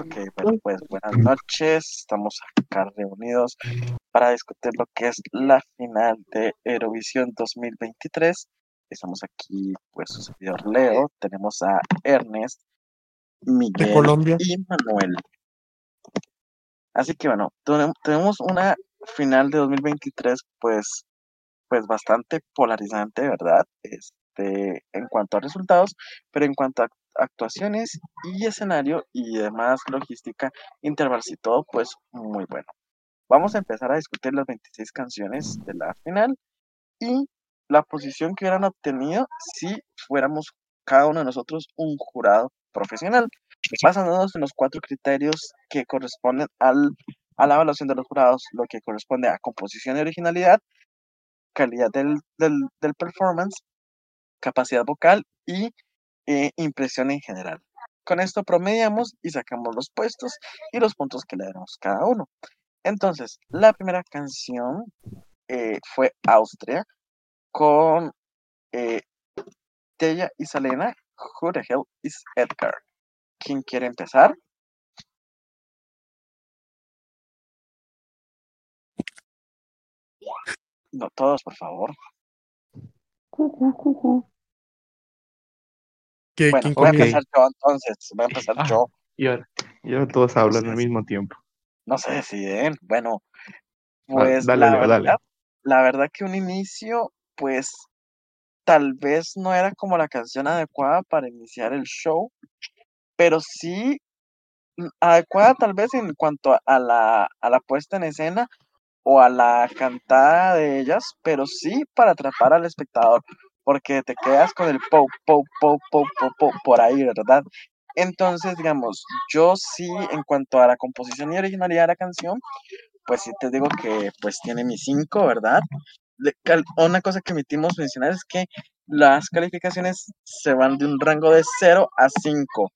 Ok, bueno, pues buenas noches. Estamos acá reunidos para discutir lo que es la final de Eurovisión 2023. Estamos aquí, pues, su servidor Leo. Tenemos a Ernest, Miguel Colombia. y Manuel. Así que bueno, tenem- tenemos una final de 2023, pues, pues bastante polarizante, ¿verdad? Este, en cuanto a resultados, pero en cuanto a actuaciones y escenario y demás logística, intervalos y todo, pues muy bueno. Vamos a empezar a discutir las 26 canciones de la final y la posición que hubieran obtenido si fuéramos cada uno de nosotros un jurado profesional, basándonos en los cuatro criterios que corresponden al, a la evaluación de los jurados, lo que corresponde a composición y originalidad, calidad del, del, del performance, capacidad vocal y eh, impresión en general. Con esto promediamos y sacamos los puestos y los puntos que le damos cada uno. Entonces, la primera canción eh, fue Austria con eh, Tella y Selena, Who the Hell is Edgar? ¿Quién quiere empezar? No, todos, por favor. ¿Qué- Bueno, quién voy a empezar yo entonces. Voy a empezar Ah. yo. Y ahora, y ahora todos hablan al mismo tiempo. no se deciden. Bueno, Ah, pues dale, la verdad, dale. la verdad que un inicio, pues tal vez no era como la canción adecuada para iniciar el show, pero sí mm, adecuada tal vez en cuanto a la, a la puesta en escena o a la cantada de ellas, pero sí para atrapar al espectador, porque te quedas con el po, po, po, po, po, po, por ahí, ¿verdad? Entonces, digamos, yo sí, en cuanto a la composición y originalidad de la canción, pues sí te digo que pues tiene mi 5, ¿verdad? Una cosa que omitimos mencionar es que las calificaciones se van de un rango de 0 a 5.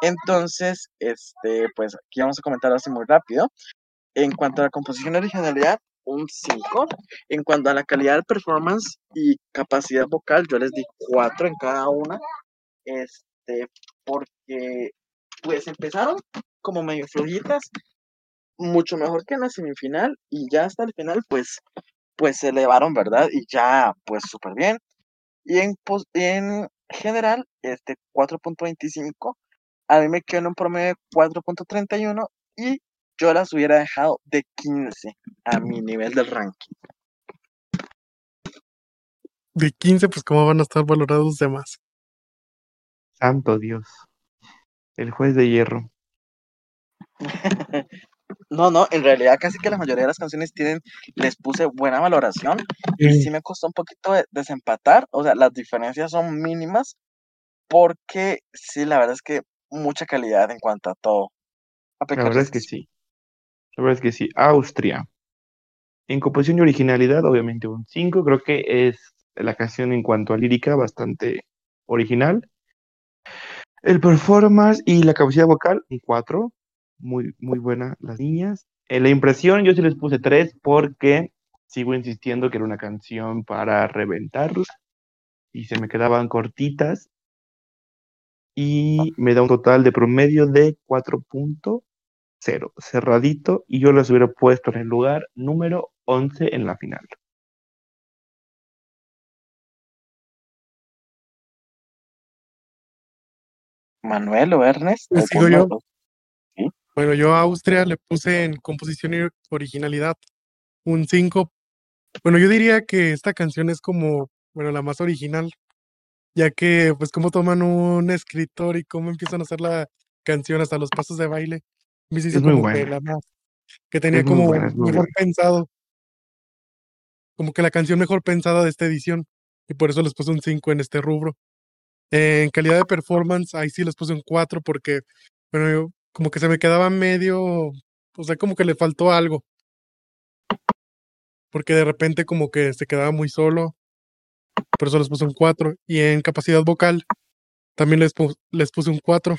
Entonces, este, pues aquí vamos a comentar así muy rápido. En cuanto a la composición y originalidad, un 5. En cuanto a la calidad del performance y capacidad vocal, yo les di 4 en cada una. Este, porque pues empezaron como medio flojitas, mucho mejor que en la semifinal y ya hasta el final pues pues se elevaron, ¿verdad? Y ya pues súper bien. Y en, en general, este 4.25, a mí me quedó en un promedio de 4.31 y yo las hubiera dejado de 15 a mi nivel del ranking. De 15, pues cómo van a estar valorados los demás. Santo Dios. El juez de hierro. No, no, en realidad casi que la mayoría de las canciones tienen, les puse buena valoración y sí me costó un poquito de desempatar, o sea, las diferencias son mínimas porque sí, la verdad es que mucha calidad en cuanto a todo. A La verdad es que sí. La verdad es que sí. Austria. En composición y originalidad, obviamente un 5. Creo que es la canción en cuanto a lírica bastante original. El performance y la capacidad vocal, un 4. Muy, muy buena las niñas. En la impresión yo sí les puse 3 porque sigo insistiendo que era una canción para reventarla y se me quedaban cortitas y me da un total de promedio de 4.0, cerradito, y yo las hubiera puesto en el lugar número 11 en la final. Manuel o Ernest. Pues sigo ¿alguno de yo. los- ¿Sí? Bueno, yo a Austria le puse en composición y originalidad un 5. Bueno, yo diría que esta canción es como, bueno, la más original, ya que pues cómo toman un escritor y cómo empiezan a hacer la canción hasta los pasos de baile. Me hizo Es muy que buena. la más, que tenía Es como buena, mejor buena. pensado, como que la canción mejor pensada de esta edición, y por eso les puse un 5 en este rubro. En calidad de performance, ahí sí les puse un 4 porque, bueno, yo como que se me quedaba medio, o sea, como que le faltó algo. Porque de repente como que se quedaba muy solo, por eso les puse un 4. Y en capacidad vocal, también les, pu- les puse un 4.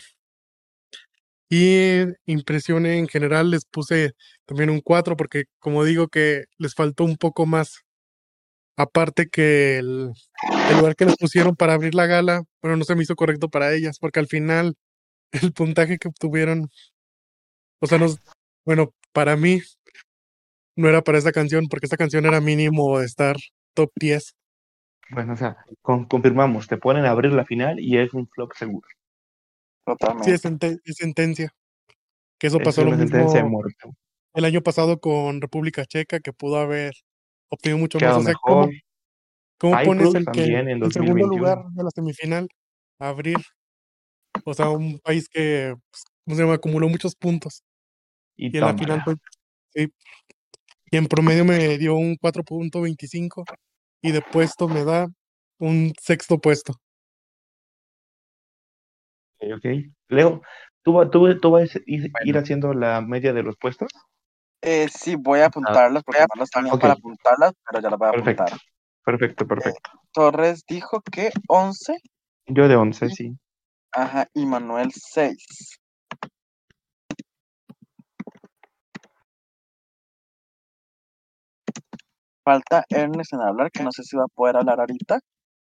Y en impresión en general les puse también un 4 porque como digo que les faltó un poco más. Aparte que el, lugar que les pusieron para abrir la gala, bueno, no se me hizo correcto para ellas, porque al final el puntaje que obtuvieron O sea, no, bueno, para mí no era para esa canción, porque esta canción era mínimo estar top 10. Bueno, o sea, con- confirmamos, te ponen a abrir la final y es un flop seguro. Sí, Totalmente. es, sente- es sentencia. Que eso Es pasó lo de el año pasado con República Checa, que pudo haber obtenido mucho más. O sea, ¿cómo, pones el que en el segundo 2021. lugar de la semifinal a abrir? O sea, un país que, pues, ¿cómo se llama? Acumuló muchos puntos. Y Y en la final, pues, sí. Y en promedio me dio un 4.25 y de puesto me da un sexto puesto. Ok, ok. Leo, ¿tú, tú, tú vas a ir, Bueno. haciendo la media de los puestos? Eh, sí, voy a apuntarlas porque no las tenía Ok. para apuntarlas, pero ya las voy a Perfecto. apuntar. Perfecto, perfecto. Torres dijo que 11, Yo de 11, Sí. sí. ajá, y Manuel 6. Falta Ernest en hablar, que no sé si va a poder hablar ahorita.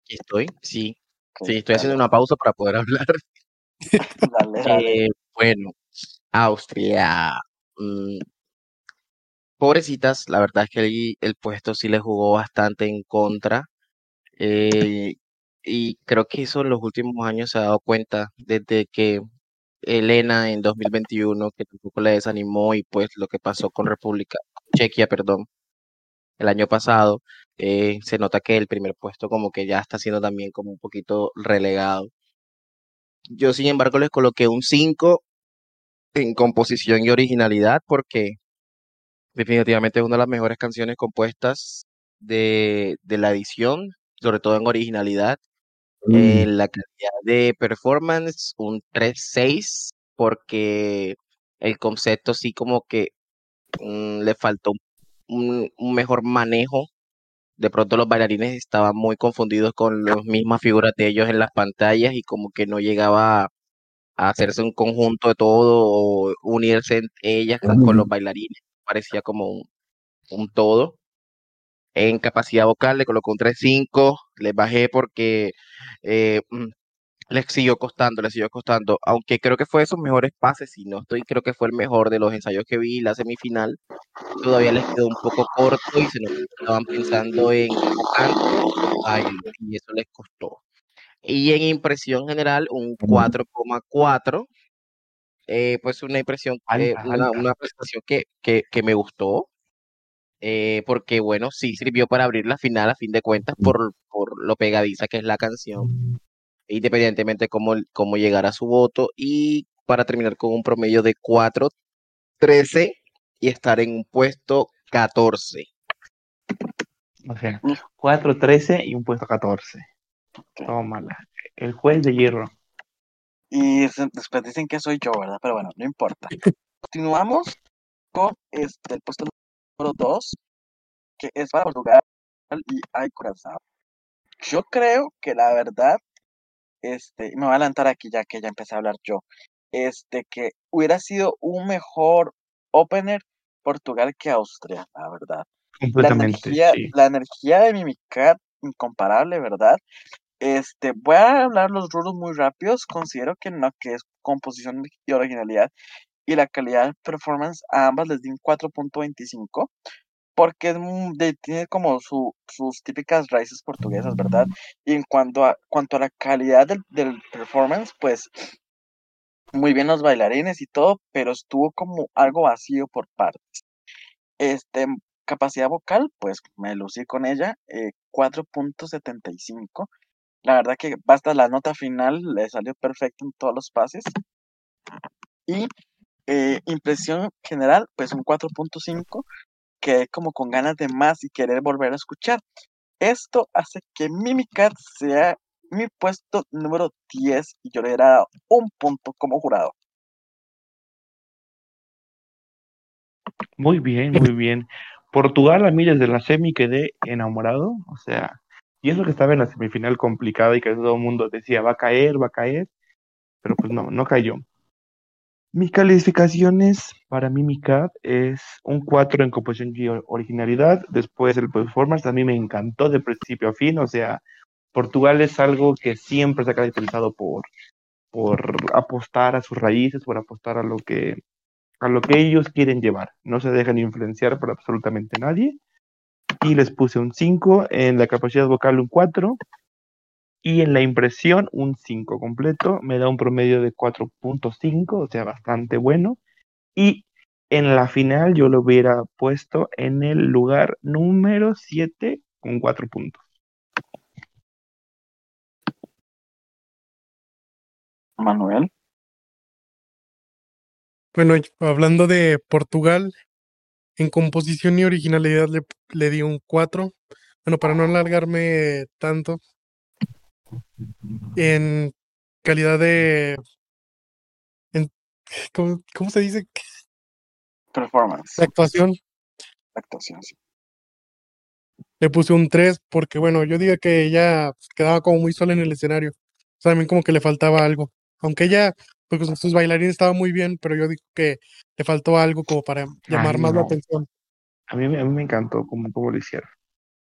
Estoy, sí. Sí, estoy haciendo una pausa para poder hablar. Dale, dale. Eh, bueno, Austria. mm, pobrecitas, la verdad es que el, el puesto sí le jugó bastante en contra. eh, y creo que eso en los últimos años se ha dado cuenta, desde que Elena en 2021, que tampoco le desanimó, y pues lo que pasó con República, Chequia, perdón, el año pasado, eh, se nota que el primer puesto como que ya está siendo también como un poquito relegado. Yo, sin embargo, les coloqué un 5 en composición y originalidad porque definitivamente es una de las mejores canciones compuestas de, de la edición, sobre todo en originalidad. En la calidad de performance, un 3-6 porque el concepto sí como que mm, le faltó un, un mejor manejo. De pronto los bailarines estaban muy confundidos con las mismas figuras de ellos en las pantallas y como que no llegaba a hacerse un conjunto de todo o unirse en ellas con, con los bailarines. Parecía como un, un todo. En capacidad vocal le colocó un 3-5, le bajé porque eh, les siguió costando, les siguió costando, aunque creo que fue de sus mejores pases, y no estoy, creo que fue el mejor de los ensayos que vi, la semifinal, todavía les quedó un poco corto y se que estaban pensando en baile, y eso les costó. Y en impresión general, un 4,4, eh, pues una impresión, eh, una, una prestación que, que, que me gustó, eh, porque bueno, sí sirvió para abrir la final a fin de cuentas por, por lo pegadiza que es la canción, independientemente cómo, cómo llegara su voto, y para terminar con un promedio de 4.13 y estar en un puesto 14. O sea, Mm. 4-13 y un puesto 14. Ok. Tómala. El juez de hierro. Y después dicen que soy yo, ¿verdad? Pero bueno, no importa. Continuamos con este, el puesto número 2, que es para Portugal y hay Curazao. Yo creo que la verdad, este, me voy a adelantar aquí ya que ya empecé a hablar yo, este, que hubiera sido un mejor opener Portugal que Austria, la verdad. La Completamente, energía, sí. la energía de Mimicat, incomparable, ¿verdad? Este, voy a hablar los rulos muy rápidos. Considero que no, que es composición y originalidad y la calidad de performance a ambas les di un 4.25 porque tiene como su, sus típicas raíces portuguesas, ¿verdad? Y en cuanto a, cuanto a la calidad del, del performance, pues muy bien los bailarines y todo, pero estuvo como algo vacío por partes. Este, capacidad vocal, pues me lucí con ella, eh, 4.75. La verdad que basta la nota final, le salió perfecto en todos los pases. Y eh, impresión general, pues un 4.5, quedé como con ganas de más y querer volver a escuchar. Esto hace que Mimicat sea mi puesto número 10 y yo le hubiera dado un punto como jurado. Muy bien, muy bien. Portugal, a mí desde la semi quedé enamorado. O sea, y eso que estaba en la semifinal complicada y que todo el mundo decía va a caer, va a caer. Pero pues no, no cayó. Mis calificaciones para Mimicat es un 4 en composición y originalidad. Después el performance a mí me encantó de principio a fin. O sea, Portugal es algo que siempre se ha caracterizado por, por apostar a sus raíces, por apostar a lo que, a lo que ellos quieren llevar. No se dejan influenciar por absolutamente nadie. Y les puse un 5, en la capacidad vocal un 4 y en la impresión un 5 completo. Me da un promedio de 4.5, o sea, bastante bueno. Y en la final yo lo hubiera puesto en el lugar número 7 con 4 puntos. Manuel. Bueno, hablando de Portugal, en composición y originalidad le, le di un 4. Bueno, para no alargarme tanto, en calidad de... en- ¿cómo, cómo se dice? Performance. Actuación, Actuación, sí. le puse un 3 porque, bueno, yo digo que ella quedaba como muy sola en el escenario. O sea, también como que le faltaba algo. Aunque ella, pues con sus bailarines estaba muy bien, pero yo digo que le faltó algo como para llamar Ay, más la atención. A mí, me- a mí me encantó cómo, cómo lo hicieron.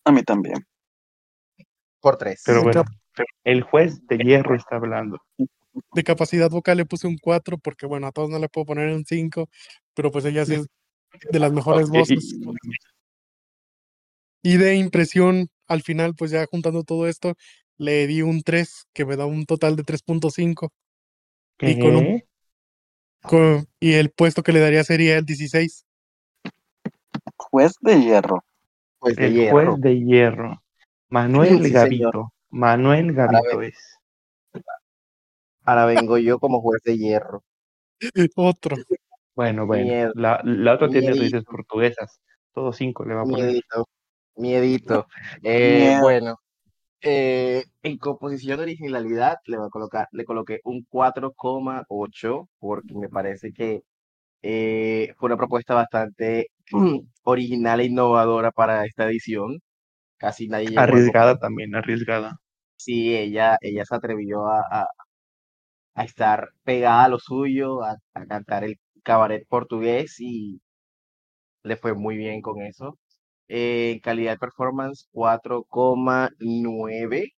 A mí también. Por tres. Pero bueno, el juez de hierro está hablando. de capacidad vocal le puse un 4 porque, bueno, a todos no le puedo poner un 5, pero pues ella sí es de las mejores voces. Y de impresión, al final, pues ya juntando todo esto, le di un 3, que me da un total de 3.5. Y con un- ¿Qué? con- y el puesto que le daría sería el 16. Juez de hierro. Pues de El hierro. juez de hierro. Manuel Sí. Gavito. Manuel Gavito es. Ahora vengo yo como juez de hierro. Otro. Bueno, bueno. Miedo. La, la otra tiene raíces portuguesas. Todos cinco le va a poner. Miedito. Miedito. Eh, Miedo. bueno. eh, en composición de originalidad le voy a colocar, le coloqué un 4,8 porque me parece que eh, fue una propuesta bastante original e innovadora para esta edición. Casi nadie a Arriesgada también, arriesgada. sí, ella, ella se atrevió a, a- a estar pegada a lo suyo, a, a cantar el cabaret portugués y le fue muy bien con eso. Eh, en calidad de performance, 4,9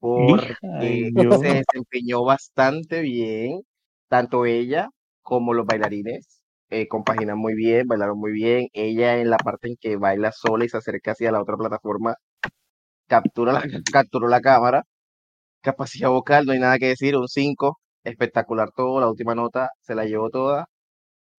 porque Ay, se desempeñó bastante bien, tanto ella como los bailarines. Eh, compaginan muy bien, bailaron muy bien. Ella en la parte en que baila sola y se acerca hacia la otra plataforma, captura la, capturó la cámara. Capacidad vocal, no hay nada que decir, un 5, espectacular todo, la última nota se la llevó toda.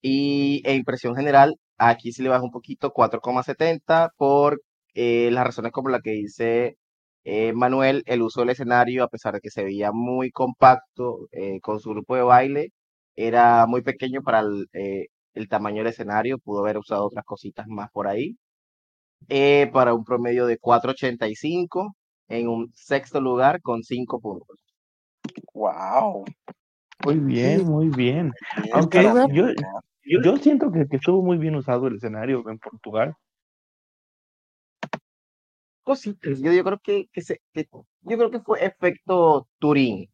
Y en impresión general, aquí sí le bajo un poquito, 4,70 por eh, las razones como la que dice eh, Manuel, el uso del escenario, a pesar de que se veía muy compacto eh, con su grupo de baile, era muy pequeño para el, el tamaño del escenario, pudo haber usado otras cositas más por ahí. Eh, para un promedio de 4,85 en un sexto lugar con 5 puntos. Wow. Muy bien, muy bien. Bien Aunque yo, yo, yo siento que, que estuvo muy bien usado el escenario en Portugal. cositas. Yo, yo creo que, que se, que- yo creo que fue efecto Turín,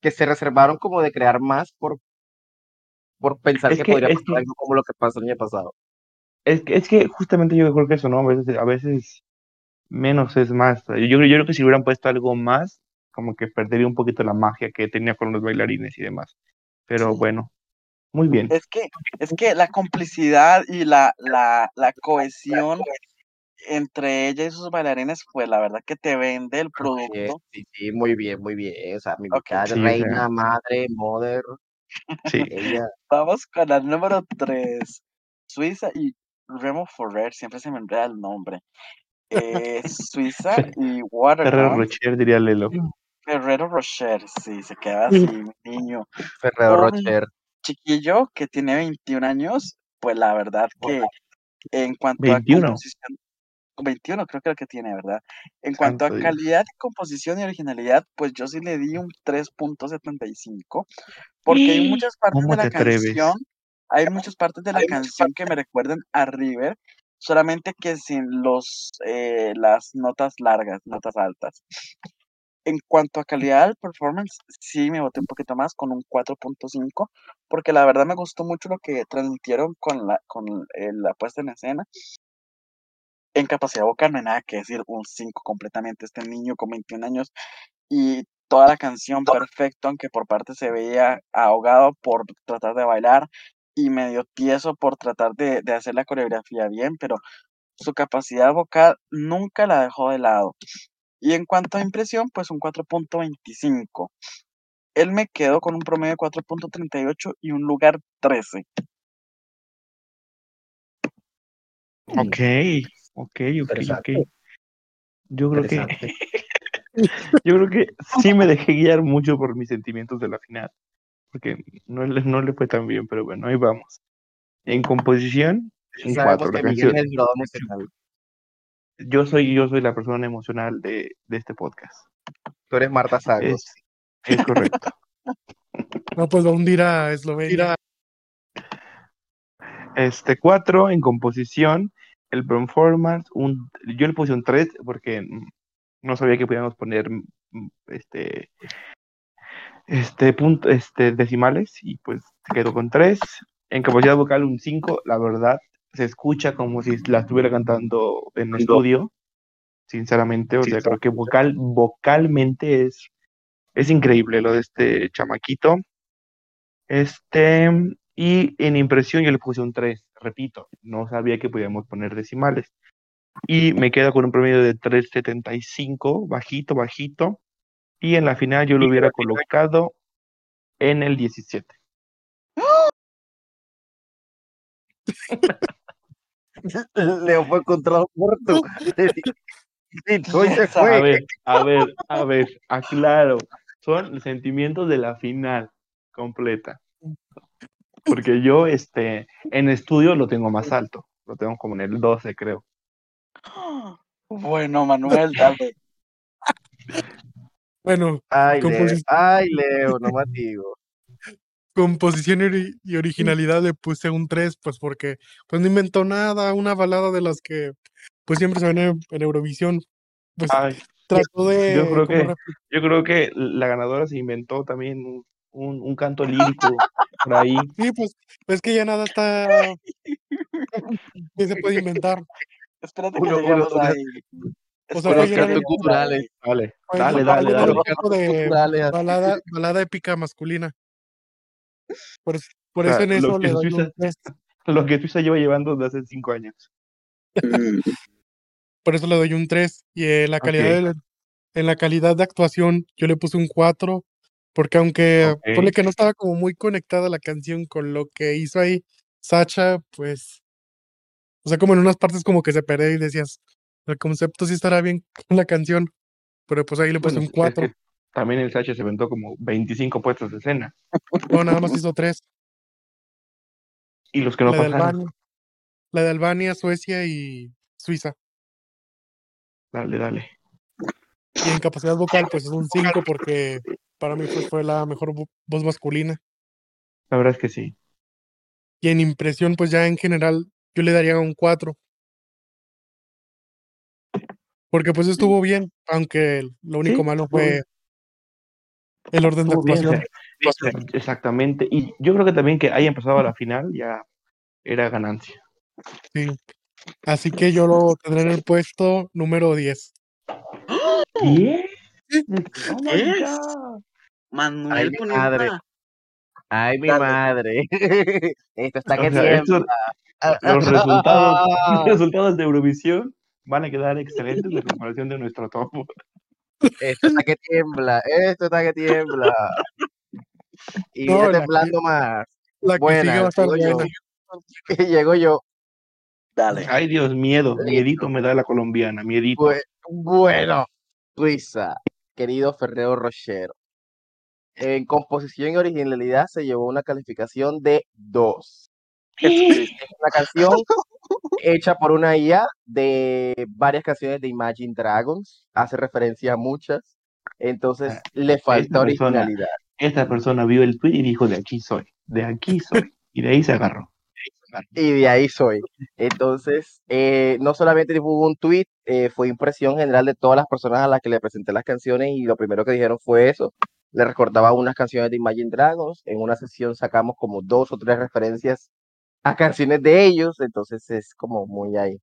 que se reservaron como de crear más por, por pensar Es que que- podría pasar que- algo como lo que pasó el año pasado. Es que, es que justamente yo creo que eso, ¿no? A veces, a veces menos es más. Yo, yo creo que si hubieran puesto algo más, como que perdería un poquito la magia que tenía con los bailarines y demás. Pero Sí. bueno, muy bien. Es que, es que la complicidad y la, la, la cohesión entre ella y sus bailarines, pues la verdad que te vende el producto. sí, sí, muy bien, muy bien. O sea, mi Ok. mitad Sí, o reina, madre, mother, Sí. ella. Vamos con la número 3. Suiza y Remo Ferrer, siempre se me enreda el nombre. Eh, Suiza y Ferrero Waterbound. Rocher, diría Lelo. Ferrero Rocher, sí, se queda así, mi niño. Ferrero Un Rocher. chiquillo que tiene 21 años, pues la verdad que en cuanto 21. a composición, 21 creo que es el que tiene, ¿verdad? En cuanto a calidad, composición y originalidad, pues yo sí le di un 3.75, porque hay muchas partes ¿Cómo de la atreves? canción, hay muchas partes de la canción que me recuerdan a River, solamente que sin los eh, las notas largas, notas altas. En cuanto a calidad del performance, sí me boté un poquito más con un 4.5, porque la verdad me gustó mucho lo que transmitieron con la, con eh, la puesta en escena. En capacidad vocal no hay nada que decir, un 5 completamente. Este niño con 21 años y toda la canción perfecto, aunque por parte se veía ahogado por tratar de bailar y medio tieso por tratar de, de hacer la coreografía bien, pero su capacidad vocal nunca la dejó de lado. Y en cuanto a impresión, pues un 4.25. Él me quedó con un promedio de 4.38 y un lugar 13. Ok, ok, ok, ok. Yo creo que, yo creo que sí me dejé guiar mucho por mis sentimientos de la final, porque no le, no le fue tan bien, pero bueno, ahí vamos. En composición, Sabemos 4. La canción, yo soy, yo soy la persona emocional de, de este podcast. Tú eres Marta Sagos. Es, es correcto. No, pues va a hundir a Eslovenia. Este 4 en composición, el performance, un, yo le puse un 3 porque mm, no sabía que podíamos poner mm, este, este punto, este decimales y pues se quedó con 3. En capacidad vocal un 5, la verdad se escucha como si la estuviera cantando en estudio, sinceramente, o sea, creo que vocal, vocalmente es, es increíble lo de este chamaquito. Este, y en impresión yo le puse un 3, repito, no sabía que podíamos poner decimales. Y me quedo con un promedio de 3.75, bajito, bajito. Y en la final yo lo hubiera colocado en el 17. Leo fue y se A ver, a ver, a ver, aclaro. Son los sentimientos de la final completa. Porque yo, este, en estudio lo tengo más alto. Lo tengo como en el 12, creo. Bueno, Manuel, dale. Bueno, Ay, Leo. Ay, Leo, no más digo. composición y ori- y originalidad le puse un 3, pues porque pues no inventó nada, una balada de las que pues siempre se ven en, en Eurovisión. Pues Ay, trató de yo creo que- yo creo que la ganadora se inventó también un, un, canto lírico por ahí. Sí, pues es que ya nada está que se puede inventar. Espérate que lleguemos ahí. O sea, lleguemos culturales. Dale, Fue dale, dale, balada, balada épica masculina. Por, es- por O sea, eso en lo eso que le doy Suiza- un 3. Lo que Suiza lleva llevando desde hace cinco años. Por eso le doy un 3. Y en la calidad Ok. de, en la calidad de actuación yo le puse un 4. Porque aunque Ok. ponle que no estaba como muy conectada la canción con lo que hizo ahí Sacha, pues. O sea, como en unas partes como que se perdió y decías, el concepto sí estará bien con la canción. Pero pues ahí le puse Bueno, un es 4. que también el Sacha se aventó como 25 puestos de escena. No, nada más hizo 3. Y los que no la de pasaron. Albania. La de Albania, Suecia y Suiza. Dale, dale. Y en capacidad vocal, pues es un 5 porque para mí fue, fue la mejor vo- voz masculina. La verdad es que sí. Y en impresión, pues ya en general, yo le daría un 4. Porque pues estuvo bien, aunque lo único Sí, malo fue el orden de bien, actuación. Exactamente. Y yo creo que también que haya empezado a la final ya era ganancia. Sí. Así que yo lo tendré en el puesto número 10. ¿Qué? Oh my. Manuel Ay, mi madre. a- Ay, mi Dale. madre. Esto está que tiembla. estos- los resultados, los resultados de Eurovisión van a quedar excelentes en comparación de nuestro top. Esto está que tiembla. Esto está que tiembla. Y No, viene la temblando más. La que Buena, sigue a estar digo yo. llego yo. Dale. Ay, Dios, miedo. Miedito me da la colombiana, miedito. Bue- bueno, Suiza, querido Ferrero Rochero. En composición y originalidad se llevó una calificación de 2. Es una canción hecha por una IA de varias canciones de Imagine Dragons. Hace referencia a muchas. Entonces Ah, le falta persona- originalidad. Esta persona vio el tweet y dijo, de aquí soy, de aquí soy. Y de ahí se agarró. Y de ahí soy. Entonces, eh, no solamente hubo un tweet, eh, fue impresión general de todas las personas a las que le presenté las canciones y lo primero que dijeron fue eso. Le recordaba unas canciones de Imagine Dragons. En una sesión sacamos como dos o tres referencias a canciones de ellos, entonces es como muy ahí.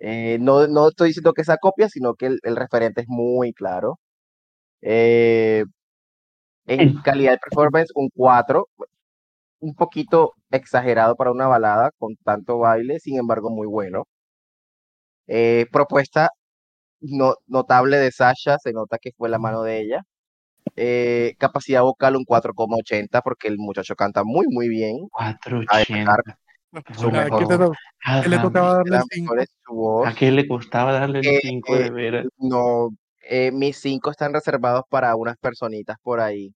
Eh, no, no estoy diciendo que sea copia, sino que el, el referente es muy claro. Eh, en calidad de performance, un 4, un poquito exagerado para una balada con tanto baile, sin embargo, muy bueno. Eh, propuesta no, notable de Sasha, se nota que fue la mano de ella. Eh, capacidad vocal un 4,80 porque el muchacho canta muy, muy bien. 480. Su ¿A mejor qué, le tocaba darle la el 5? mejor es su voz. ¿A qué le costaba darle el Eh, 5 de veras? No, eh, mis 5 están reservados para unas personitas por ahí.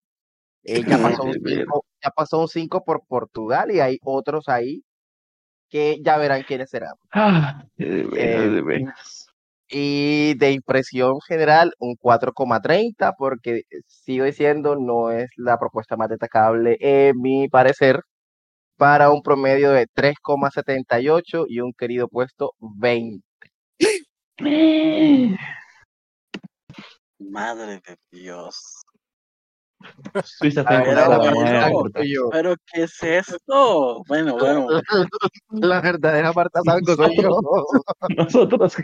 Eh, ya pasó un de veras. 5, ya pasó un 5 por Portugal y hay otros ahí que ya verán quiénes serán. Ah, de veras, Eh, de veras. Y de impresión general, un 4,30, porque sigo diciendo, no es la propuesta más destacable, en mi parecer, para un promedio de 3,78 y un querido puesto 20. Madre de Dios. ¿Pero qué es esto? Bueno, bueno. La verdadera Marta Sanco soy yo. Nosotros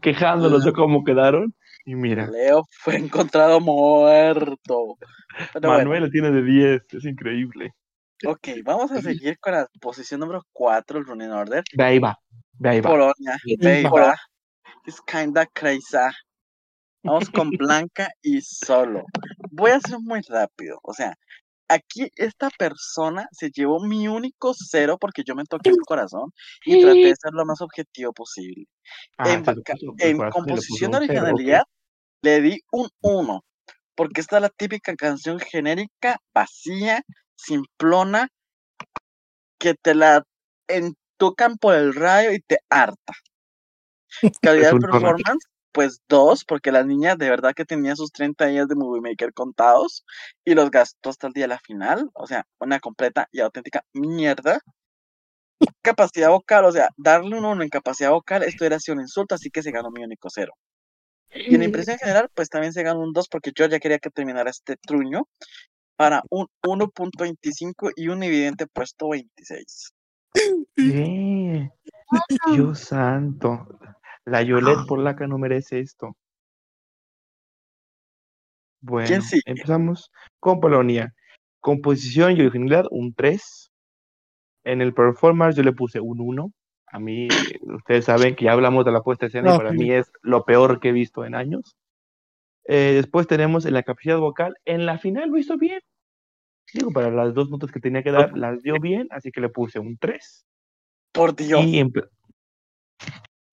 quejándonos de cómo quedaron. Y mira, Leo fue encontrado muerto. Pero bueno, Manuel tiene de 10. Es increíble. ok, vamos a seguir con la posición número 4, el running order. Ve ahí va. Ve ahí va. Polonia, Ahí va. It's kinda crazy. Vamos con Blanca y solo. Voy a ser muy rápido. O sea, aquí esta persona se llevó mi único cero porque yo me toqué el corazón y traté de ser lo más objetivo posible. Ah, en, puso composición de originalidad le di un 1, porque esta es la típica canción genérica, vacía, simplona, que te la entocan por el radio y te harta. Calidad de performance, pues 2, porque la niña de verdad que tenía sus 30 días de Movie Maker contados y los gastó hasta el día de la final, o sea, una completa y auténtica mierda. Capacidad vocal, o sea, darle un 1 en capacidad vocal, esto era sido un insulto, así que se ganó mi único cero. Y en impresión general, pues también se ganó un 2 porque yo ya quería que terminara este truño para un 1.25 y un evidente puesto 26. ¿Qué? Dios santo. La Yolette polaca no merece esto. Bueno, empezamos con Polonia. Composición y originalidad, un 3. En el performance yo le puse un 1. A mí, ustedes saben que ya hablamos de la puesta de escena y para sí. mí es lo peor que he visto en años. Eh, después tenemos en la capacidad vocal. En la final lo hizo bien. Digo, para las dos notas que tenía que dar, las dio bien, así que le puse un 3. Por Dios. Y en,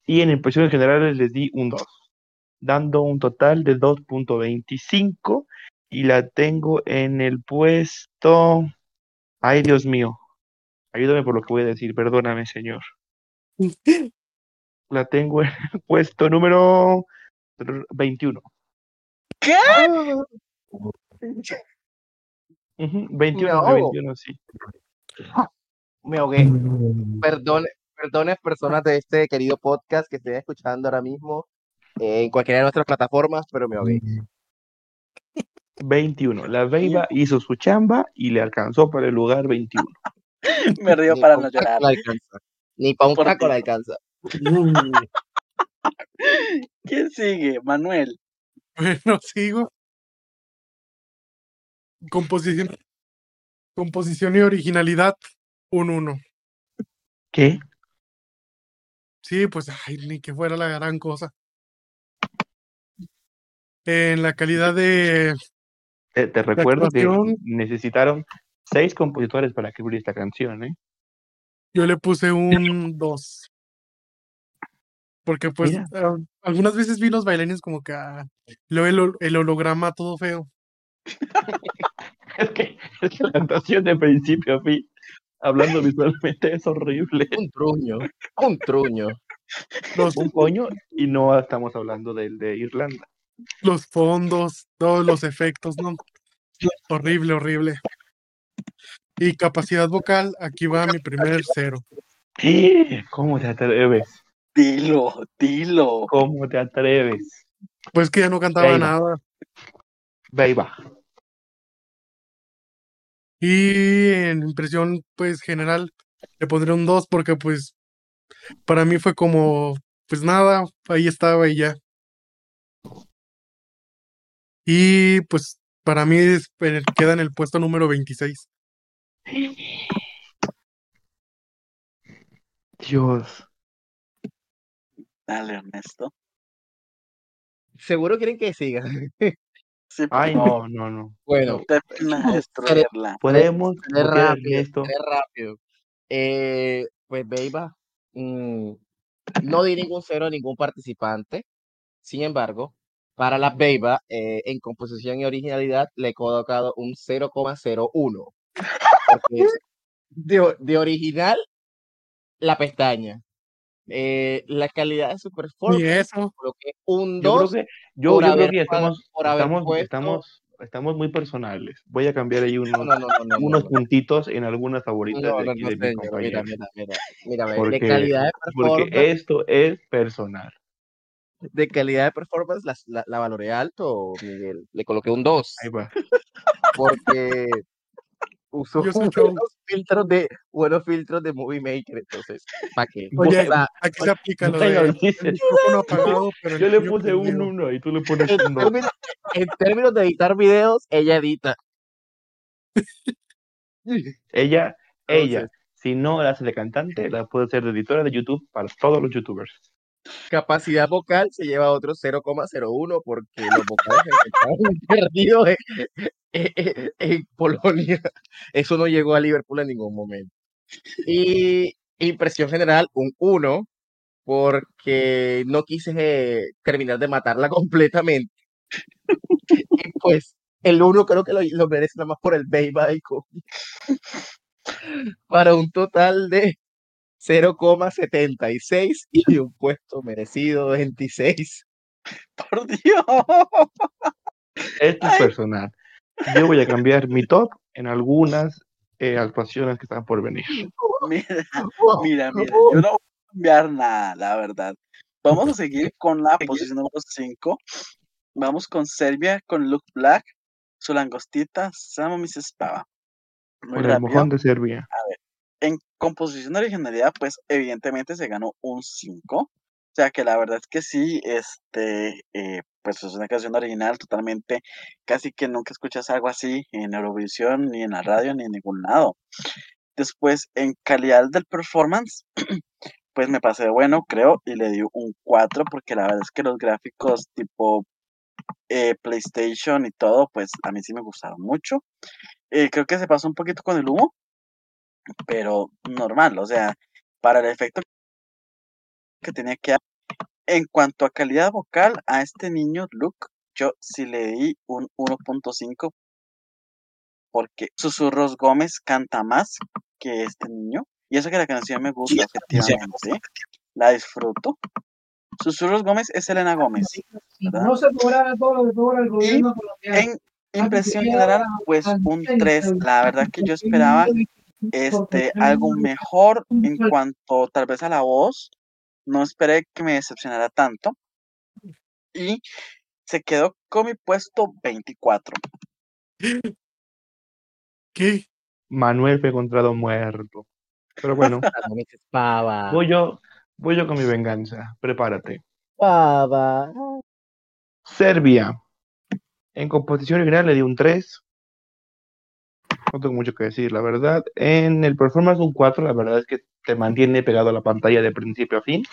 y en impresiones generales les di un 2, dando un total de 2.25 y la tengo en el puesto... Ay, Dios mío. Ayúdame por lo que voy a decir, perdóname, señor. La tengo en el puesto número 21. ¿Qué? Ujú, 21, No. de 21, sí. Me ahogué. Perdone, perdones personas de este querido podcast que estén escuchando ahora mismo eh, en cualquiera de nuestras plataformas, pero me ahogué. 21. La Beiba hizo su chamba y le alcanzó para el lugar 21. Me río Ni para pa' no llorar. le alcanza. Ni para un Por taco le alcanza. ¿Quién sigue? Manuel. Bueno, sigo. Composición. Composición y originalidad, un 1. ¿Qué? Sí, pues, ay, ni que fuera la gran cosa. En la calidad de. Te, te recuerdo que necesitaron seis compositores para escribir esta canción, ¿eh? Yo le puse un 2. Porque, pues, Mira. ah, algunas veces vi los bailarines como que. ah, luego el, hol- el holograma todo feo. Es que, es que la actuación de principio a fin, hablando visualmente, es horrible. Un truño. Un truño. Los, Un coño, y no estamos hablando del de Irlanda. los fondos, todos los efectos, ¿no? Horrible, horrible. Y capacidad vocal, aquí va mi primer cero. ¿Cómo te atreves? Dilo, dilo. ¿Cómo te atreves? Pues que ya no cantaba va. nada. Va. Y en impresión, pues general, le pondré un 2 porque pues para mí fue como, pues nada, ahí estaba y ya. Y pues para mí es- eh, queda en el puesto número 26. Dios. Dale, Ernesto. ¿Seguro quieren que siga? Sí, Ay, no, no, no. Bueno, pena destruirla. Podemos a rápido, seré rápido. Eh, pues Beiba, mm, no di ningún cero a ningún participante. Sin embargo, para la Beiba, eh, en composición y originalidad, le he colocado un 0,01. Porque de, de original, la pestaña. Eh, la calidad de su Y performance, eso, coloqué un Yo creo 2 que, yo, por yo creo haber que pagado- estamos, por estamos, puesto- estamos, estamos muy personales. Voy a cambiar ahí No, unos, no, no, no, no, no, unos no. puntitos en algunas favoritas No, de no, aquí no, de mis señor, mira, mira, mira, Porque- de calidad de Porque performance, esto es personal. de calidad de performance la, la, la valoré alto, Miguel. Le coloqué un 2 Ahí va. porque usó buenos filtros de buenos filtros de Movie Maker, entonces, ¿para qué? Oye, O sea, aquí se aplica lo de dice- el micrófono apagado, pero Yo le puse un prendido. 1 y tú le pones en un 2. términos, en términos de editar videos, ella edita. Ella, ella, Entonces, si no la hace de cantante, la puede hacer de editora de YouTube para todos los youtubers. Capacidad vocal se lleva otro 0,01 porque los vocales encontraban perdidos en, en- Polonia. Eso no llegó a Liverpool en ningún momento. Y impresión general, un 1, porque no quise eh, terminar de matarla completamente. Y pues el 1 creo que lo, lo merece nada más por el Beiba y Kobe. Para un total de 0,76 y un puesto merecido 26. Por Dios. Esto es personal. Yo voy a cambiar mi top en algunas eh, actuaciones que están por venir. Mira, mira, mira, yo no voy a cambiar nada, la verdad. Vamos a seguir con la posición número 5. Vamos con Serbia, con Luke Black, su langostita, Samo. Muy Por el rápido. mojón de Serbia. En composición de originalidad, pues evidentemente se ganó un 5. O sea que la verdad es que sí, este, eh, pues es una canción original totalmente, casi que nunca escuchas algo así en Eurovisión, ni en la radio, ni en ningún lado. Después, en calidad del performance, pues me pasé de bueno, creo, y le di un 4 porque la verdad es que los gráficos tipo eh, PlayStation y todo, pues a mí sí me gustaron mucho. Eh, creo que se pasó un poquito con el humo, pero normal, o sea, para el efecto que tenía que dar. En cuanto a calidad vocal, a este niño, Luke, yo sí le di un 1.5 porque Susurros Gómez canta más que este niño. Y eso que la canción me gusta, efectivamente. La disfruto. Susurros Gómez es Elena Gómez. ¿verdad? No se todo lo que cobra el gobierno colombiano. En impresión general, pues un 3. La verdad que yo esperaba este, algo mejor en cuanto tal vez a la voz. No esperé que me decepcionara tanto. Y se quedó con mi puesto 24. ¿Qué? Manuel fue encontrado muerto. Pero bueno, voy yo, voy yo con mi venganza. Prepárate. Pava. Serbia. En composición original le di un 3. No tengo mucho que decir, la verdad. En el performance un 4, la verdad es que te mantiene pegado a la pantalla de principio a fin.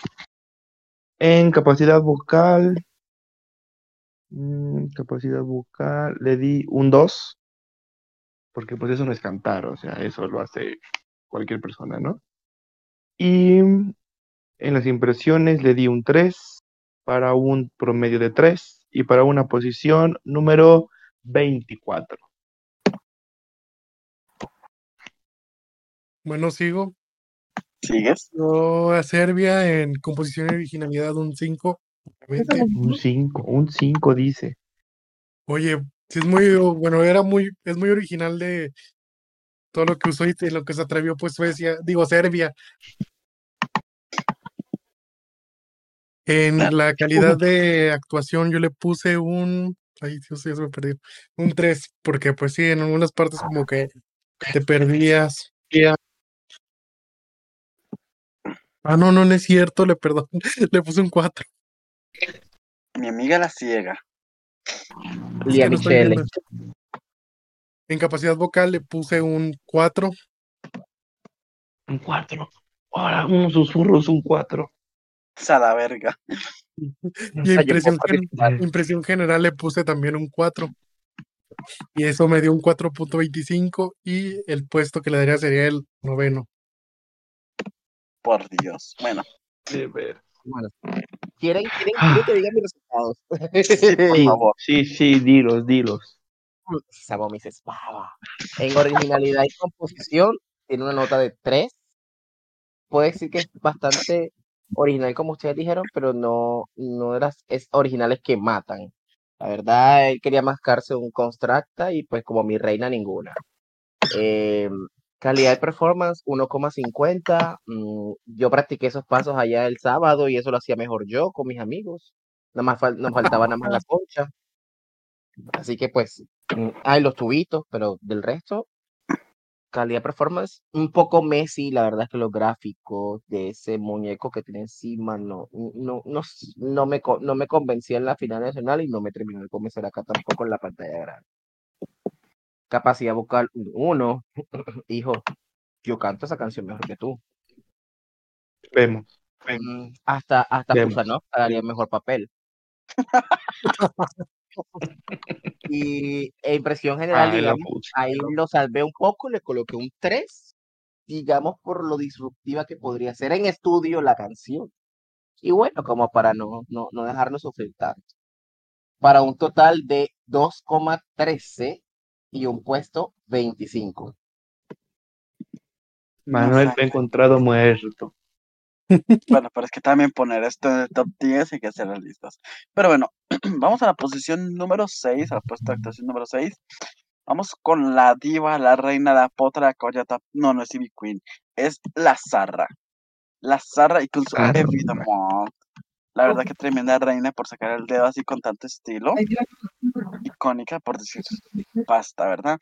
En capacidad vocal, mm, capacidad vocal, le di un 2. Porque pues eso no es cantar, o sea, eso lo hace cualquier persona, ¿no? Y en las impresiones le di un 3 para un promedio de 3 y para una posición número 24. Bueno, sigo. ¿Sigues? Yo a Serbia en composición y originalidad un 5. obviamente. Un 5, un 5 dice. Oye, sí es muy, bueno, era muy, es muy original de todo lo que usó y de lo que se atrevió pues Suecia, digo Serbia. En la calidad de actuación yo le puse un, ay Dios, ya se me perdió, un 3, porque pues sí, en algunas partes como que te perdías. Ah, no, no, no es cierto, le perdón, le puse un 4. Mi amiga la ciega. Es Lía no. En capacidad vocal le puse un 4. Un 4. Ahora, unos susurros, un 4. A la verga. Y impresión, gen- impresión general le puse también un 4. Y eso me dio un 4.25 y el puesto que le daría sería el noveno. Por Dios. Bueno, De ver. Bueno, ¿quieren, quieren, Ah. quieren que diga mis resultados? sí, por Sí, favor. sí, sí, dilos, dilos. Sabo mis espada. En originalidad y composición tiene una nota de 3. Puedo decir que es bastante original como ustedes dijeron, pero no, no de las es originales que matan. La verdad, él quería mascarse un Constructa y pues como mi reina ninguna. Eh, calidad de performance 1,50. Mm, yo practiqué esos pasos allá el sábado y eso lo hacía mejor yo con mis amigos. Nada más fal- nos faltaba nada más la concha. Así que pues, mm, hay los tubitos, pero del resto, calidad de performance, un poco Messi, la verdad es que los gráficos de ese muñeco que tiene encima no, no, no, me, no me convencía en la final nacional y no me terminó de convencer acá tampoco en la pantalla grande. Capacidad vocal 1, hijo, yo canto esa canción mejor que tú. Vemos. Mm, Hasta, hasta Vemos. Fusanov daría mejor papel. Y impresión general, digamos, ahí lo salvé un poco, le coloqué un 3, digamos, por lo disruptiva que podría ser en estudio la canción. Y bueno, como para no, no, no dejarlo sufrir tanto. Para un total de 2,13 y un puesto 25. Manuel fue encontrado muerto. Bueno, pero es que también poner esto en el top 10 hay que hacer las listas. Pero bueno, vamos a la posición número 6, a la puesta de actuación número 6. Vamos con la diva, la reina, la potra, la coyata. No, no es Ivy Queen, es la Zarra. La Zarra y con su. La verdad que tremenda reina por sacar el dedo así con tanto estilo. Icónica por decir basta, ¿verdad?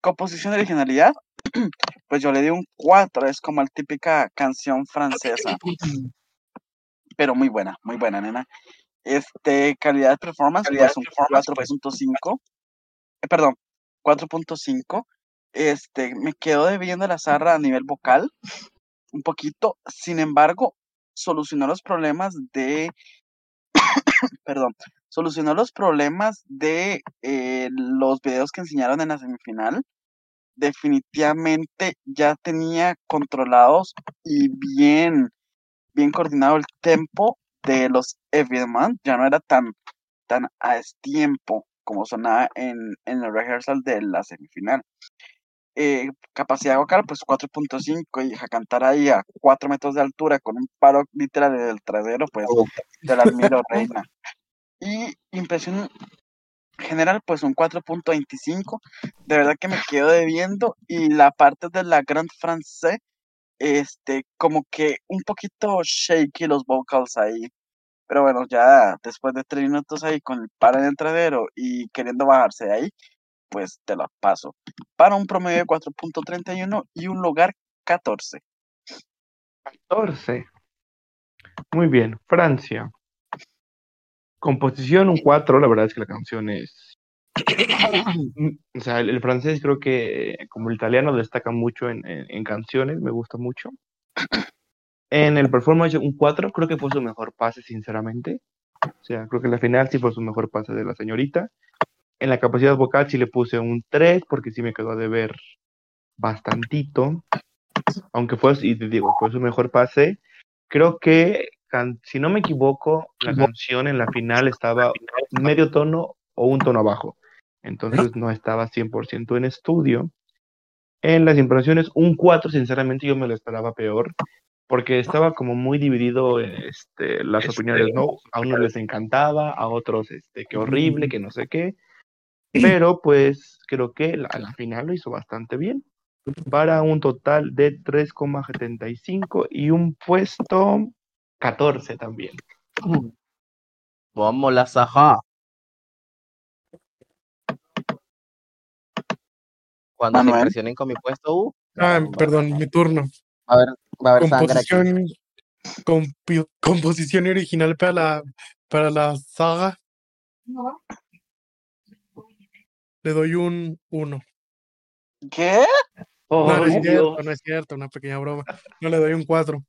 Composición de originalidad, pues yo le di un 4, es como la típica canción francesa, pero muy buena, muy buena, nena. Este, calidad de performance, pues un 4.5, eh, perdón, 4.5. Este, me quedo debiendo la zarra a nivel vocal, un poquito, sin embargo, solucionó los problemas de, perdón, solucionó los problemas de eh, los videos que enseñaron en la semifinal. Definitivamente ya tenía controlados y bien, bien coordinado el tempo de los Evidman. Ya no era tan, tan a tiempo como sonaba en, en el rehearsal de la semifinal. Eh, capacidad vocal, pues 4.5 y a cantar ahí a 4 metros de altura con un paro literal en el trasero, pues te la admiro, reina. Y impresión general, pues un 4.25. De verdad que me quedo debiendo. Y la parte de la Grand Francais, este, como que un poquito shaky los vocals ahí. Pero bueno, ya después de tres minutos ahí con el paro en el trasero y queriendo bajarse de ahí, pues te la paso. Para un promedio de 4.31 y un lugar 14. 14. Muy bien. Francia. Composición un 4, la verdad es que la canción es... O sea, el, francés creo que como el italiano destaca mucho en, en- en canciones, me gusta mucho. En el performance un 4, creo que fue su mejor pase, sinceramente. O sea, creo que la final sí fue su mejor pase de la señorita. En la capacidad vocal sí le puse un 3 porque sí me quedó de ver bastantito. Aunque fue, y te digo, fue su mejor pase. Creo que, can- si no me equivoco, la canción en la final estaba medio tono o un tono abajo. Entonces no estaba 100% en estudio. En las impresiones, un 4, sinceramente yo me lo esperaba peor, porque estaba como muy dividido este, las opiniones, ¿no? A unos les encantaba, a otros, este, qué horrible, que no sé qué. Pero pues creo que la, la final lo hizo bastante bien, para un total de 3,75 y un puesto 14 también. Vamos la Saja. Cuando se Manuel. impresionen con mi puesto, uh, Ah, va- perdón, mi turno. A haber, va a haber sangre aquí. Composición, compi- composición original para la, para la saga. Le doy un 1. ¿Qué? Oh, No, no es cierto, no es cierto, una pequeña broma. No le doy un 4.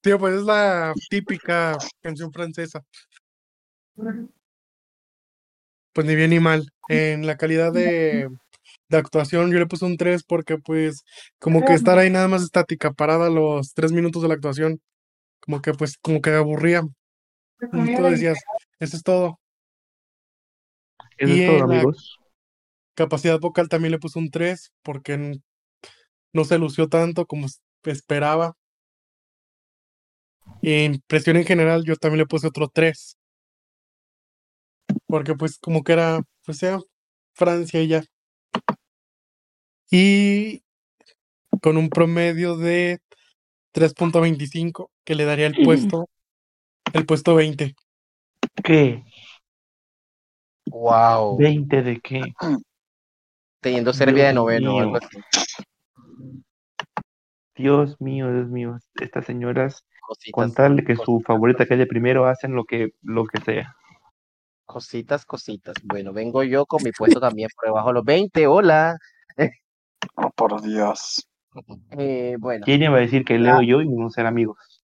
Tío, pues es la típica canción francesa. Pues ni bien ni mal. En la calidad de, de actuación yo le puse un 3 porque pues como que estar ahí nada más estática, parada los 3 minutos de la actuación, como que pues como que aburría. Y tú decías, eso es todo. Eso Y es todo, en la- amigos. Capacidad vocal también le puse un 3 porque no se lució tanto como esperaba. Y en impresión en general yo también le puse otro 3. Porque pues como que era, pues sea Francia y ya. Y con un promedio de 3.25 que le daría el puesto, el puesto 20. ¿Qué? Wow. ¿20 de qué? Teniendo Serbia de Dios noveno o algo así. Dios mío, Dios mío. Estas señoras, con Cositas, tal de que su cositas, favorita quede primero, hacen lo que, lo que sea. cositas, cositas. Bueno, vengo yo con mi puesto también por debajo de los 20. Hola. Oh, por Dios. Eh, bueno, ¿Quién iba a decir que Leo y yo íbamos a ser amigos?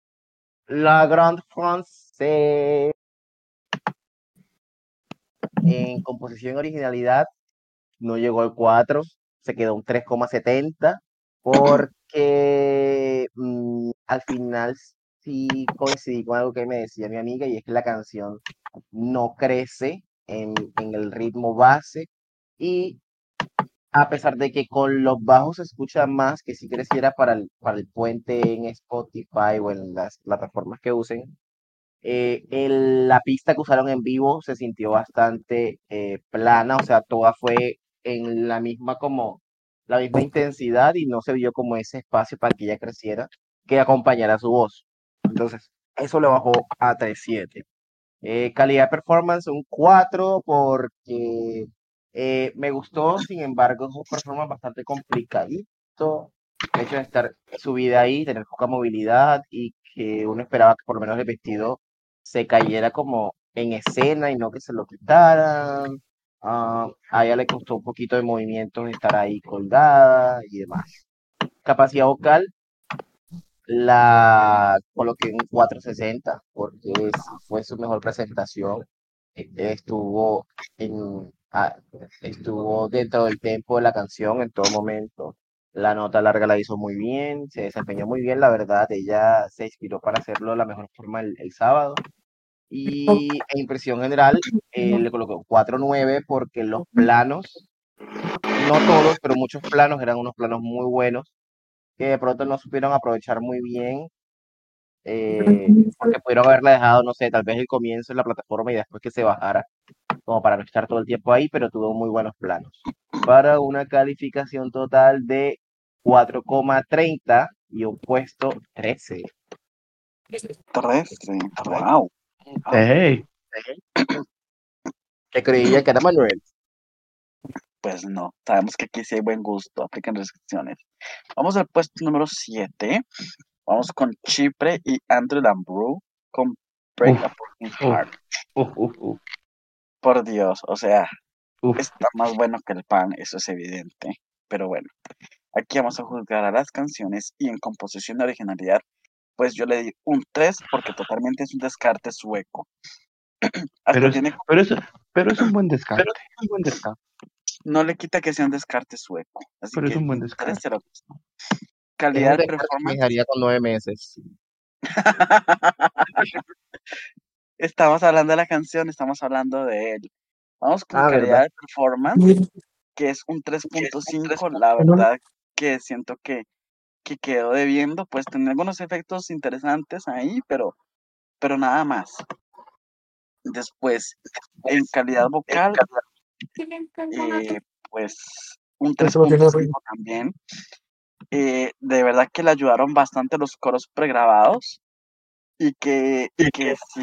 la Grande France en composición y originalidad no llegó al 4, se quedó un 3,70 porque mm, al final sí coincidí con algo que me decía mi amiga y es que la canción no crece en, en el ritmo base y a pesar de que con los bajos se escucha más que si creciera para el, para el puente en Spotify o en las plataformas que usen, eh, la pista que usaron en vivo se sintió bastante eh, plana, o sea, toda fue en la misma como la misma intensidad y no se vio como ese espacio para que ella creciera, que acompañara su voz. Entonces, eso le bajó a 3.7. Eh, calidad de performance, un 4 porque eh, me gustó, sin embargo, es un performance bastante complicadito. El hecho de estar subida ahí, tener poca movilidad y que uno esperaba que por lo menos el vestido se cayera como en escena y no que se lo quitaran. Ah, a ella le costó un poquito de movimientos estar ahí colgada y demás. Capacidad vocal, la coloqué en 460 porque es- fue su mejor presentación. Eh, Estuvo, en, estuvo dentro del tempo de la canción en todo momento. La nota larga la hizo muy bien, se desempeñó muy bien, la verdad. Ella se inspiró para hacerlo de la mejor forma el, el sábado. Y en impresión general, eh, le colocó 4.9 porque los planos, no todos, pero muchos planos eran unos planos muy buenos que de pronto no supieron aprovechar muy bien, eh, porque pudieron haberla dejado, no sé, tal vez el comienzo en la plataforma y después que se bajara, como para no estar todo el tiempo ahí, pero tuvo muy buenos planos. Para una calificación total de 4,30 y un puesto 13. 13. Wow. ¡Ey! ¿Qué creía que era Manuel? Pues no, sabemos que aquí sí hay buen gusto, aplican restricciones. Vamos al puesto número 7. Vamos con Chipre y Andrew Lambrou con Break Uf, a Broken uf. Heart. Uf, uf, uf, Por Dios, o sea, uf. está más bueno que el pan, eso es evidente. Pero bueno, aquí vamos a juzgar a las canciones y en composición de originalidad, pues yo le di un 3 porque totalmente es un descarte sueco. Pero es, tiene, pero es, pero es un buen descarte. Un buen descanso. no le quita que sea un descarte sueco. Así Pero es un buen descarte. Es Calidad de descarte performance. dejaría con nueve meses. estamos hablando de la canción, estamos hablando de él. Vamos con Ah, calidad ¿verdad? de performance, que es un 3.5. La verdad que siento que, que quedó debiendo, pues tener algunos efectos interesantes ahí, pero, pero nada más. Después, en calidad vocal, eh, pues un Eso lo tiene 3.5 también. Eh, de verdad que le ayudaron bastante los coros pregrabados y que, y que si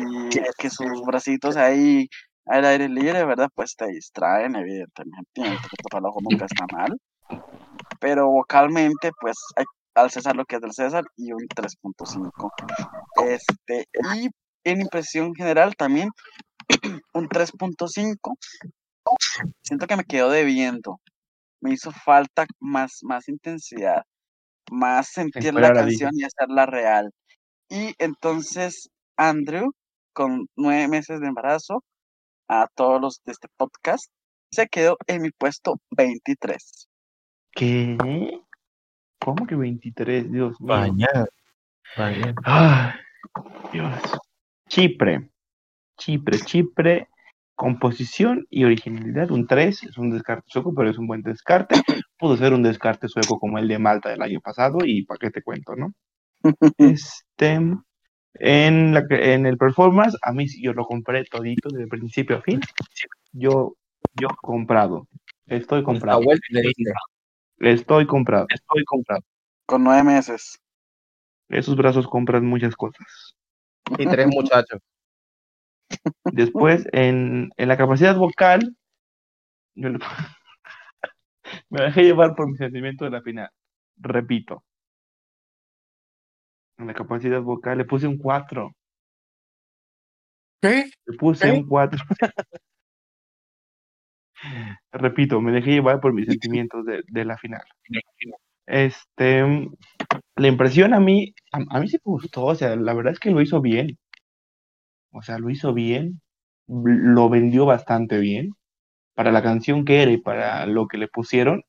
que sus bracitos ahí al aire libre, ¿verdad? Pues te distraen, evidentemente, y que tapar el ojo nunca está mal. Pero vocalmente, pues hay, al César lo que es del César y un 3.5. Este, y en impresión general también un 3.5 siento que me quedó debiendo. Me hizo falta más, más intensidad, más sentir la la canción y hacerla real. Y entonces Andrew, con nueve meses de embarazo, a todos los de este podcast, se quedó en mi puesto 23. ¿Qué? ¿Cómo que 23? Dios mío. Ay, Dios. Chipre. Chipre, Chipre. Composición y originalidad, un 3, es un descarte sueco, pero es un buen descarte. Pudo ser un descarte sueco como el de Malta del año pasado, y para qué te cuento, ¿no? Este, en, la, que- en el performance, a mí sí, yo lo compré todito de principio a fin. Yo, yo comprado. Estoy La comprado. Estoy comprado. Estoy comprado. Con nueve meses. Esos brazos compran muchas cosas. Y tres muchachos. Después, en, en la capacidad vocal, yo le- me dejé llevar por mi sentimiento de la final. Repito. En la capacidad vocal le puse un 4. ¿Qué? Le puse ¿Qué? un 4. Repito, me dejé llevar por mis sentimientos de, de la final. Este, la impresión a mí, a, a mí sí me gustó, o sea, la verdad es que lo hizo bien. O sea, lo hizo bien, lo vendió bastante bien. Para la canción que era y para lo que le pusieron,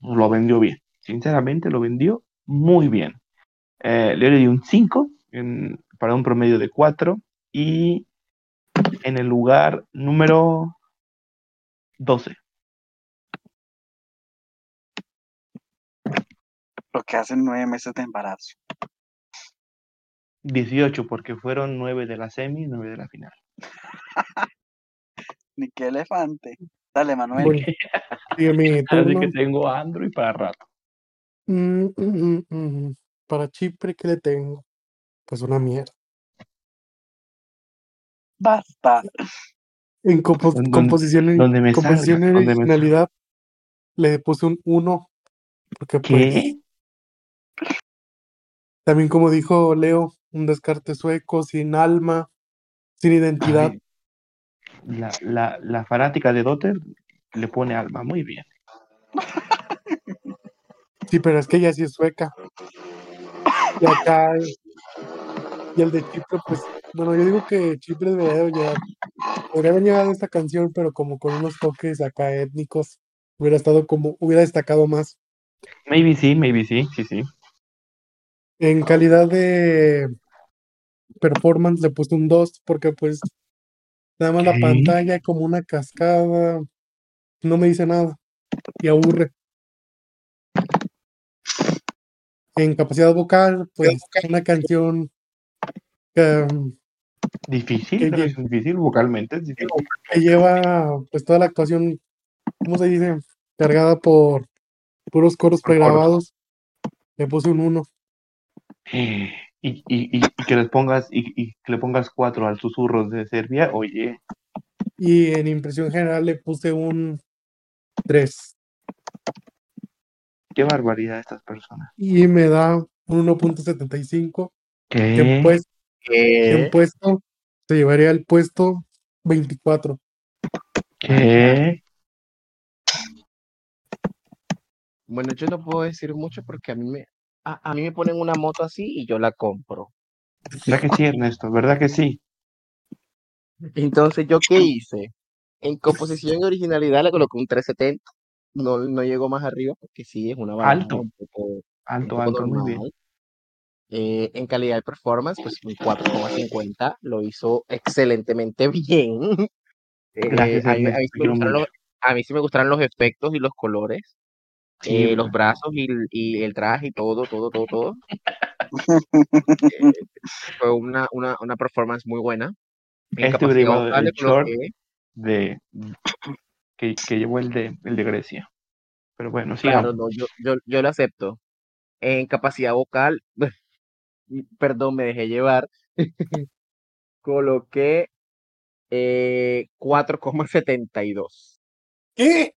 lo vendió bien. Sinceramente, lo vendió muy bien. Eh, le di un 5 en- para un promedio de 4 y en el lugar número 12. Lo que hacen nueve meses de embarazo. 18 porque fueron 9 de la semi y 9 de la final. Ni qué elefante. Dale, Manuel. Bueno, mi Así que tengo Android para rato. Mm, mm, mm, mm. Para Chipre, ¿qué le tengo? Pues una mierda. Basta. En Donde- composición, y- donde me composición salga, y donde me originalidad le puse un 1. Porque pues ¿Qué? también como dijo Leo, un descarte sueco, sin alma, sin identidad. La, la, la fanática de Dotter le pone alma muy bien. Sí, pero es que ella sí es sueca. Y acá, y el de Chipre, pues, bueno, yo digo que Chipre debería de llegar- podría haber esta canción, pero como con unos toques acá étnicos, hubiera estado como, hubiera destacado más. Maybe sí, maybe sí, sí, sí. En calidad de performance le puse un 2 porque pues nada más la pantalla como una cascada, no me dice nada y aburre. En capacidad vocal, pues una canción que, Difícil, es difícil vocalmente. Es difícil. que lleva pues toda la actuación, ¿cómo se dice? Cargada por puros coros pregrabados. Le puse un 1. Y, y, y, y que les pongas, y, y que le pongas cuatro al susurros de Serbia, oye, Y en impresión general le puse un 3. qué barbaridad estas personas. Y me da un 1.75. que pues- ¿Qué? en puesto se llevaría el puesto 24. ¿Qué? Bueno, yo no puedo decir mucho porque a mí me, a, a mí me ponen una moto así y yo la compro. ¿Verdad que sí, Ernesto? ¿Verdad que sí? Entonces, ¿yo qué hice? En composición y originalidad le coloqué un 370. No, no llegó más arriba porque sí, es una balada Alto. un poco, un Alto, poco alto, muy bien. Eh, en calidad de performance, pues un 4,50. Lo hizo excelentemente bien. Eh, Gracias, a, mí, a mí sí me gustaron los, mucho. a mí sí me gustaron los efectos y los colores. Sí, eh, los pues. brazos y, el- y el traje y todo, todo, todo, todo. Eh, fue una, una, una performance muy buena. En Este capacidad hubiera llevado vocal le el short coloqué, de que, que llevó el de el de Grecia. Pero bueno, claro, sigamos. no, yo, yo, yo lo acepto. En capacidad vocal, perdón, me dejé llevar. Coloqué eh, 4,72. ¿Qué?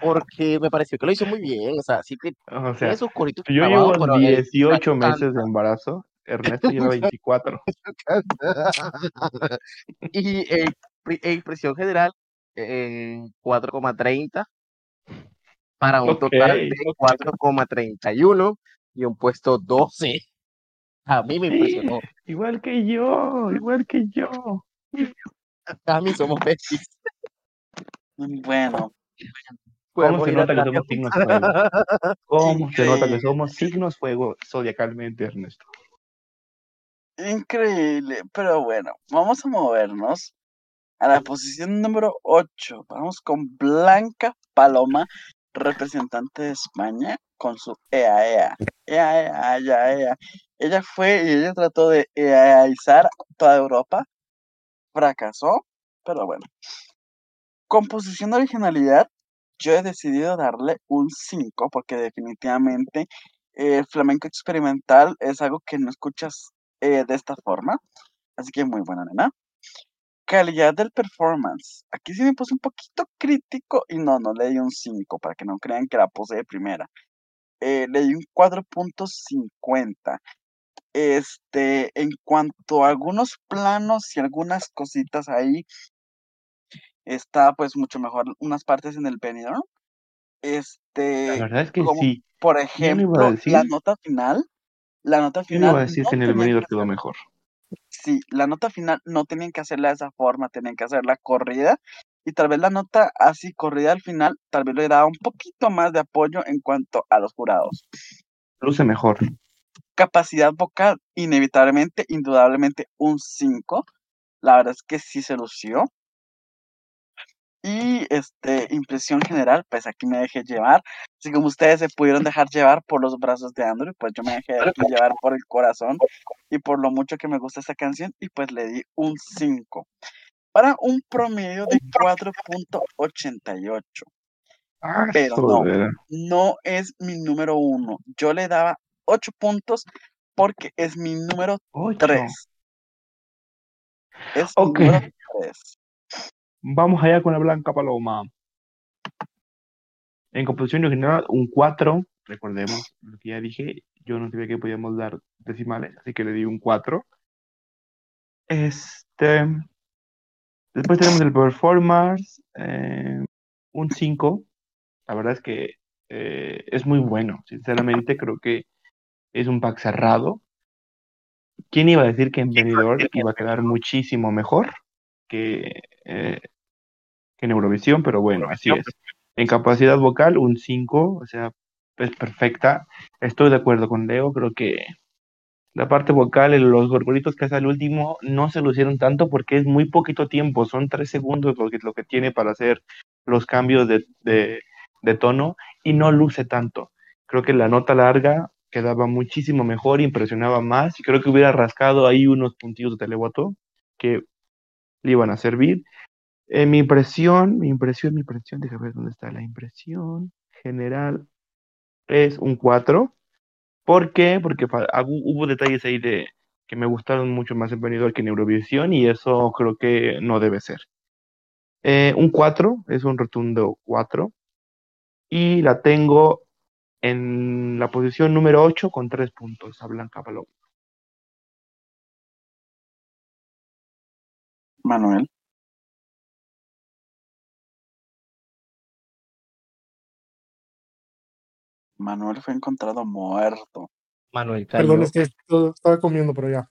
Porque me pareció que lo hizo muy bien. O sea, sí que O sea, tiene sus coritos yo llevo pero él 18 meses de embarazo, Ernesto lleva 24. y en e impresión general en 4,30 para un total de 4,31 y un puesto 12. A mí me impresionó. Igual que yo, igual que yo. A mí somos besties. Bueno, ¿Cómo se nota que somos signos fuego? ¿Cómo se nota que somos signos fuego zodiacalmente, Ernesto? increíble. Pero bueno, vamos a movernos a la posición número 8. Vamos con Blanca Paloma, representante de España, con su EAEA. EAEA, EAEA, EA. Ella fue y ella trató de EAEizar toda Europa. Fracasó, pero bueno. Composición de originalidad, yo he decidido darle un 5 porque definitivamente el flamenco experimental es algo que no escuchas eh, de esta forma. Así que muy buena, nena. Calidad del performance. Aquí sí me puse un poquito crítico y no, no le di un 5 para que no crean que la puse de primera. Eh, le di un 4.50. Este, en cuanto a algunos planos y algunas cositas ahí, está pues mucho mejor unas partes en el Benidorm. Este, La verdad es que como sí. por ejemplo, la nota final, la nota yo no iba a final decir no que en el tenían venido que quedó mejor. sí, la nota final no tenían que hacerla de esa forma, tenían que hacerla corrida y tal vez la nota así corrida al final tal vez le daba un poquito más de apoyo en cuanto a los jurados. Luce mejor. Capacidad vocal, inevitablemente, indudablemente un 5. La verdad es que sí se lució. Y este, impresión general, pues aquí me dejé llevar. Así como ustedes se pudieron dejar llevar por los brazos de Andrew, pues yo me dejé llevar por el corazón y por lo mucho que me gusta esta canción y pues le di un 5 para un promedio de 4.88. Ah, Pero no, es mi número uno. Yo le daba 8 puntos porque es mi número Ocho. 3. Es mi Ok, número 3. vamos allá con la Blanca Paloma. En composición original, un 4. Recordemos lo que ya dije. Yo no sabía que podíamos dar decimales, así que le di un 4. Este. Después tenemos el performance, eh, un 5. La verdad es que eh, es muy bueno. Sinceramente, creo que es un pack cerrado. ¿Quién iba a decir que en Benidorm iba a quedar muchísimo mejor que, eh, que en Eurovisión? Pero bueno, así es. En capacidad vocal, un 5, o sea, es perfecta. Estoy de acuerdo con Leo, creo que la parte vocal, los gorgoritos que hace al último, no se lucieron tanto porque es muy poquito tiempo, son 3 segundos lo que, lo que tiene para hacer los cambios de, de, de tono y no luce tanto. Creo que la nota larga quedaba muchísimo mejor, impresionaba más y creo que hubiera rascado ahí unos puntillos de televoto que le iban a servir. Eh, mi impresión, mi impresión, mi impresión, déjame ver dónde está la impresión general, es un 4. ¿Por qué? Porque hubo detalles ahí de que me gustaron mucho más en Benidorm que en Eurovisión y eso creo que no debe ser. Eh, un 4, es un rotundo 4 y la tengo en la posición número 8 con 3 puntos a Blanca Paloma. Manuel. Manuel fue encontrado muerto. Manuel cayó, Perdón, es que estaba comiendo, pero ya.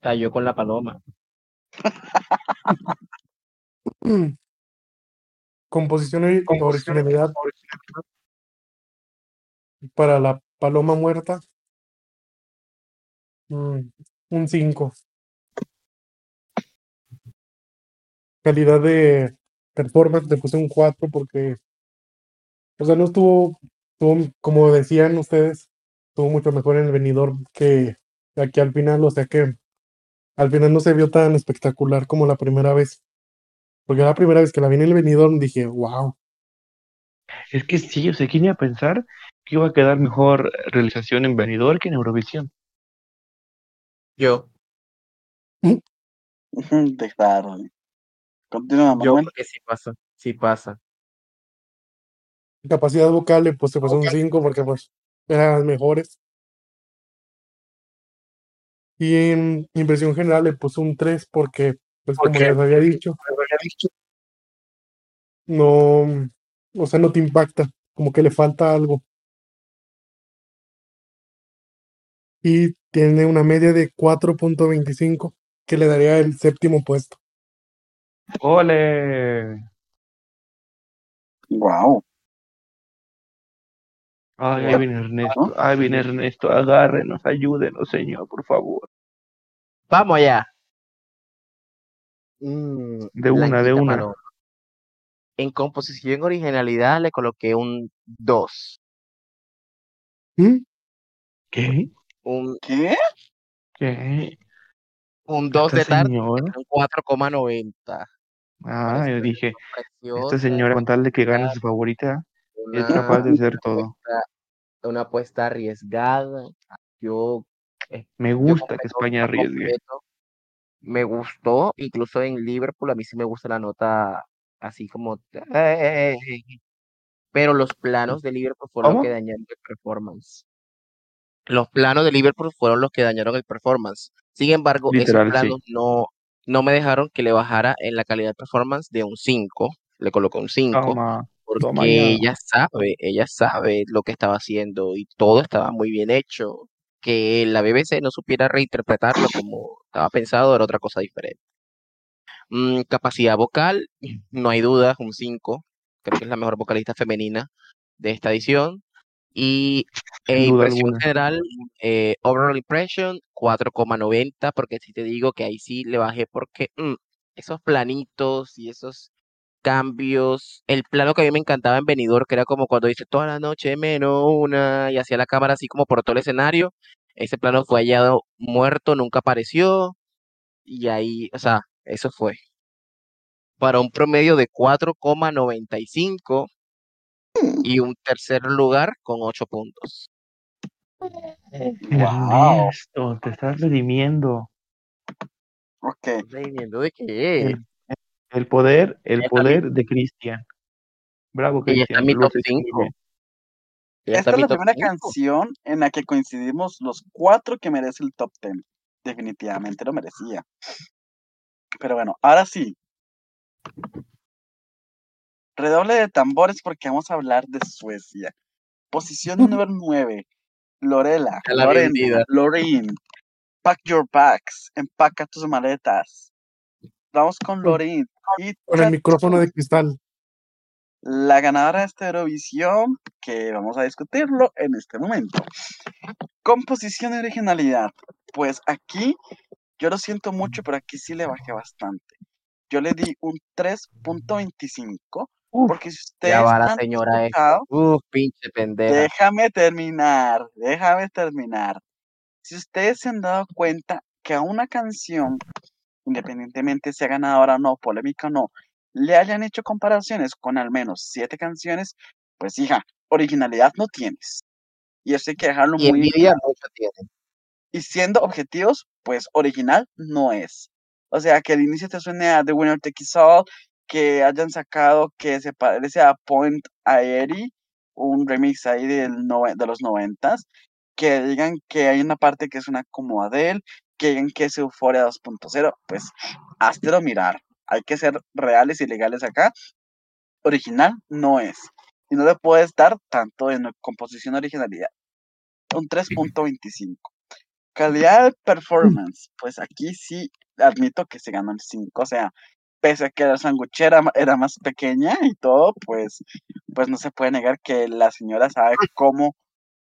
cayó con la paloma. Composición y originalidad para la paloma muerta. mm, un 5. Calidad de performance le puse un 4 porque, o sea, no estuvo, estuvo, como decían ustedes, estuvo mucho mejor en el venidor que aquí al final, o sea que al final no se vio tan espectacular como la primera vez. Porque la primera vez que la vi en el venidor dije, wow, Es que sí, o sea, ¿quién iba a pensar que iba a quedar mejor realización en Benidorm que en Eurovisión? Yo, claro. Continúa, yo Manuel. porque sí pasa, sí pasa. Capacidad vocal le puse pues un 5 porque pues eran las mejores. Y en impresión general le puse un 3 porque pues como les había dicho, no, o sea, no te impacta, como que le falta algo. Y tiene una media de 4.25, que le daría el séptimo puesto. ¡Ole! Wow. Ay, ahí viene Ernesto, ahí viene Ernesto, agárrenos, ayúdenos, señor, por favor. Vamos allá. Mm, De una, de una. En composición originalidad le coloqué un 2. ¿Mm? ¿Qué? Un, ¿Qué? ¿Qué? un 2 de ¿Esta tarde, señora? un 4,90. Ah, yo dije, esta señora con tal de que gane su favorita, es una- capaz de hacer todo. apuesta- Una apuesta arriesgada. Yo eh, Me gusta que España arriesgue. completo. Me gustó, incluso en Liverpool, a mí sí me gusta la nota así como... eh, Pero los planos de Liverpool fueron los que dañaron el performance. Los planos de Liverpool fueron los que dañaron el performance. Sin embargo, Literal, esos sí. planos no, no me dejaron que le bajara en la calidad de performance de un 5. Le colocó un 5 Toma porque ella sabe, ella sabe lo que estaba haciendo y todo estaba muy bien hecho. Que la BBC no supiera reinterpretarlo como estaba pensado era otra cosa diferente. Mm, capacidad vocal, no hay duda, un 5. Creo que es la mejor vocalista femenina de esta edición. Y eh, impresión alguna. general, eh, overall impression, 4,90, porque si te digo que ahí sí le bajé porque mm, esos planitos y esos cambios, el plano que a mí me encantaba en Benidorm, que era como cuando dice toda la noche menos una y hacía la cámara así como por todo el escenario, ese plano fue hallado muerto, nunca apareció y ahí, o sea, eso fue. Para un promedio de 4,95 y un tercer lugar con 8 puntos. Wow. Ernesto, te estás redimiendo. Ok. ¿Viendo de qué? El, poder, el poder de Cristian. Bravo, está Cristian. mi top hecho muy 5. bien. Ella está Esta es la primera 5. canción en la que coincidimos los cuatro que merece el top 10. Definitivamente lo merecía. Pero bueno, ahora sí. Redoble de tambores porque vamos a hablar de Suecia. Posición número 9. Lorela, vendida. Loreen. Pack your bags. Empaca tus maletas. Vamos con Loreen. Y Con el micrófono de cristal. la ganadora de esta Eurovisión, que vamos a discutirlo en este momento. Composición y originalidad. Pues aquí, yo lo siento mucho, pero aquí sí le bajé bastante. Yo le di un 3.25, Uf, porque si ustedes Ya va la señora escuchado, Uf, pinche pendeja. déjame terminar, déjame terminar. Si ustedes se han dado cuenta que a una canción, independientemente sea ganadora o no, polémica o no, le hayan hecho comparaciones con al menos siete canciones, pues hija, originalidad no tienes. Y eso hay que dejarlo Y muy tiene. Y siendo objetivos, pues original no es. O sea, que al inicio te suene a The Winner Take It All, que hayan sacado que se parece a Point Aeri, un remix ahí del de los noventas, que digan que hay una parte que suena como Adele, digan que es Euphoria 2.0, pues háztelo mirar. Hay que ser reales y legales acá. Original no es. Y no le puedes dar tanto en composición originalidad. Un 3.25. Calidad de performance, pues aquí sí admito que se ganó el 5, o sea, pese a que la sanguchera era más pequeña y todo, pues, pues no se puede negar que la señora sabe cómo,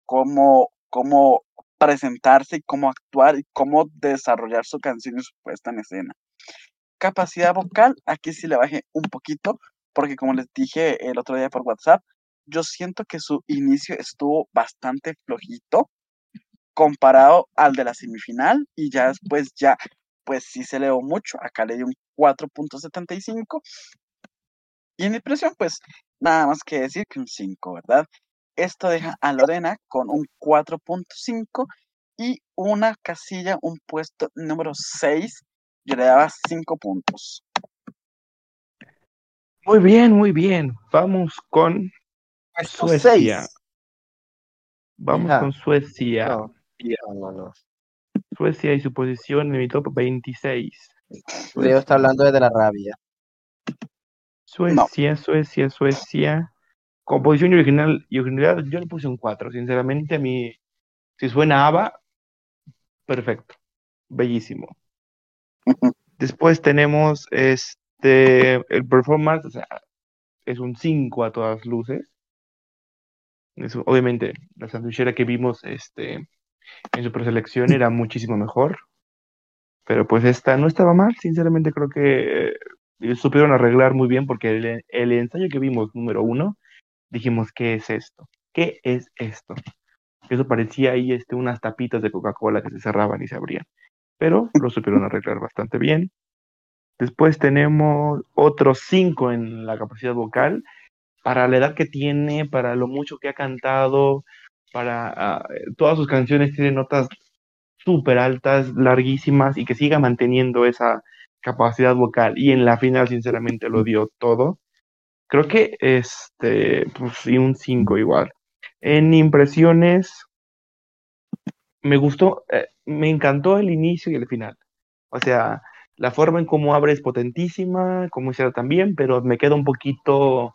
cómo, cómo presentarse y cómo actuar y cómo desarrollar su canción y su puesta en escena. Capacidad vocal, aquí sí le bajé un poquito, porque como les dije el otro día por WhatsApp, yo siento que su inicio estuvo bastante flojito comparado al de la semifinal y ya después ya pues sí se elevó mucho, acá le di un 4.75 y en impresión pues nada más que decir que un 5, ¿verdad? Esto deja a Lorena con un 4.5 y una casilla, un puesto número 6, yo le daba 5 puntos. Muy bien, muy bien. Vamos con Puesto Suecia. 6. Vamos con Suecia. No, no, no, no. Suecia y su posición en mi top 26. Leo está hablando desde la rabia. Suecia, Suecia, Suecia. Composición y original y originalidad, yo le puse un 4. Sinceramente, a mí, si suena ABBA, perfecto. Bellísimo. Después tenemos este, el performance, o sea, es un 5 a todas luces. obviamente, la sanduichera que vimos este, en su preselección era muchísimo mejor. Pero pues esta no estaba mal, sinceramente creo que eh, supieron arreglar muy bien porque el, el ensayo que vimos, número uno, dijimos, ¿qué es esto? ¿Qué es esto? Eso parecía ahí este, unas tapitas de Coca-Cola que se cerraban y se abrían. Pero lo supieron arreglar bastante bien. Después tenemos otros cinco en la capacidad vocal. Para la edad que tiene, para lo mucho que ha cantado, para ah, todas sus canciones tienen notas súper altas, larguísimas y que siga manteniendo esa capacidad vocal y en la final sinceramente lo dio todo. Creo que este, pues y un 5 igual. En impresiones, me gustó, eh, me encantó el inicio y el final. O sea, la forma en cómo abre es potentísima, como hiciera también, pero me queda un poquito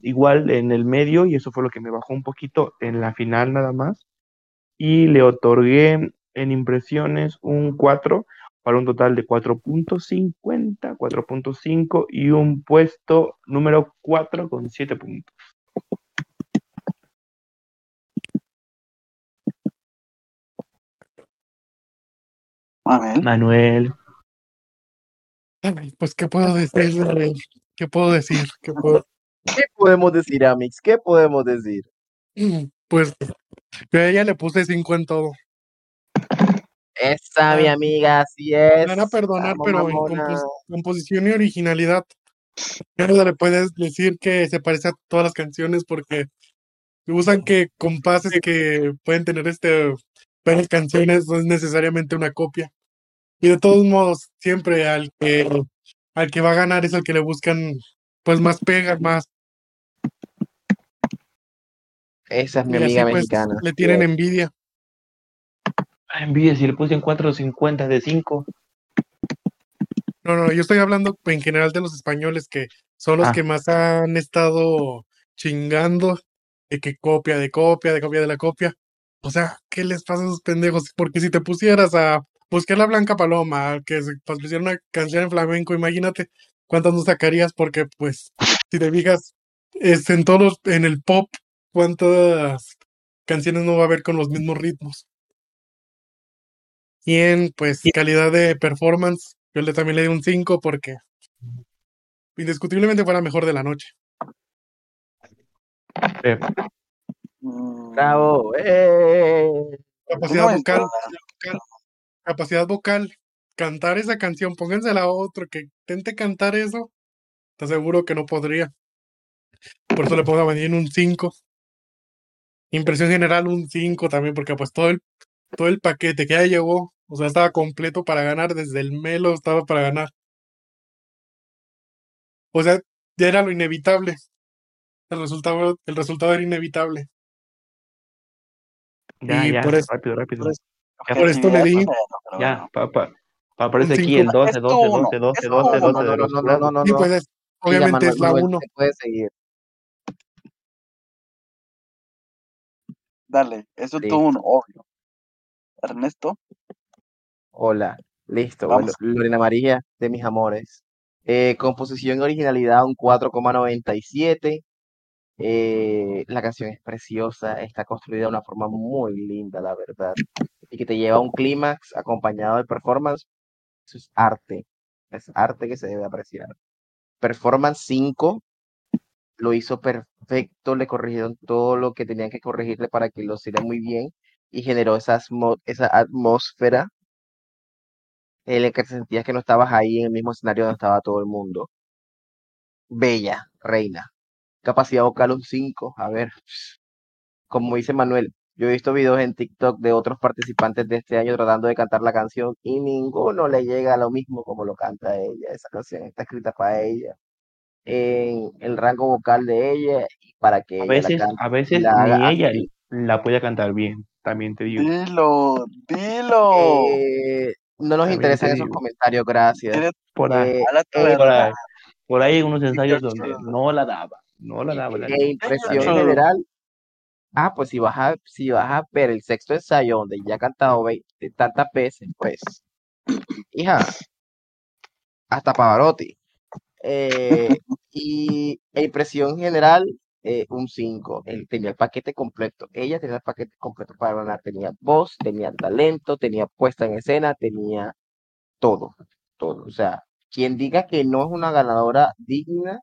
igual en el medio y eso fue lo que me bajó un poquito en la final nada más. Y le otorgué en impresiones un 4 para un total de 4.50, 4.5 y un puesto número 4 con 7 puntos. Manuel. pues, ¿qué puedo decir? ¿Qué puedo decir? ¿Qué, puedo... ¿Qué podemos decir, Amix? ¿Qué podemos decir? Pues, yo a ella le puse 5 en todo. Esa, mi amiga, así es. Me van a perdonar, pero en composición y originalidad, no le puedes decir que se parece a todas las canciones porque usan que compases que pueden tener este varias canciones, no es necesariamente una copia. Y de todos modos, siempre al que al que va a ganar es al que le buscan pues más pegas, más. Esa es mi amiga pues, mexicana. Le tienen envidia. Envidia si le puse en 4.50 de 5. No, no, yo estoy hablando en general de los españoles que son los ah. que más han estado chingando de que copia, de copia, de copia de la copia. O sea, ¿qué les pasa a esos pendejos? Porque si te pusieras a buscar la Blanca Paloma, que se pusiera una canción en flamenco, imagínate cuántas no sacarías, porque pues, si te fijas, es en todos, en el pop, cuántas canciones no va a haber con los mismos ritmos. Y en, pues, calidad de performance, yo le también le di un 5 porque indiscutiblemente fue la mejor de la noche. Bravo. Eh. Capacidad vocal, Capacidad vocal. Cantar esa canción, pónganse la otra, que intente cantar eso. Te aseguro que no podría. Por eso le pongo a venir un 5. Impresión general un 5 también, porque pues todo el, todo el paquete que ya llegó o sea, estaba completo para ganar, desde el Melo estaba para ganar. O sea, ya era lo inevitable. El resultado, el resultado era inevitable. Ya, y ya, por rápido, rápido. Por, esto le di. Ya, papá. Aparece aquí el 12, 12, 12, 12, 12, 12 de los No, no, no, no. pues obviamente es la 1. Puede seguir. Dale, eso es todo un obvio. Ernesto. Hola, listo. Lorena María, de mis amores. Eh, composición y originalidad, un 4,97. Eh, la canción es preciosa, está construida de una forma muy linda, la verdad. Y que te lleva a un clímax acompañado de performance. Eso es arte. Es arte que se debe apreciar. Performance 5 lo hizo perfecto, le corrigieron todo lo que tenían que corregirle para que lo hiciera muy bien y generó esa, esa atmósfera en el que te sentías que no estabas ahí en el mismo escenario donde estaba todo el mundo. Bella, reina. Capacidad vocal un 5. A ver, como dice Manuel, yo he visto videos en TikTok de otros participantes de este año tratando de cantar la canción y ninguno le llega a lo mismo como lo canta ella. Esa canción está escrita para ella. En el rango vocal de ella y para que a veces, a veces ni ella la puede cantar bien, también te digo. Dilo, dilo. Eh, no nos También interesan te esos digo. comentarios, gracias. Por ahí, Eh, la eh, por ahí, por ahí hay unos ensayos donde no la daba, no la daba la la impresión general. Ah, pues si vas a, si vas a ver el sexto ensayo donde ya ha cantado ve- tantas veces, pues, hija, hasta Pavarotti. Eh, y e impresión general, eh, un 5. Él tenía el paquete completo. Ella tenía el paquete completo para ganar. Tenía voz, tenía talento, tenía puesta en escena, tenía todo, todo. O sea, quien diga que no es una ganadora digna,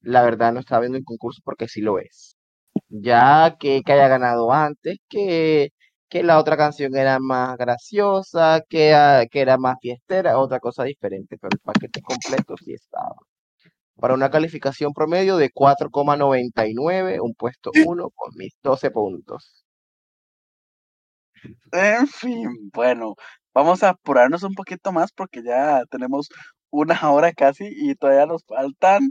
la verdad no está viendo el concurso porque sí lo es. Ya que, que haya ganado antes, que, que la otra canción era más graciosa, que, ah, que era más fiestera, otra cosa diferente, pero el paquete completo sí estaba. Para una calificación promedio de 4,99, un puesto 1 con mis 12 puntos. En fin, bueno, vamos a apurarnos un poquito más porque ya tenemos una hora casi y todavía nos faltan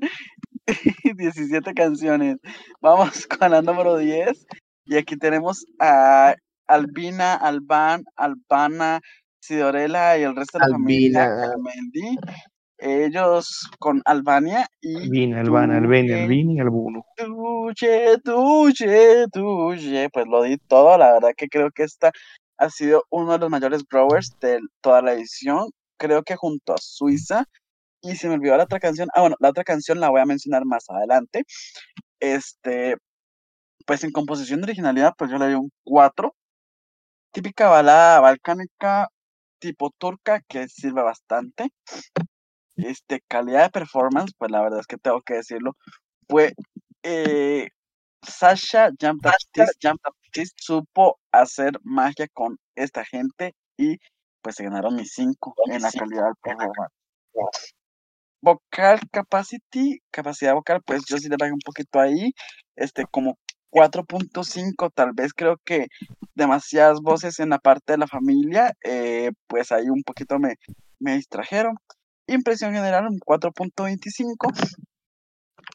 17 canciones. Vamos con la número 10 y aquí tenemos a Albina, Alban, Albana, Sidorela y el resto de la familia Camendi. Ellos con Albania y Ben, el Tuye, Vini y el Buno. Tuye, Tuye, Tuye. Pues lo di todo, la verdad que creo que esta ha sido uno de los mayores growers de toda la edición. Creo que junto a Suiza. Y se me olvidó la otra canción. Ah, bueno, la otra canción la voy a mencionar más adelante. Este, pues en composición de originalidad, pues yo le doy un 4. Típica balada balcánica tipo turca que sirve bastante. Este, calidad de performance, pues la verdad es que tengo que decirlo. Fue eh, Sasha Jean Baptiste, supo hacer magia con esta gente y pues se ganaron mis 5 en la calidad del performance. Vocal capacity, capacidad vocal, pues yo sí le bajé un poquito ahí, este, como 4.5, tal vez creo que demasiadas voces en la parte de la familia, eh, pues ahí un poquito me, me distrajeron. Impresión general, un 4.25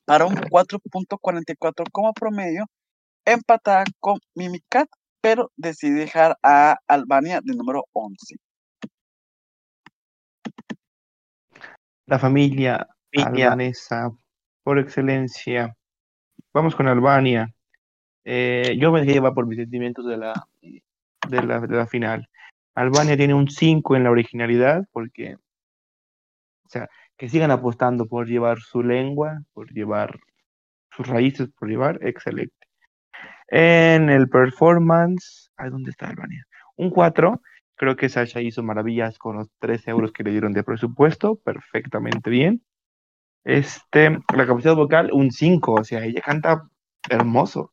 para un 4.44 como promedio, empatada con Mimicat, pero decidí dejar a Albania de número 11. La familia albanesa, por excelencia. Vamos con Albania. Eh, yo me dejé llevar por mis sentimientos de la, de la, de la final. Albania tiene un 5 en la originalidad, porque, sea, que sigan apostando por llevar su lengua, por llevar sus raíces, por llevar, excelente. En el performance, ¿a dónde está Albania? Un 4, creo que Sasha hizo maravillas con los 3 euros que le dieron de presupuesto, perfectamente bien. Este, la capacidad vocal, un 5, o sea, ella canta hermoso.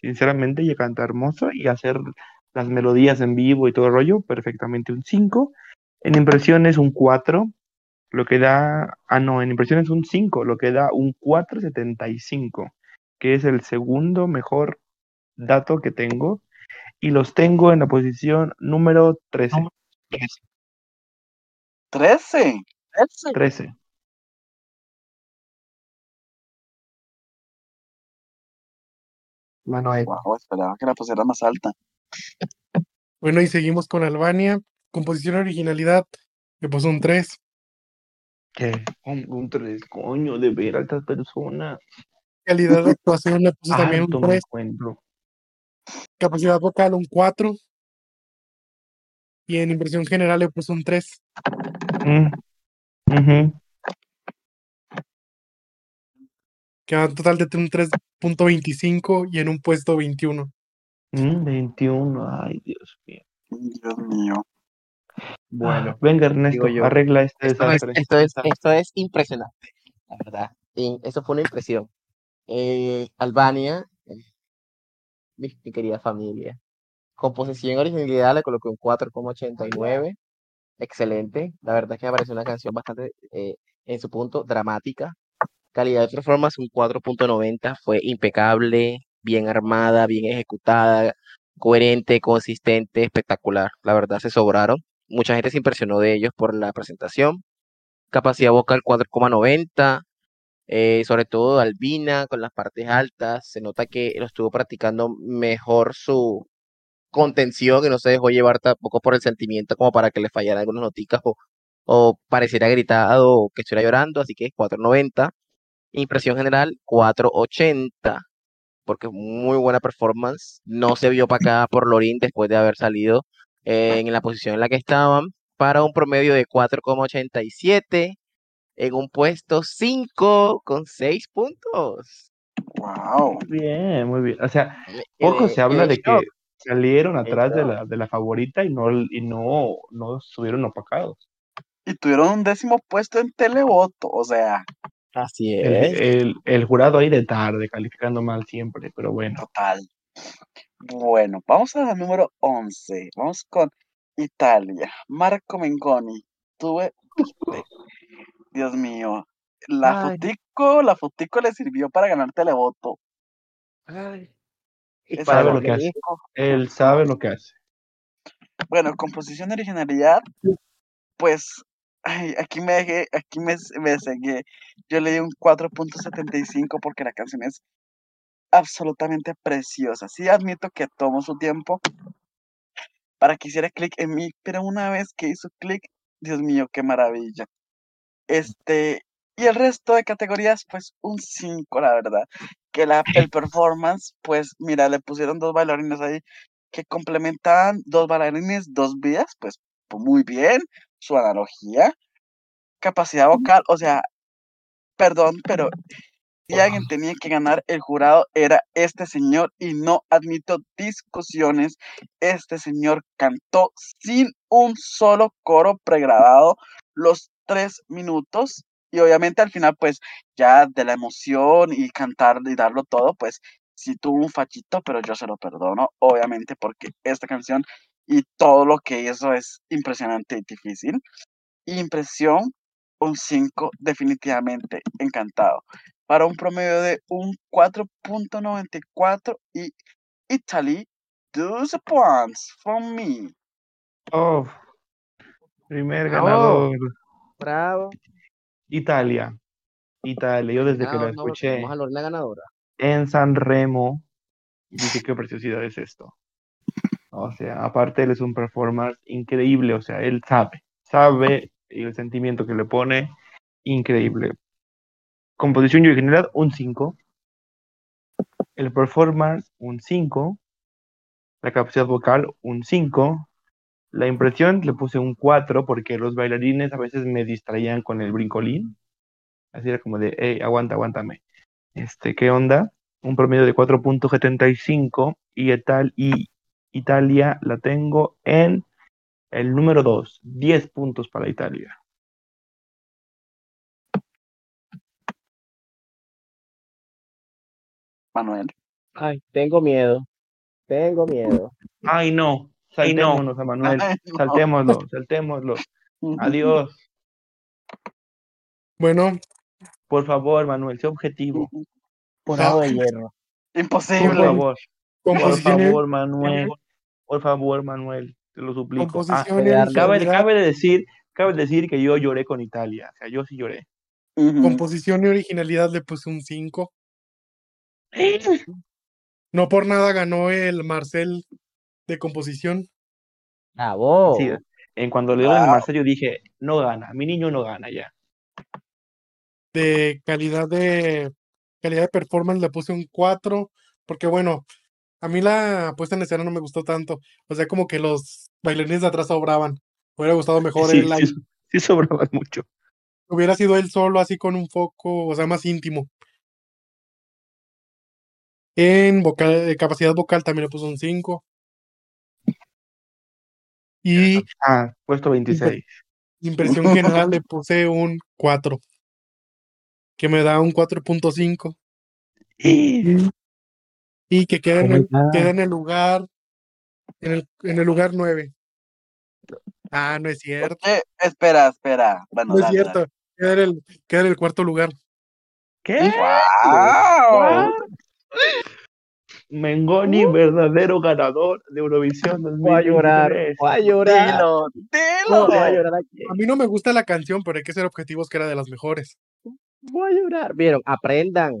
Sinceramente, ella canta hermoso y hacer las melodías en vivo y todo el rollo, perfectamente un 5. En impresiones, un 4, lo que da, ah, no, en impresiones un 5, lo que da un 4.75, que es el segundo mejor dato que tengo. Y los tengo en la posición número 13. 13. 13. Manuel. Wow, esperaba que la pusiera más alta. Bueno, y seguimos con Albania. Composición originalidad, le puso un 3. ¿Qué? Un, un 3, coño, de ver a esta persona. Calidad de actuación le puso también un me 3. encuentro. Capacidad vocal un 4. Y en impresión general le puso un 3. Mm, ujú. Queda un total de un 3.25 y en un puesto 21. Mm, 21, ay, Dios mío. Dios mío. Bueno, Venga, Ernesto, yo, arregla este esto es, esto es, esto es impresionante, la verdad. Y eso fue una impresión. Eh, Albania, eh, mi, mi querida familia. Composición y originalidad le coloqué un 4,89. Excelente. La verdad es que me pareció una canción bastante, eh, en su punto, dramática. Calidad de performance, un 4.90. Fue impecable, bien armada, bien ejecutada, coherente, consistente, espectacular. La verdad se sobraron. Mucha gente se impresionó de ellos por la presentación. Capacidad vocal 4,90. eh, sobre todo Albina con las partes altas. Se nota que lo estuvo practicando mejor su, contención y no se dejó llevar tampoco por el sentimiento como para que le fallaran algunas noticas o, pareciera gritado o que estuviera llorando, así que 4.90. Impresión general 4.80, porque muy buena performance. No se vio para acá por Lorin después de haber salido eh, en la posición en la que estaban, para un promedio de 4.87 en un puesto 5 con 6 puntos. Wow. Muy bien, muy bien. O sea, Me poco se habla en de que salieron atrás de la, de la favorita y no, y no, no estuvieron opacados. Y tuvieron un décimo puesto en televoto, o sea, Así El, es. el, el jurado ahí de tarde, calificando mal siempre, pero bueno. total. Bueno, vamos a la número 11. Vamos con Italia. Marco Mengoni. Tuve, Dios mío, la Ay. fotico, la fotico le sirvió para ganar televoto. Ay. Y Sabe lo que hace. Él sabe lo que hace. Bueno, composición de originalidad, pues ay, aquí me dejé, aquí me, me cegué. Yo le di un 4.75 porque la canción es absolutamente preciosa. Sí admito que tomó su tiempo para que hiciera clic en mí, pero una vez que hizo clic, Dios mío, qué maravilla. Este, y el resto de categorías, pues un 5, la verdad. Que la, el performance, pues mira, le pusieron dos bailarines ahí que complementaban dos bailarines, dos vías, pues, pues, muy bien, su analogía, capacidad vocal, o sea, perdón, pero si alguien tenía que ganar el jurado era este señor y no admito discusiones. Este señor cantó sin un solo coro pregrabado los tres minutos y obviamente al final pues ya de la emoción y cantar y darlo todo pues sí tuvo un fachito pero yo se lo perdono obviamente porque esta canción y todo lo que hizo es impresionante y difícil. Impresión un 5 definitivamente encantado para un promedio de un 4.94 y Italy 12 points from me. Oh, primer Bravo. ganador. Bravo. Italia. Italia. Yo desde que la no, escuché tenemos a Lorena ganadora. en San Remo, dije qué preciosidad es esto. O sea, aparte él es un performance increíble, o sea, él sabe, sabe y el sentimiento que le pone, increíble. Composición y originalidad, un 5. El performance, un 5. La capacidad vocal, un 5. La impresión le puse un 4 porque los bailarines a veces me distraían con el brincolín. Así era como de, hey, aguanta, aguántame. Este, ¿qué onda? Un promedio de 4.75 y, tal, y Italia la tengo en el número 2, 10 puntos para Italia. Manuel. Ay, tengo miedo. Tengo miedo. Ay, no, Ay, no. a Manuel, Ay, no. saltémoslo, saltémoslo. Adiós. Bueno, Por favor, Manuel, sé objetivo. Forado de hierro. Por Imposible. favor, por favor, Manuel. Por favor, Manuel, te lo suplico. Ah, Cabe- de decir, cabe de decir que yo lloré con Italia. O sea, yo sí lloré. Composición y originalidad le puse un 5. No por nada ganó el Marcel de composición. Bravo. Sí, en cuando le dieron el Wow. Marcel, yo dije, no gana, mi niño no gana ya. De calidad de calidad de performance le puse un 4. Porque bueno, a mí la puesta en escena no me gustó tanto. O sea, como que los bailarines de atrás sobraban. Me hubiera gustado mejor Sí, él ahí. sí, sí sobraban mucho. Hubiera sido él solo, así con un foco, o sea, más íntimo. En vocal, eh, capacidad vocal también le puse un 5. Y Ah, puesto 26. impresión general le puse un 4. Que me da un 4.5. Y- Y que queda en el, queda en el lugar. En el, en el lugar 9. Ah, no es cierto. Eh, espera, espera. Bueno, No es dale, cierto. Queda en el, queda en el cuarto lugar. ¿Qué? ¡Wow! Mengoni, verdadero ganador de Eurovisión Voy a llorar. 2023. Voy a llorar. Dilo, No, voy a dilo. llorar aquí. A mí no me gusta la canción, pero hay que ser objetivos que era de las mejores. Voy a llorar. Vieron, aprendan.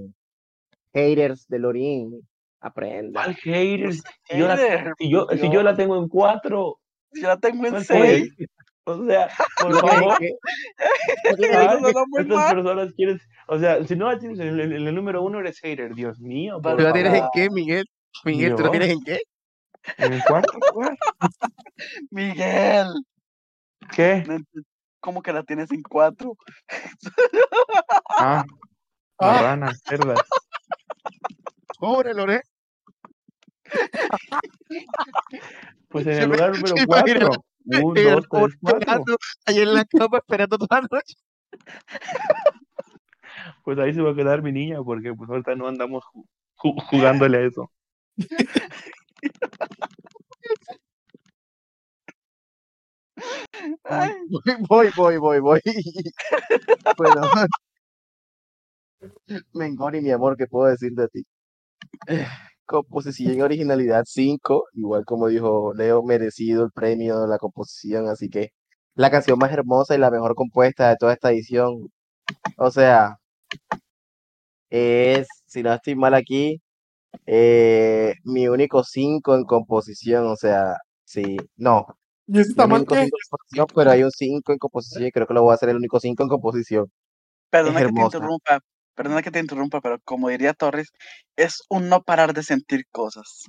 Haters de Lorin. Aprenda. ¿Cuál haters? Si yo, la, si, yo, si yo la tengo en cuatro. Si la tengo en ¿cuál 6. hate? O sea, por ¿No favor. que- estas mal. personas quieren, o sea, si no la tienes en el, en el número uno eres hater, Dios mío, por ¿Tú la tienes en qué, Miguel? Miguel, ¿tú la Yo. tienes en qué? ¿En el cuarto lugar? Miguel, ¿Qué? ¿cómo que la tienes en 4? Ah, Ah. marranas, cerdas. Pobre Lore. Pues en el lugar número cuatro. Un, dos, tres, cuatro. ahí en la cama esperando toda la noche. Pues ahí se va a quedar mi niña, porque pues ahorita no andamos ju- ju- jugándole a eso. Ay, Voy, voy, voy, voy. bueno. Mengoni, mi amor, ¿qué puedo decir de ti? Composición y originalidad 5, igual como dijo Leo, merecido el premio de la composición, así que la canción más hermosa y la mejor compuesta de toda esta edición. O sea, es, si no estoy mal aquí, eh, mi único 5 en composición, o sea, sí, no, ¿Y ese está mal único qué? 5 en composición, pero hay un 5 en composición y creo que lo voy a hacer el único 5 en composición. perdona que te interrumpa, perdona que te interrumpa, pero como diría Torres, es un no parar de sentir cosas.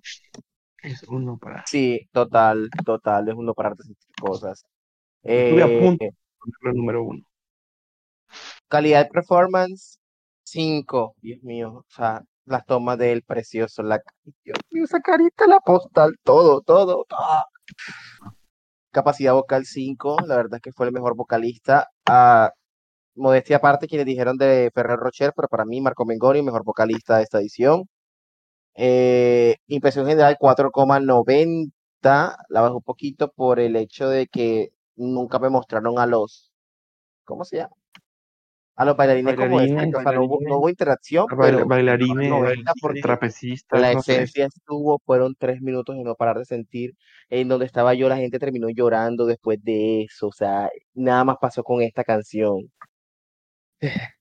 Es uno para. Sí, total, total, es uno para sentir cosas. Estuve a Eh, punto de ponerlo en número uno. calidad de performance, 5, Dios mío, o sea, las tomas del precioso, la, Dios mío, esa carita, la postal, todo, todo, todo. Capacidad vocal 5, la verdad es que fue el mejor vocalista. Ah, modestia aparte, quienes dijeron de Ferrer Rocher, pero para mí Marco Mengoni, mejor vocalista de esta edición. Eh, impresión general 4,90, la bajó un poquito por el hecho de que nunca me mostraron a los, ¿cómo se llama? A los bailarines como Bailarines, cerca, o sea, no hubo, no hubo interacción, pero bailarines, 90 porque trapecistas, la no sé. esencia estuvo, fueron tres minutos de no parar de sentir. En donde estaba yo, la gente terminó llorando después de eso. O sea, nada más pasó con esta canción.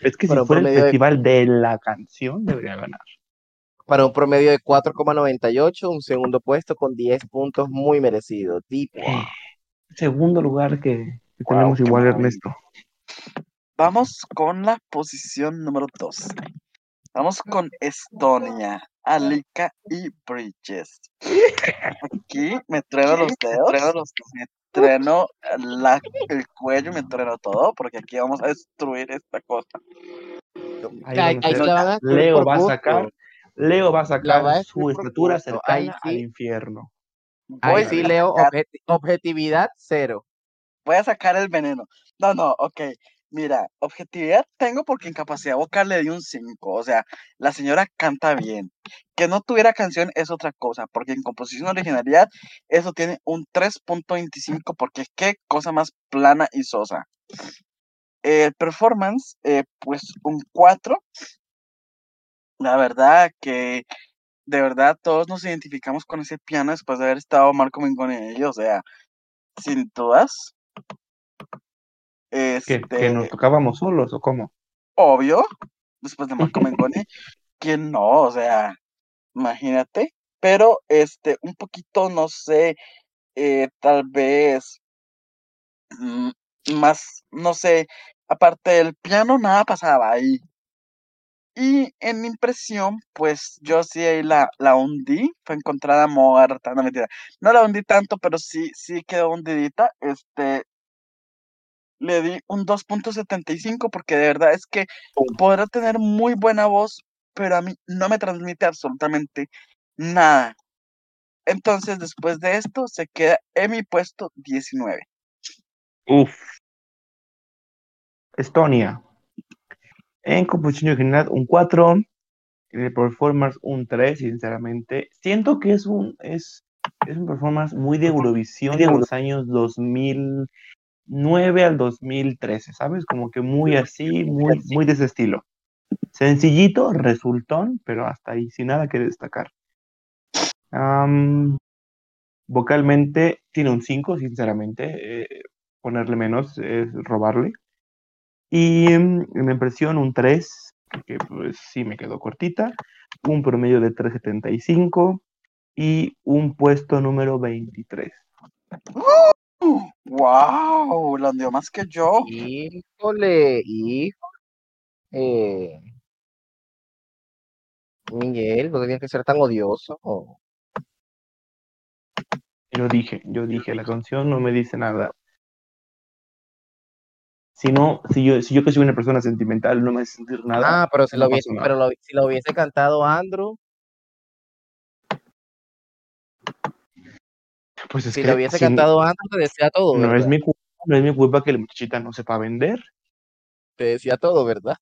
Es que si Para un fuera el promedio de- festival de la canción, debería ganar. Para un promedio de 4,98, un segundo puesto con 10 puntos muy merecido. Deep One. Segundo lugar que, que Wow, tenemos igual. Ernesto. Vamos con la posición número 2. Vamos con Estonia, Alika y Bridges. Aquí me trueno los dedos, me la- el cuello, me trueno todo, porque aquí vamos a destruir esta cosa. Ahí Ahí- van a ahí ser- se la van a destruir Leo va a sacar, Leo va a La va a sacar su estatura cercana Ahí al infierno. Ahí sí, Leo, objetividad cero. voy a sacar el veneno. No, no, ok. Mira, objetividad tengo porque en capacidad vocal le di un 5. O sea, la señora canta bien. Que no tuviera canción es otra cosa, porque en composición originalidad eso tiene un 3.25 porque qué cosa más plana y sosa. El performance, eh, pues un 4. La verdad que de verdad todos nos identificamos con ese piano después de haber estado Marco Mengoni en ello, o sea, sin dudas. ¿Que, Este, que nos tocábamos solos o cómo? obvio, después de Marco Mengoni, ¿quién no? O sea, imagínate, pero este, un poquito, no sé, eh, tal vez mm, más, no sé, aparte del piano, nada pasaba ahí. Y en mi impresión, pues yo sí ahí la, la hundí, fue encontrada muerta, no mentira, no la hundí tanto, pero sí, sí quedó hundidita, este, le di un 2.75 porque de verdad es que podrá tener muy buena voz, pero a mí no me transmite absolutamente nada. Entonces, después de esto, se queda en mi puesto 19. Uf. Estonia. En composición original, un 4. En el performance, un 3, sinceramente. Siento que es un, es, es un performance muy de Eurovisión de los años 2009 al 2013, ¿sabes? Como que muy así, muy, muy de ese estilo. Sencillito, resultón, pero hasta ahí, sin nada que destacar. Vocalmente tiene un 5, sinceramente. eh, ponerle menos es robarle. Y mm, en la impresión un 3, que pues sí me quedó cortita. un promedio de 3.75 y un puesto número 23. ¡Wow! Lo dio más que yo. Híjole, hijo. Eh, Miguel, no tenías que ser tan odioso. Yo dije, yo dije, la canción no me dice nada. Si no, si yo, si yo que soy una persona sentimental no me hace sentir nada. Ah, pero si, no lo, hubiese, pasó nada. pero lo- si lo hubiese cantado Andrew, Pues es si que lo hubiese si- cantado Andrew, te decía todo, no es mi culpa, no es mi culpa que la muchachita no sepa vender. Te decía todo, ¿verdad?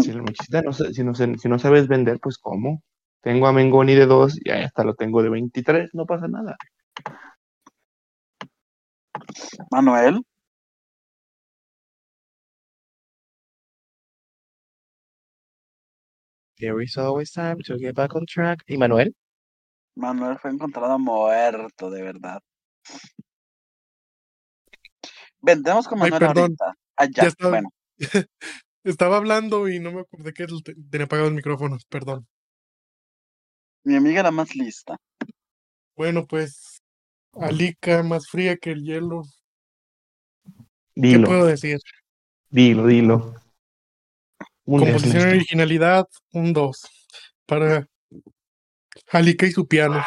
Si la muchachita no, si no, se- si no sabes vender, pues ¿cómo? Tengo a Mengoni de 2 y a esta lo tengo de 23, no pasa nada. Manuel. There is always time to get back on track. ¿Y Manuel? Manuel fue encontrado muerto, de verdad. Vendemos con Ay, Manuel perdón. ahorita. Ah, ya, estaba- bueno. Estaba hablando y no me acordé que te- tenía apagado el micrófono, perdón. Mi amiga la más lista. Bueno, pues Alica más fría que el hielo. ¿Qué Dilo, puedo decir? dilo, dilo. Un Composición y originalidad, un 2. Para Alica y su piano.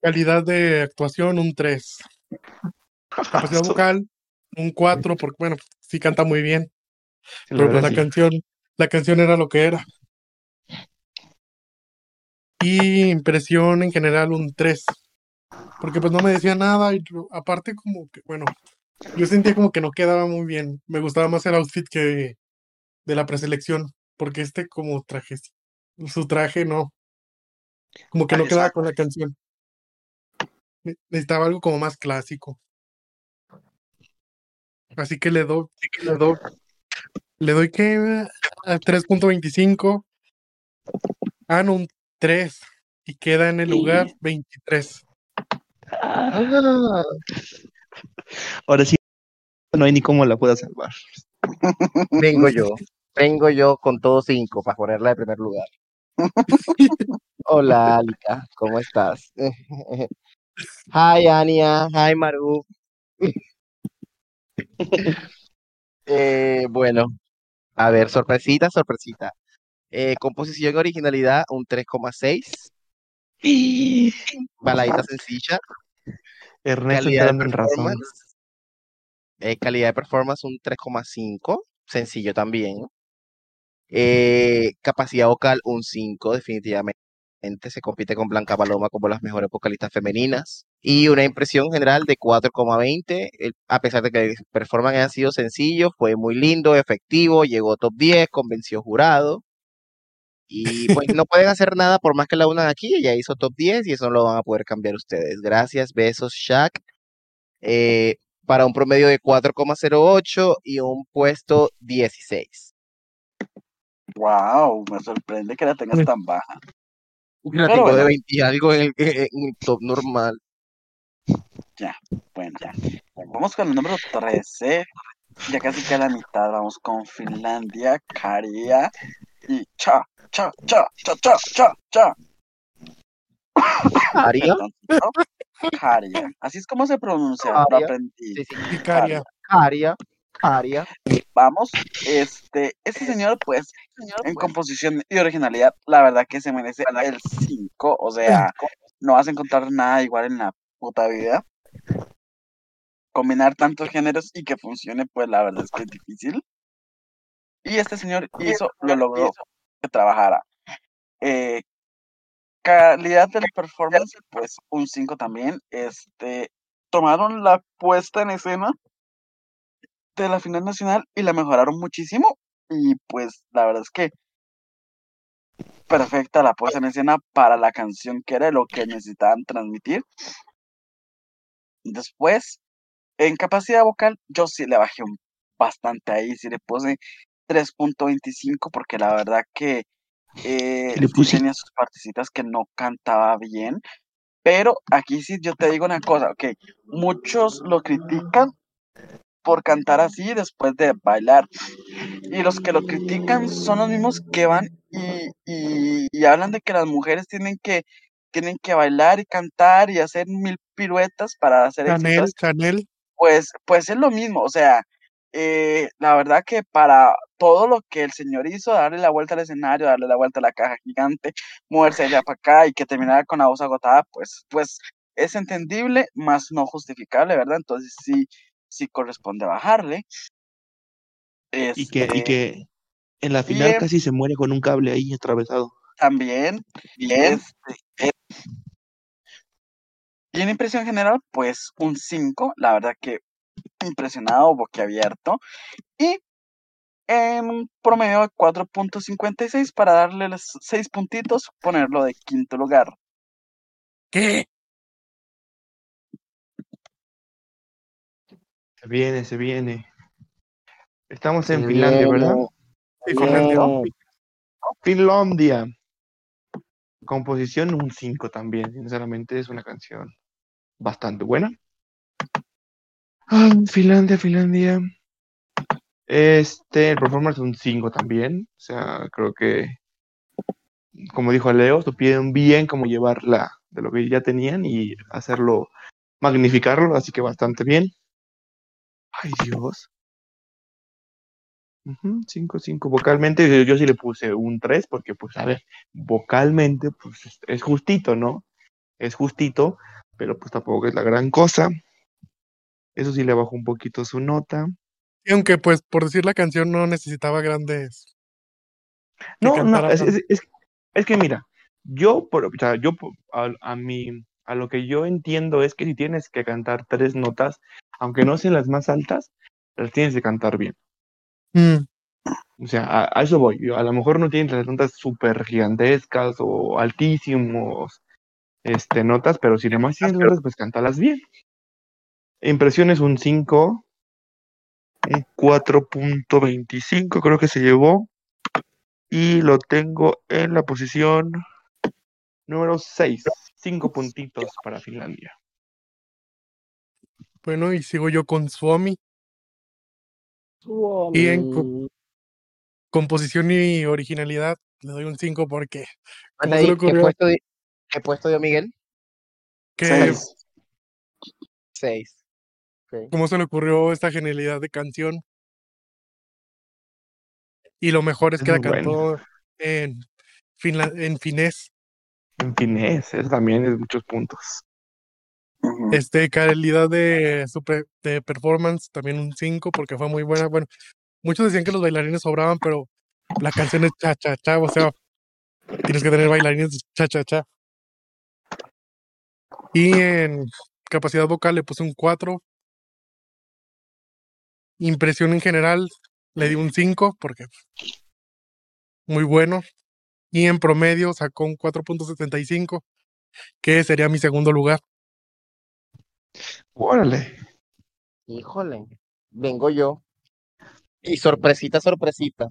Calidad de actuación, un 3. Capacidad vocal, un 4, porque bueno, sí canta muy bien. Sí, la Pero pues verdad la sí. canción, la canción era lo que era. Y impresión en general un 3. Porque pues no me decía nada y aparte como que, bueno, yo sentía como que no quedaba muy bien. Me gustaba más el outfit que de la preselección, porque este como traje, su traje no, como que no quedaba con la canción. Ne- Necesitaba algo como más clásico. Así que le doy, le doy, le doy que a 3.25. Ah, no, un 3. Y queda en el lugar 23. Ah, Ahora sí, no hay ni cómo la pueda salvar. vengo yo. Vengo yo con todos cinco para ponerla de primer lugar. Hola, Alika, ¿cómo estás? Hi, Ania. Hi, Maru. Eh, bueno, a ver, sorpresita, sorpresita. Eh, composición y originalidad, un 3,6. Baladita sencilla. Ernesto Calidad de performance. eh, calidad de performance, un 3,5. Sencillo también. Eh, capacidad vocal, un 5, definitivamente. Se compite con Blanca Paloma como las mejores vocalistas femeninas. Y una impresión general de 4,20. El- A pesar de que el performance ha sido sencillo, fue muy lindo, efectivo, llegó top 10, convenció jurado. Y pues no pueden hacer nada por más que la unan aquí. Ella hizo top 10 y eso no lo van a poder cambiar ustedes. Gracias, besos, Shaq. Eh, para un promedio de 4,08 y un puesto 16. Wow, me sorprende que la tengas tan baja. La tengo de bueno. 20 y algo en el, en el top normal. Bueno, ya. Vamos con el número 13. Ya casi queda la mitad. Vamos con Finlandia, Caria y Cha, Cha, Cha, Cha, Cha, Cha, Cha. Aria. Perdón, ¿no? Caria. Así es como se pronuncia. Lo Caria. aprendí. Sí, sí. Vicaria. Caria. Vamos, este, este señor, pues, en composición y originalidad, la verdad que se merece el 5. O sea, no vas a encontrar nada igual en la puta vida. Combinar tantos géneros y que funcione, pues la verdad es que es difícil. Y este señor hizo, lo logró que trabajara. Eh, calidad del performance, pues un 5 también. Este, tomaron la puesta en escena de la final nacional y la mejoraron muchísimo. Y pues la verdad es que perfecta la puesta en escena para la canción que era lo que necesitaban transmitir. Después, en capacidad vocal, yo sí le bajé un bastante ahí, sí le puse 3.25 porque la verdad que eh, Le sí tenía sus partecitas que no cantaba bien. Pero aquí sí yo te digo una cosa, ok, muchos lo critican por cantar así después de bailar. Y los que lo critican son los mismos que van y, y, y hablan de que las mujeres tienen que, tienen que bailar y cantar y hacer mil piruetas para hacer Chanel. Chanel. Pues, pues es lo mismo, o sea, eh, la verdad que para todo lo que el señor hizo, darle la vuelta al escenario, darle la vuelta a la caja gigante, moverse allá para acá y que terminara con la voz agotada, pues, pues es entendible, más no justificable, ¿verdad? Entonces sí, sí corresponde bajarle. Y que, y Este, que en la final Bien. casi se muere con un cable ahí atravesado. también, Bien. este, y en impresión general, pues un 5, la verdad que impresionado, boquiabierto, y en un promedio de 4.56 para darle los 6 puntitos, ponerlo de quinto lugar. ¿Qué? Se viene, se viene. Estamos en Se Finlandia, ¿verdad? Sí, Finlandia. Mm, Finlandia. Composición un 5 también, sinceramente es una canción bastante buena. Ah, Finlandia, Finlandia. Este, el performance un 5 también. O sea, creo que, como dijo Leo, supieron bien cómo llevarla de lo que ya tenían y hacerlo, magnificarlo, así que bastante bien. Ay, Dios. 5, 5 vocalmente, yo, yo sí le puse un 3 porque, pues, a ver, vocalmente, pues, es, es justito, ¿no? Es justito, pero pues tampoco es la gran cosa. Eso sí le bajó un poquito su nota. Y aunque, pues, por decir la canción no necesitaba grandes. No, no, es, es- que mira, yo, por, o sea, yo a, a mi, a lo que yo entiendo es que si tienes que cantar tres notas, aunque no sean las más altas, las tienes que cantar bien. Mm, O sea, a, a eso voy. A lo mejor no tienes las notas súper gigantescas o altísimos este, notas, pero si además tienes notas, pues cántalas bien. Impresiones un 5, un 4.25 creo que se llevó. Y lo tengo en la posición número 6. 5 puntitos para Finlandia. Bueno, y sigo yo con Suomi. Y en co- Suomi. composición y originalidad le doy un 5 porque, ¿cómo se le ahí, ¿qué ocurrió? puesto, di- qué puesto dio Miguel? Que, Seis. ¿Cómo se le ocurrió esta genialidad de canción? Y lo mejor es Es que la bueno. cantó en, en finés. En finés, eso también es muchos puntos. Este, calidad de, su pe- de performance, también un 5 porque fue muy buena. Bueno, muchos decían que los bailarines sobraban, pero la canción es cha cha cha, o sea, tienes que tener bailarines cha cha cha. Y en capacidad vocal le puse un 4. Impresión en general le di un 5 porque muy bueno. Y en promedio sacó un 4.75, que sería mi segundo lugar. Órale. Híjole, vengo yo. Y sorpresita, sorpresita.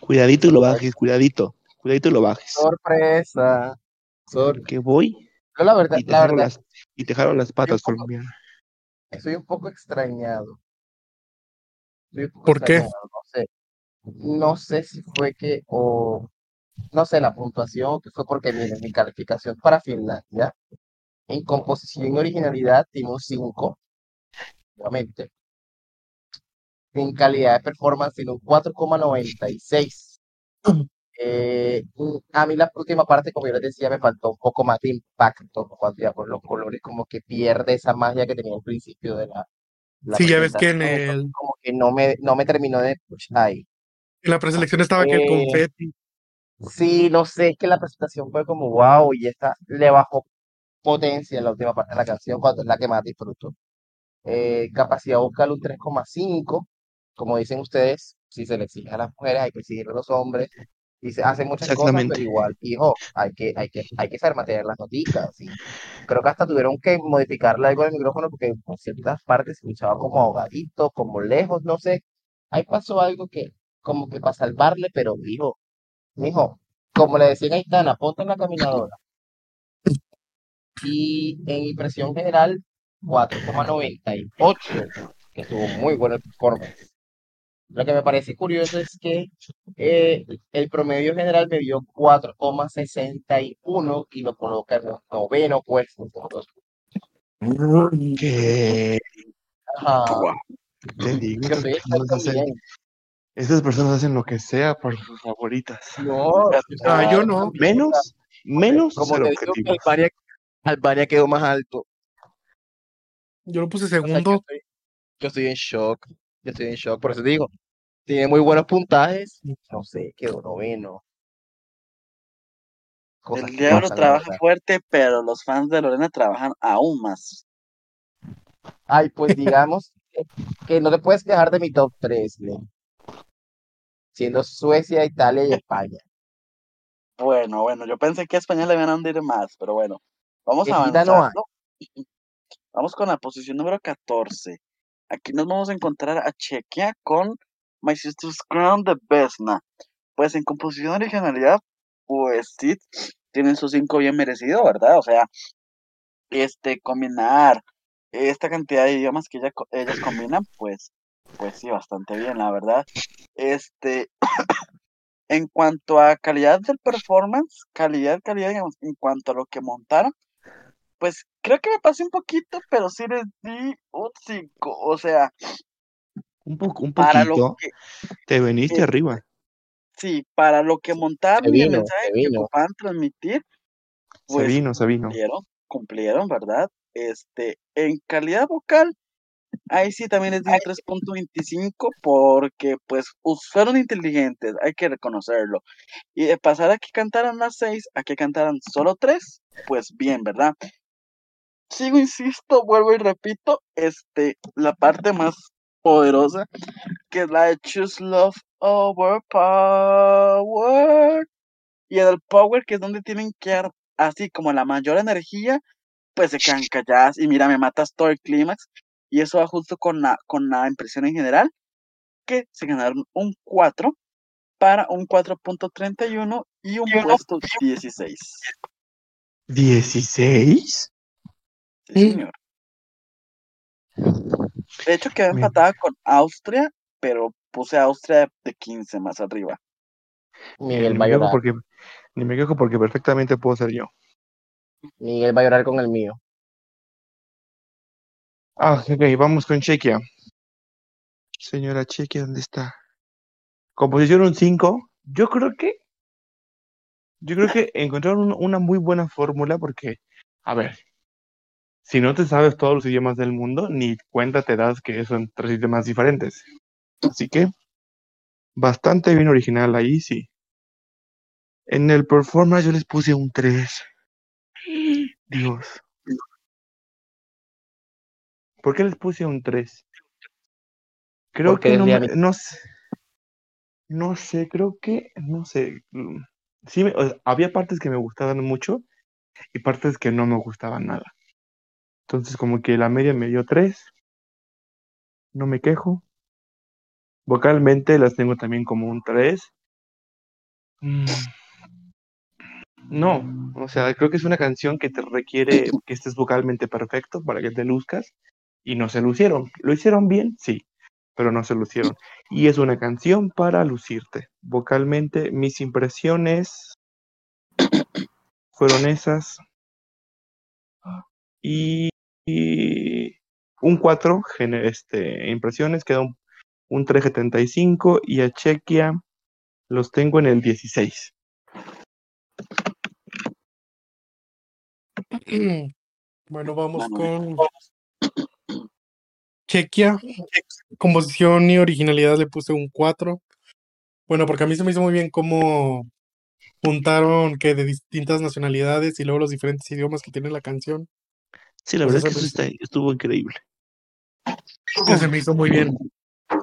Cuidadito y lo bajes, cuidadito. Cuidadito y lo bajes. Sorpresa. Sor- Que voy Yo la verdad, y te la verdad, las, y te jalo las patas, poco- colombiana. estoy un poco extrañado. Un poco ¿Por qué? No sé. No sé si fue que, o no sé, la puntuación, que fue porque, miren, mi calificación para Finlandia, en composición y originalidad, tiene un 5, obviamente. En calidad de performance, tiene un 4,96. Eh, a mí la última parte, como yo les decía, me faltó un poco más de impacto cuando ya por los colores, como que pierde esa magia que tenía al principio de la, la Sí, ya ves que en el, como que no me, no me terminó de push ahí. en la preselección estaba que el Eh, confeti. Sí, no sé, es que la presentación fue como wow, y esta le bajó potencia en la última parte de la canción, cuando es la que más disfruto. Eh, capacidad vocal un 3,5, como dicen ustedes, si se le exige a las mujeres, hay que exigirle a los hombres, y se hacen muchas cosas, pero igual, hijo, hay que, hay que, hay que saber mantener las noticas, y creo que hasta tuvieron que modificarle algo al micrófono, porque en ciertas partes se escuchaba como ahogadito, como lejos, no sé, ahí pasó algo que, como que para salvarle, pero hijo, Mijo, como le decía a Aitana, ponte en la caminadora. Y en impresión general, 4,98. que tuvo muy buena performance. Lo que me parece curioso es que eh, el promedio general me dio 4,61 y lo coloca en el noveno puesto. ¿Qué? Ajá. Te digo, personas hacen, estas personas hacen lo que sea por sus favoritas. No, Ah, yo no. Menos, menos como que objetivos. Albania, quedó más alto. Yo lo puse O sea, yo segundo. estoy, yo estoy en shock. Yo estoy en shock. Por eso te digo, tiene muy buenos puntajes. No sé, quedó noveno. Cosas El diablo trabaja verdad. fuerte, pero los fans de Lorena trabajan aún más. Ay, pues digamos que no te puedes quejar de mi top 3, siendo Suecia, Italia y España. Bueno, bueno, yo pensé que a España le iban a hundir más, pero bueno, vamos hay. avanzando. Vamos con la posición número 14. Aquí nos vamos a encontrar a Chequia con My Sister's Crown de Vesna. Pues en composición originalidad, pues sí, tienen su 5 bien merecido, ¿verdad? O sea, este, combinar esta cantidad de idiomas que ella ellas combinan, pues, pues sí, bastante bien, la verdad. Este, en cuanto a calidad del performance, calidad, calidad, digamos, en cuanto a lo que montaron, pues creo que me pasé un poquito, pero sí les di un 5. O sea, Un poco, un para lo poquito. que, Te veniste eh, arriba. sí, para lo que Se montaron y el mensaje se que ocupaban transmitir, Se pues vino, se vino. cumplieron, cumplieron, ¿verdad? Este, en calidad vocal, ahí sí también les di un 3.25 porque pues fueron inteligentes, hay que reconocerlo. Y de pasar a que cantaran las 6 a que cantaran solo 3, pues bien, ¿verdad? Sigo, insisto, vuelvo y repito, este, la parte más poderosa, que es la de Choose Love Over Power. Y en el Power, que es donde tienen que dar así como la mayor energía, pues se quedan calladas. Y mira, me matas todo el clímax. Y eso va justo con la, con la impresión en general, que se ganaron un 4 para un 4.31 y un puesto 16. ¿16? Sí, señor. De hecho, quedó Me- empatada con Austria, pero puse a Austria de- de 15 más arriba. Miguel Ni va a me quejo llorar. porque, ni me quejo porque perfectamente puedo ser yo. Miguel va a llorar con el mío. Ah, ok, vamos con Chequia. Señora Chequia, ¿dónde está? Composición un 5. Yo creo que, yo creo que encontraron un- una muy buena fórmula porque, a ver, si no te sabes todos los idiomas del mundo, ni cuenta te das que son tres idiomas diferentes. Así que, bastante bien original ahí, sí. En el performance yo les puse un 3. Dios. ¿Por qué les puse un 3? Creo Porque que no, me- no sé, no sé, creo que, no sé, sí, me- o sea, había partes que me gustaban mucho y partes que no me gustaban nada. Entonces como que la media me dio 3, no me quejo. Vocalmente las tengo también como un 3. Mm, No, o sea, creo que es una canción que te requiere que estés vocalmente perfecto para que te luzcas y no se lucieron. ¿Lo hicieron bien? Sí, pero no se lucieron. Y es una canción para lucirte. Vocalmente, mis impresiones fueron esas. Y, y un 4, gener- este, impresiones, queda un, un 3.75 y a Chequia los tengo en el 16. Bueno, vamos Bueno, con Chequia. Composición y originalidad le puse un 4. Bueno, porque a mí se me hizo muy bien cómo juntaron que de distintas nacionalidades y luego los diferentes idiomas que tiene la canción. Sí, la Pues verdad es que eso está- estuvo increíble. Se me hizo muy bien.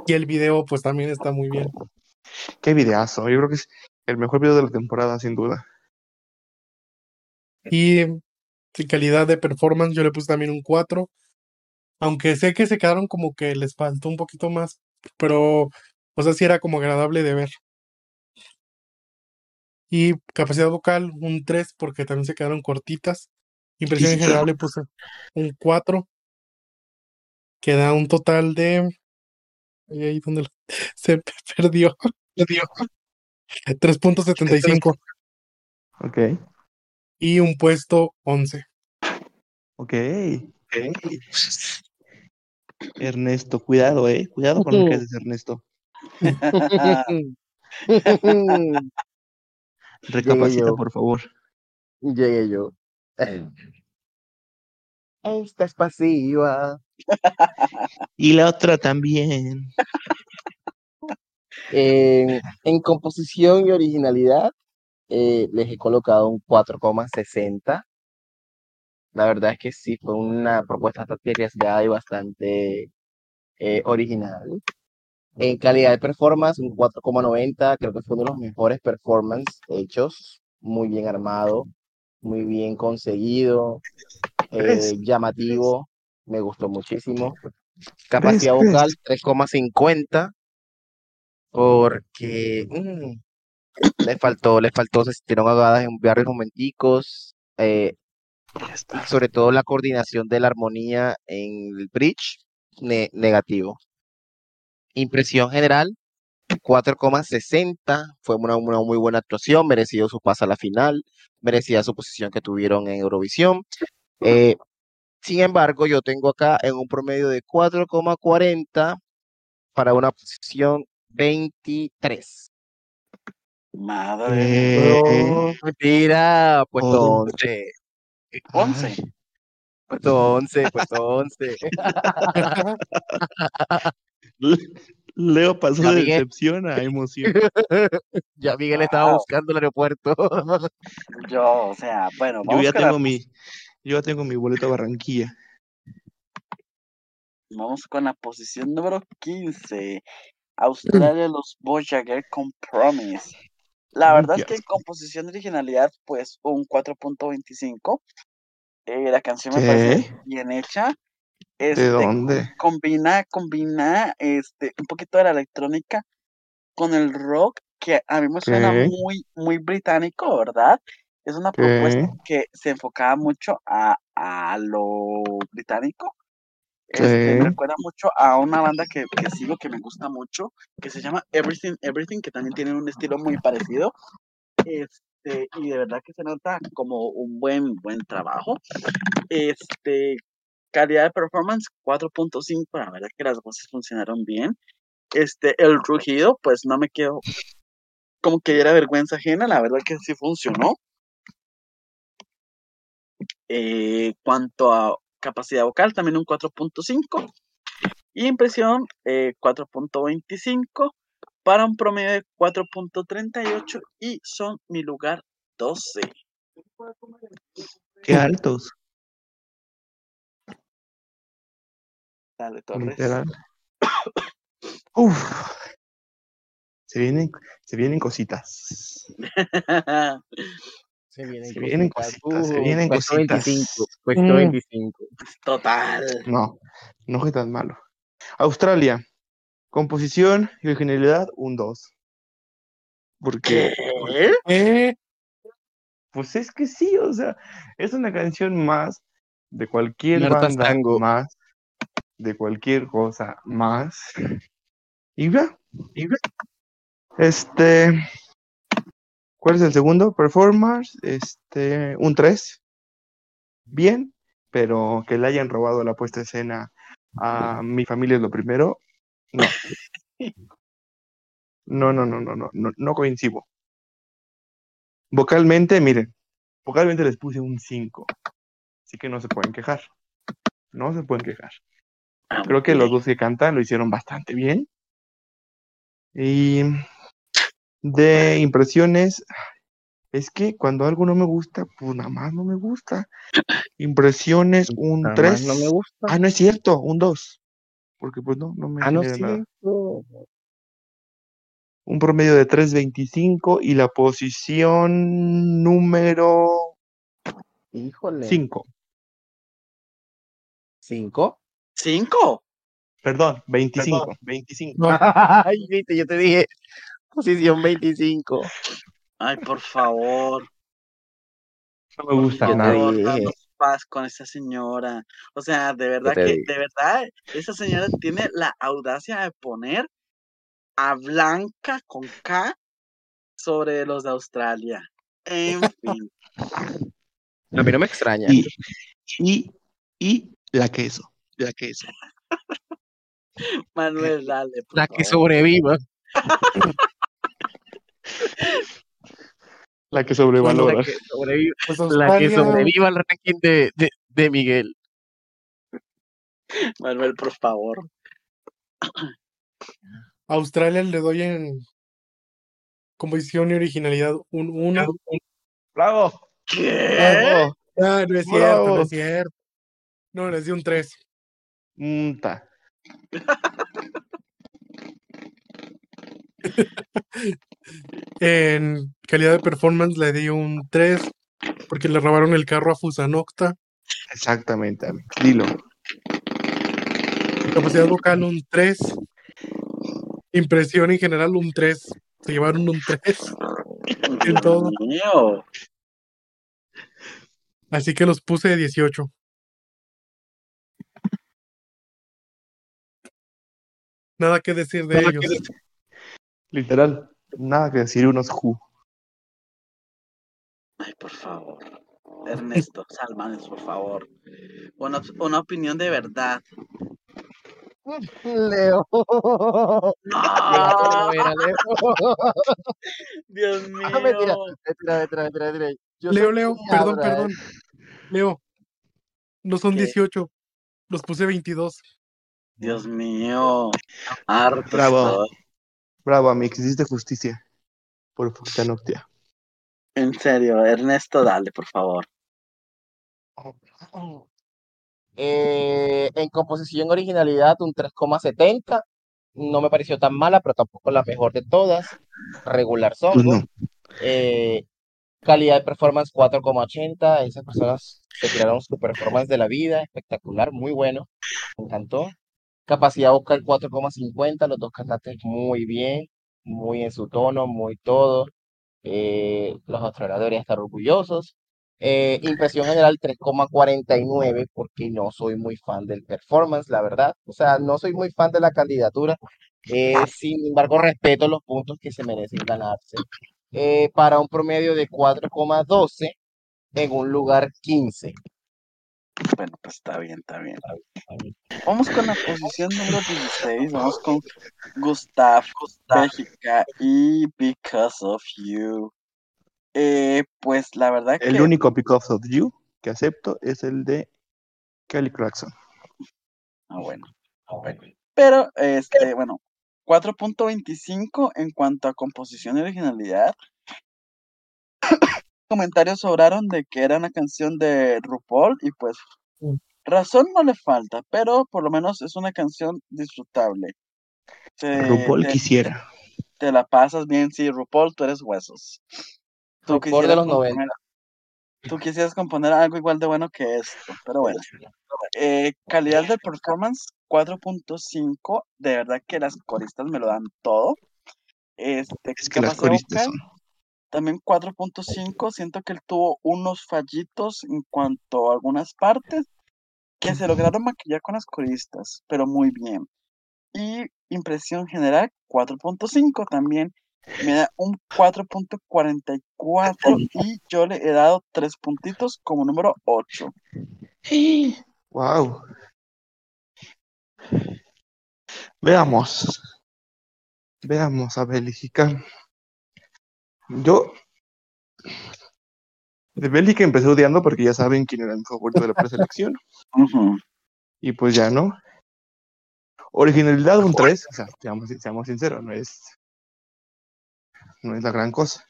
Y el video, pues también está muy bien. Qué videazo. Yo creo que es el mejor video de la temporada, sin duda. Y en calidad de performance, yo le puse también un 4. Aunque sé que se quedaron como que les faltó un poquito más. Pero, o sea, sí era como agradable de ver. Y capacidad vocal, un 3, porque también se quedaron cortitas. Impresión en general le puse un 4. Queda un total de. Ahí, ahí donde lo- se perdió. Perdió. 3.75 Ok, y un puesto 11. ok. Ernesto, cuidado, eh. Cuidado con lo que haces, Ernesto. Recapacita, yo. por favor. Llegué yo. Esta es pasiva. Y la otra también. En, en composición y originalidad, eh, les he colocado un 4,60. La verdad es que sí, fue una propuesta bastante arriesgada y bastante eh, original. En calidad de performance, un 4,90. Creo que fue uno de los mejores performances hechos. Muy bien armado, muy bien conseguido, eh, llamativo. Me gustó muchísimo. Capacidad vocal 3,50 porque mm, le faltó, le faltó, se sintieron ahogadas en varios momenticos, eh, y sobre todo la coordinación de la armonía en el bridge, ne- negativo. Impresión general, 4,60, fue una, una muy buena actuación, merecido su paso a la final, merecida su posición que tuvieron en Eurovisión. Eh, sin embargo, yo tengo acá en un promedio de 4,40 para una posición 23. Madre mía. Eh, No, mentira, puesto Oh. 11, 11. ay, puesto 11, puesto 11. Leo pasó Ya, de decepción a emoción. Ya Miguel estaba buscando el aeropuerto. Yo, o sea, bueno, Yo vamos ya con, la, tengo mi, yo ya tengo mi boleto a Barranquilla. vamos con la posición número 15. Australia, los Voyager con Promise. La Uy, verdad es que en composición de originalidad, pues un 4.25. Eh, la canción me parece bien hecha. ¿De Este, dónde? combina, combina este, un poquito de la electrónica con el rock que a mí me suena ¿Qué? muy, muy británico, ¿verdad? Es una propuesta que se enfocaba mucho a, a lo británico. Este, me recuerda mucho a una banda que, que sigo que me gusta mucho, que se llama Everything Everything, que también tiene un estilo muy parecido. Este, y de verdad que se nota como un buen, buen trabajo. Este, calidad de performance 4.5, la verdad que las voces funcionaron bien. Este, el rugido, pues no me quedo como que diera vergüenza ajena, la verdad que sí funcionó. Eh, cuanto a capacidad vocal, también un 4.5. Y impresión, eh, 4.25 para un promedio de 4.38 y son mi lugar 12. Qué altos, Dale, Torres. literal. Uf. Se vienen, se vienen cositas. Se vienen Se vienen cositas. cositas, se Uh, vienen puesto cositas. 25, puesto Mm. 25. Total. No, no fue tan malo. Australia, composición y originalidad, un 2. Porque, ¿Qué? ¿Eh? pues es que sí, o sea, es una canción más de cualquier Marta banda, Stango. más de cualquier cosa, más. Y ya. Este, ¿cuál es el segundo? Performance, este, un 3. Bien, pero que le hayan robado la puesta a escena a mi familia es lo primero. No. No, no, no, no, no, no, no coincido. Vocalmente, miren, vocalmente les puse un 5. Así que no se pueden quejar. No se pueden quejar. Creo que los dos que cantan lo hicieron bastante bien. Y de impresiones, es que cuando algo no me gusta, pues nada más no me gusta. Impresiones, un Nada 3. más no me gusta. Ah, no es cierto, un 2. Porque pues no, no me Ah, no es nada. cierto. Un promedio de 3.25 y la posición número Híjole. 5. ¿Cinco? ¿Cinco? Perdón, 25. 25. No. Ay, viste, yo te dije posición 25. Ay, por favor. No me gusta Yo nada. dije. paz con esa señora. O sea, de verdad que, digo? de verdad, esa señora tiene la audacia de poner a Blanca con K sobre los de Australia. En fin, A mí no me extraña. Y, y, y la queso. La queso. Manuel, dale. por La que sobreviva. La que La sobrevalora. que sobreviva, Pues la que sobreviva al ranking de, de, de Miguel. Manuel, por favor. Australia le doy en composición y originalidad un 1. ¡Bravo! ¿Qué? ¡Bravo! Ah, no es cierto, no es cierto. No, les di un 3. Mm, ta. En calidad de performance le di un 3 porque le robaron el carro a Fusanocta. Exactamente, amigo. Dilo. Capacidad vocal un 3. Impresión en general un 3. Se llevaron un 3 en todo. Así que los puse de 18. Nada que decir de Nada ellos. decir. Literal. Nada que decir unos ju. Ay, por favor. Ernesto, Salmanes, por favor. Una, una opinión de verdad. Leo. ¡No! Era Leo. Dios mío. Ah, mentira. Mentira, mentira, mentira, mentira. Yo Leo, Leo, perdón, perdón. Leo, no son ¿Qué? 18. Los puse 22. Dios mío. Harto Bravo. estoy. Bravo, Amix. Hiciste justicia. Por Futanoctia. En serio, Ernesto, dale, por favor. Eh, en composición y originalidad, un 3,70. No me pareció tan mala, pero tampoco la mejor de todas. Regular Pues no. Eh, calidad de performance 4,80. Esas personas se tiraron su performance de la vida. Espectacular, muy bueno. Me encantó. Capacidad vocal 4,50. Los dos cantantes muy bien, muy en su tono, muy todo. Eh, los australianos deberían estar orgullosos. Eh, impresión general 3,49 porque no soy muy fan del performance, la verdad. O sea, no soy muy fan de la candidatura. Eh, sin embargo, respeto los puntos que se merecen ganarse. Eh, para un promedio de 4,12 en un lugar 15. Bueno, pues está bien, está bien. Vamos con la posición número 16. Vamos con Gustav, Bélgica y Because of You. Eh, pues la verdad El que único Because of You que acepto es el de Kelly Clarkson. Ah, bueno, ah, bueno. Pero, este, bueno, 4.25 en cuanto a composición y originalidad. Comentarios sobraron de que era una canción de RuPaul y pues Mm. razón no le falta, pero por lo menos es una canción disfrutable. Te, RuPaul te- quisiera. te la pasas bien, sí, RuPaul, tú eres huesos. Tú RuPaul de los componer, 90. tú quisieras componer algo igual de bueno que esto, pero bueno. Eh, calidad de performance 4.5. De verdad que las coristas me lo dan todo. Este, Es que las coristas vocal, son. También 4.5. Siento que él tuvo unos fallitos en cuanto a algunas partes que se lograron maquillar con las coristas, pero muy bien. Y impresión general 4.5 también. Me da un 4.44 y yo le he dado tres puntitos como número 8. Wow. Veamos. Veamos a Bélgica. Yo de Bélgica empecé odiando porque ya saben quién era mi favorito de la preselección. Ujú. Y pues ya no. Originalidad un 3, o sea, seamos, seamos sinceros, no es, no es la gran cosa.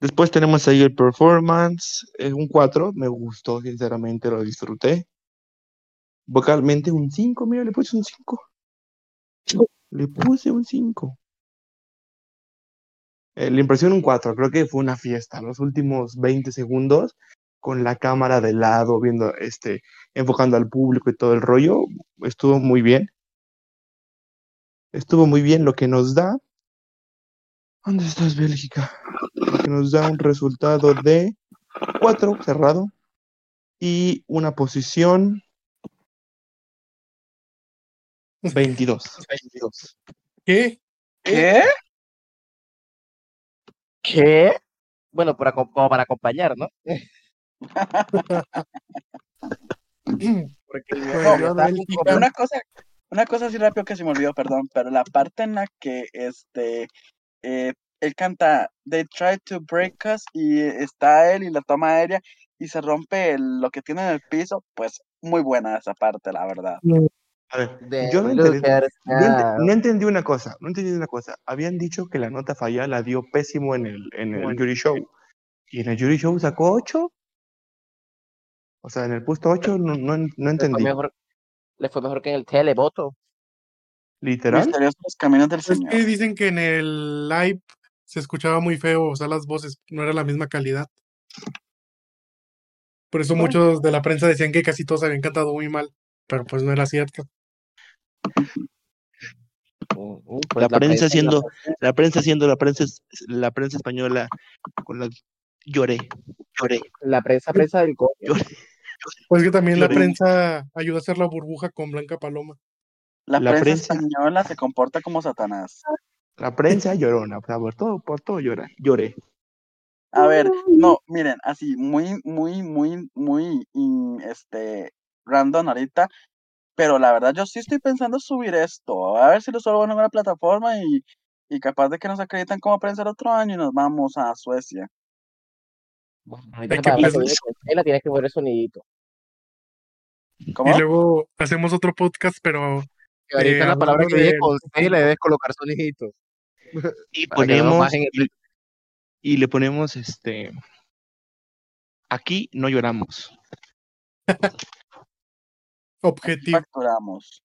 Después tenemos ahí el performance, es un 4, me gustó, sinceramente lo disfruté. Vocalmente un 5, mira, le puse un 5. Le puse un 5. Eh, la impresión un 4, creo que fue una fiesta. Los últimos 20 segundos con la cámara de lado, viendo este, enfocando al público y todo el rollo, estuvo muy bien. Estuvo muy bien lo que nos da. ¿Dónde estás, Bélgica? Lo que nos da un resultado de 4 cerrado. Y una posición 22. 22. ¿Qué? ¿Qué? ¿Qué? Bueno, para, como para acompañar, ¿no? Porque Una cosa, una cosa así rápido que se me olvidó, perdón, pero la parte en la que este eh, él canta They try to break us y está él y la toma aérea y se rompe el- lo que tiene en el piso, pues muy buena esa parte, la verdad. A ver, de yo no entendí, no entendí una cosa, no entendí una cosa. Habían dicho que la nota fallada la dio pésimo en el, en el Jury Show. Y en el Jury Show sacó 8. O sea, en el puesto 8 no, no, no Le fue entendí. mejor, le fue mejor que en el televoto. Literal. Los caminos del Es Señor. que dicen que en el live se escuchaba muy feo, o sea, las voces no era la misma calidad. Por eso Bueno. muchos de la prensa decían que casi todos habían cantado muy mal, pero pues no era cierto. Mm, mm, pues La prensa la- siendo, la prensa siendo la prensa, la prensa española con la lloré, lloré, La prensa, prensa del coño. lloré. Pues que también la prensa ayuda a hacer la burbuja con Blanca Paloma. La, La prensa, prensa- española se comporta como Satanás. La prensa llorona, por todo, por todo llora, lloré. A ver, no, miren, así, muy, muy, muy, muy, in- este, random ahorita, pero la verdad yo sí estoy pensando subir esto, a ver si lo subo en alguna plataforma y, y capaz de que nos acreditan como prensa el otro año y nos vamos a Suecia. Bueno, ahorita para la tienes que poner sonidito. ¿Cómo? Y luego hacemos otro podcast, pero Que ahorita Eh, la palabra que de- con C le debes colocar soniditos. Y ponemos, el- y, y le ponemos este, aquí no lloramos. objetivo. Facturamos.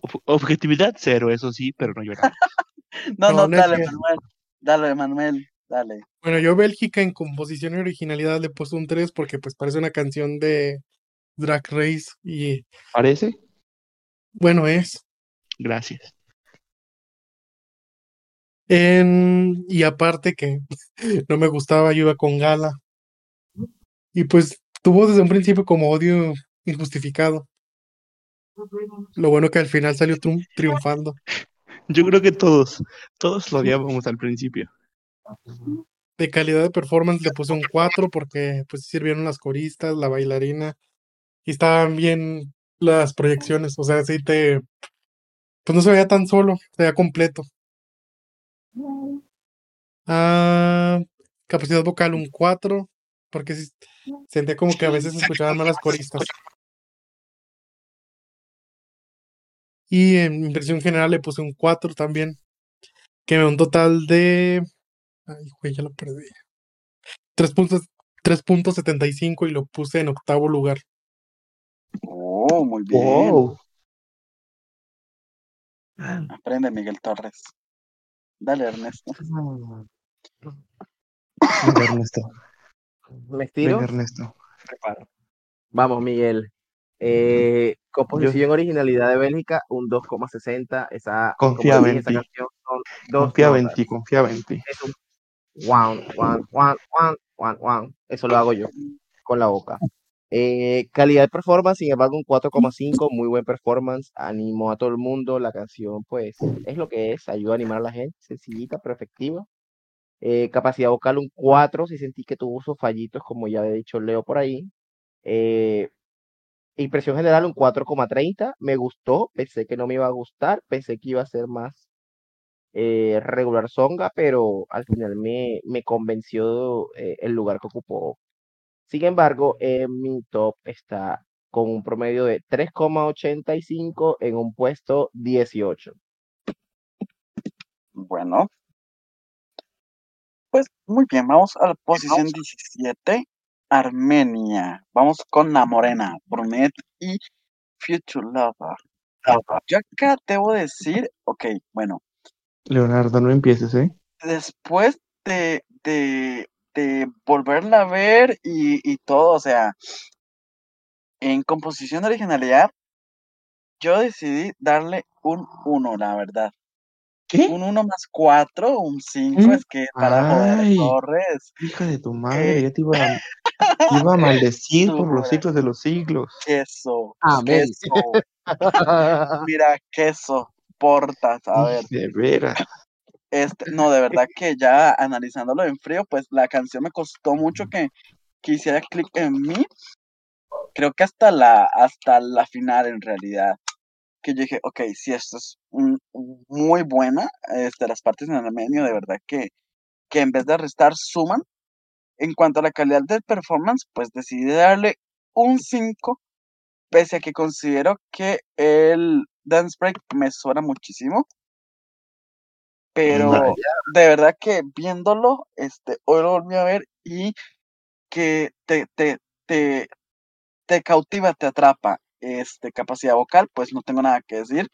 Ob- Objetividad cero, eso sí, pero no lloramos. No, No, dale. Manuel, dale, Manuel, dale. Bueno, yo Bélgica en composición y originalidad le puesto un 3 porque pues parece una canción de Drag Race y ¿Parece? bueno es. Gracias. En- y aparte que no me gustaba, yo iba con Gala. Y pues tuvo desde un principio como odio injustificado. Lo bueno que al final salió triun- triunfando. Yo creo que todos, todos lo odiábamos al principio. De calidad de performance le puse un 4 porque pues sirvieron las coristas, la bailarina y estaban bien las proyecciones. O sea, sí te... Pues no se veía tan solo, se veía completo. Ah, capacidad vocal un 4 porque sí sentía como que a veces escuchaban mal las coristas. Y en impresión general le puse un 4 también, que me da un total de... Ay, güey, ya lo perdí. 3 puntos, 3.75 y lo puse en octavo lugar. Oh, muy bien. Wow. Aprende, Miguel Torres. Dale, Ernesto. Venga, Ernesto. ¿Me estiro? Venga, Ernesto. Preparo. Vamos, Miguel. Eh, composición originalidad de Bélgica, un 2,60. Esa, dije, en esa canción son dos Confiaba en notas. ti, confiaba en ti. Es un guau, guau, guau, guau, guau. Eso lo hago yo con la boca. Eh, calidad de performance, sin embargo, un 4,5, muy buen performance, animó a todo el mundo, la canción pues es lo que es, ayuda a animar a la gente, sencillita, pero efectiva. Eh, capacidad vocal un 4, si sentí que tuvo sus fallitos, como ya he dicho Leo por ahí. Eh, impresión general un 4,30, me gustó, pensé que no me iba a gustar, pensé que iba a ser más eh, regular songa, pero al final me, me convenció eh, el lugar que ocupó. Sin embargo, en mi top está con un promedio de 3,85 en un puesto 18. Bueno. Pues muy bien, vamos a la posición 17, Armenia. Vamos con La Morena, Brunet y Future Lover. Yo acá debo decir, ok, bueno, Leonardo, no empieces, ¿eh? después de, de, de volverla a ver y, y todo, o sea, en composición de originalidad, yo decidí darle un 1, la verdad. ¿Qué? Un 1 más 4, un 5, es que para Ay. Torres. Hija de tu madre, Eh. ya te iba a, te iba a maldecir por los siglos de los siglos. Queso, Amén. queso. Mira, queso, portas, a ver. De veras. Este, no, de verdad que ya analizándolo en frío, pues la canción me costó mucho que, que hiciera clic en mí. Creo que hasta la, hasta la final en realidad. Que yo dije, ok, si esto es muy buena, este, las partes en Armenio, de verdad que, que en vez de restar, suman. En cuanto a la calidad del performance, pues decidí darle un 5, pese a que considero que el dance break me suena muchísimo. Pero de verdad que viéndolo, este, hoy lo volví a ver y que te, te, te, te cautiva, te atrapa. Este, capacidad vocal, pues no tengo nada que decir.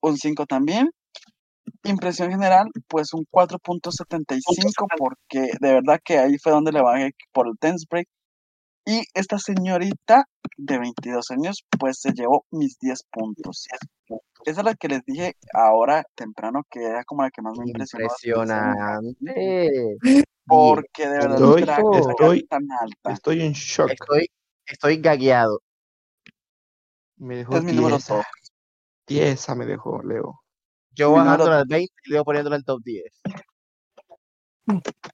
Un 5 también. Impresión general, pues un 4.75 porque de verdad que ahí fue donde le bajé por el dance break. Y esta señorita de 22 años, pues se llevó mis 10 puntos. Esa es la que les dije ahora temprano que era como la que más me impresionó. Impresionante. Porque de verdad Estoy- no estoy- tan alta. Estoy en shock. Estoy, estoy gagueado. Me dejó Es mi número tiesa. 2. Tiesa me dejó, Leo. Yo Mi número al dos. 20 y luego poniéndola en top 10.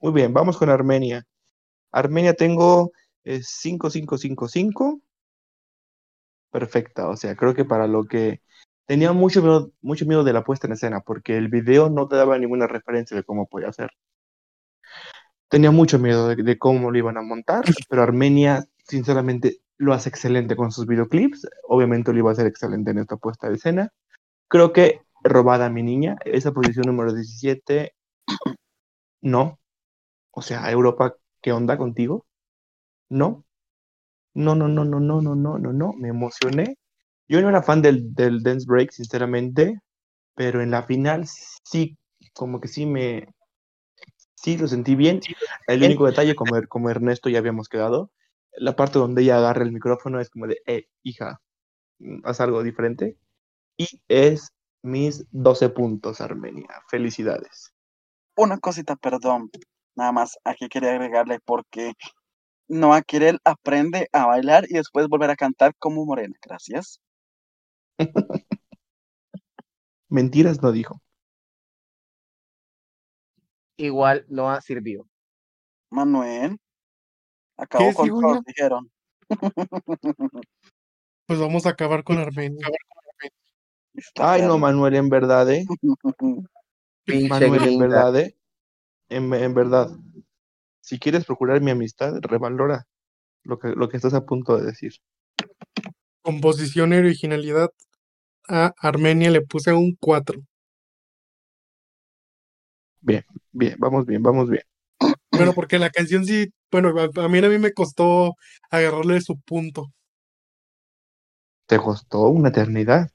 Muy bien, vamos con Armenia. Armenia tengo eh, 5555. Perfecta, o sea, creo que para lo que tenía mucho miedo, mucho miedo de la puesta en escena, porque el video no te daba ninguna referencia de cómo podía ser. Tenía mucho miedo de, de cómo lo iban a montar, pero Armenia, sinceramente, lo hace excelente con sus videoclips. Obviamente lo iba a hacer excelente en esta puesta de escena. Creo que robada mi niña, esa posición número 17, no. O sea, Europa, ¿qué onda contigo? No. No, no, no, no, no, no, no, no, no. Me emocioné. Yo no era fan del, del dance break, sinceramente, pero en la final sí, como que sí me, sí lo sentí bien. El único detalle, como, como Ernesto ya habíamos quedado, la parte donde ella agarra el micrófono es como de, eh, hija, haz algo diferente. Y es mis 12 puntos, Armenia. Felicidades. Una cosita, perdón. Nada más aquí quería agregarle porque Noah Kirel aprende a bailar y después volver a cantar como Morena. Gracias. Mentiras no dijo. Igual no ha sirvió. Manuel. Acabó ¿Qué con todo, dijeron. Pues vamos a acabar con Armenia. Ay, no. Manuel, en verdad, ¿eh? Pinche Manuel, en verdad, ¿eh? En, en verdad. Si quieres procurar mi amistad, revalora lo que, lo que estás a punto de decir. Composición y originalidad. A Armenia le puse un 4. Bien, vamos bien, vamos bien. Bueno, porque la canción sí, bueno, a, a mí, a mí me costó agarrarle su punto. Te costó una eternidad.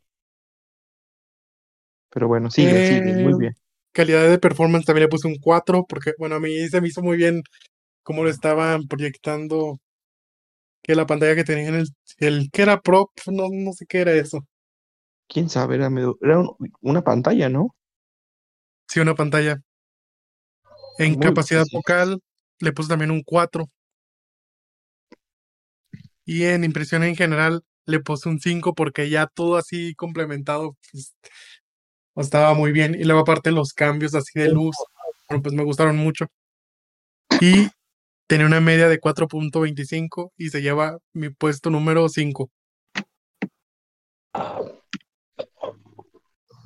Pero bueno, sigue, sigue, muy Eh, bien. Calidad de performance también le puse un 4, porque, bueno, a mí se me hizo muy bien cómo lo estaban proyectando, que la pantalla que tenían, el, el que era prop, no, no sé qué era eso. ¿Quién sabe? Era, medio- era un- una pantalla, ¿no? Sí, una pantalla. En Muy- capacidad vocal le puse también un 4. Y en impresión en general le puse un 5 porque ya todo así complementado pues, estaba muy bien. Y luego aparte los cambios así de luz, bueno, pues me gustaron mucho. Y tenía una media de 4.25 y se lleva mi puesto número 5.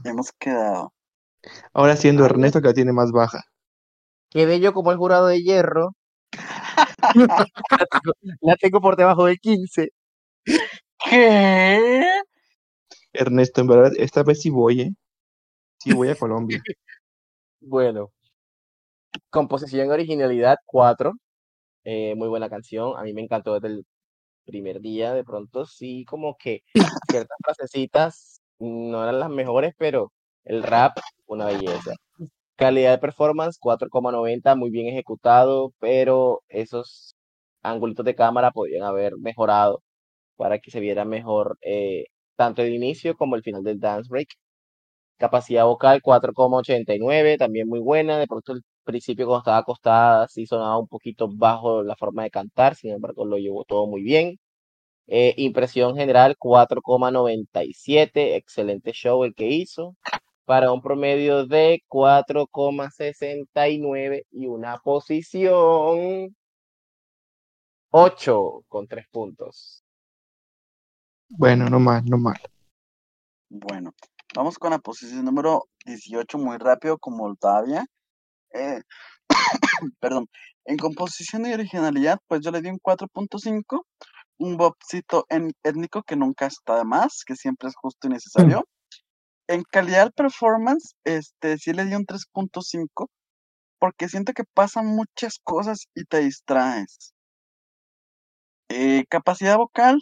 Hemos quedado. Ahora siendo Ernesto que la tiene más baja. Quedé yo como el jurado de hierro. La tengo, la tengo por debajo del 15. ¿Qué? Ernesto, en verdad, esta vez sí voy, ¿eh? Sí voy a Colombia. Bueno, composición originalidad 4. Eh, muy buena canción. A mí me encantó desde el primer día. De pronto sí, como que ciertas frasecitas no eran las mejores, pero el rap, una belleza. Calidad de performance 4,90, muy bien ejecutado, pero esos angulitos de cámara podrían haber mejorado para que se viera mejor eh, tanto el inicio como el final del dance break. Capacidad vocal 4,89, también muy buena. De pronto el principio cuando estaba acostada sí sonaba un poquito bajo la forma de cantar, sin embargo lo llevó todo muy bien. Eh, impresión general 4,97, excelente show el que hizo, para un promedio de 4,69 y una posición 8 con 3 puntos. Bueno, no mal, no mal. Bueno, vamos con la posición número 18 muy rápido con Moldavia. Eh, perdón, en composición y originalidad, pues yo le di un 4.5, un bobcito en- étnico que nunca está de más, que siempre es justo y necesario. En calidad performance, este sí le di un 3.5, porque siento que pasan muchas cosas y te distraes. Eh, capacidad vocal,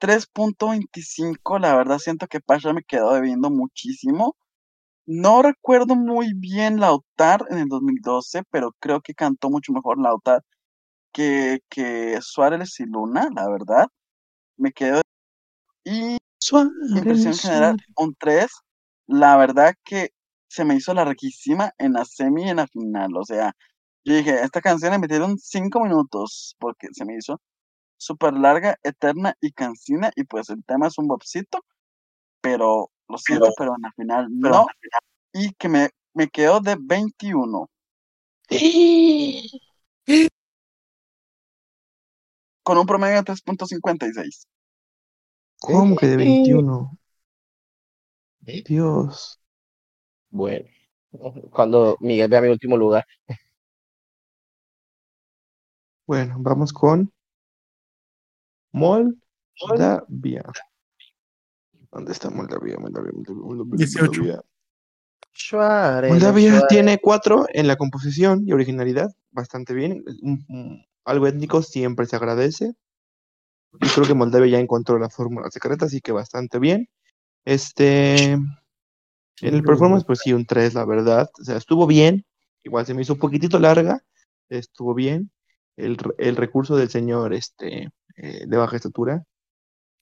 3.25, la verdad siento que Pasha me quedó debiendo muchísimo. No recuerdo muy bien Lautar en el 2012, pero creo que cantó mucho mejor Lautar que, que Suárez y Luna, la verdad. Me quedó. Y impresión general, un 3. La verdad que se me hizo larguísima en la semi y en la final. O sea, yo dije, esta canción le metieron 5 minutos porque se me hizo súper larga, eterna y cansina. Y pues el tema es un bobcito, pero lo siento, pero en la final no. Y que me, me quedó de 21. Con un promedio de 3.56. ¿Cómo que de 21? Dios. Bueno, cuando Miguel vea mi último lugar. Bueno, vamos con Moldavia. ¿Dónde está Moldavia? Moldavia, Moldavia, Moldavia, 18. Moldavia. Suárez, Moldavia Suárez. tiene cuatro en la composición y originalidad, bastante bien. Algo étnico siempre se agradece. Y creo que Moldavia ya encontró la fórmula secreta, así que bastante bien. Este, en el performance, pues sí, un 3, la verdad. O sea, estuvo bien. Igual se me hizo un poquitito larga. Estuvo bien. El, el recurso del señor este, eh, de baja estatura.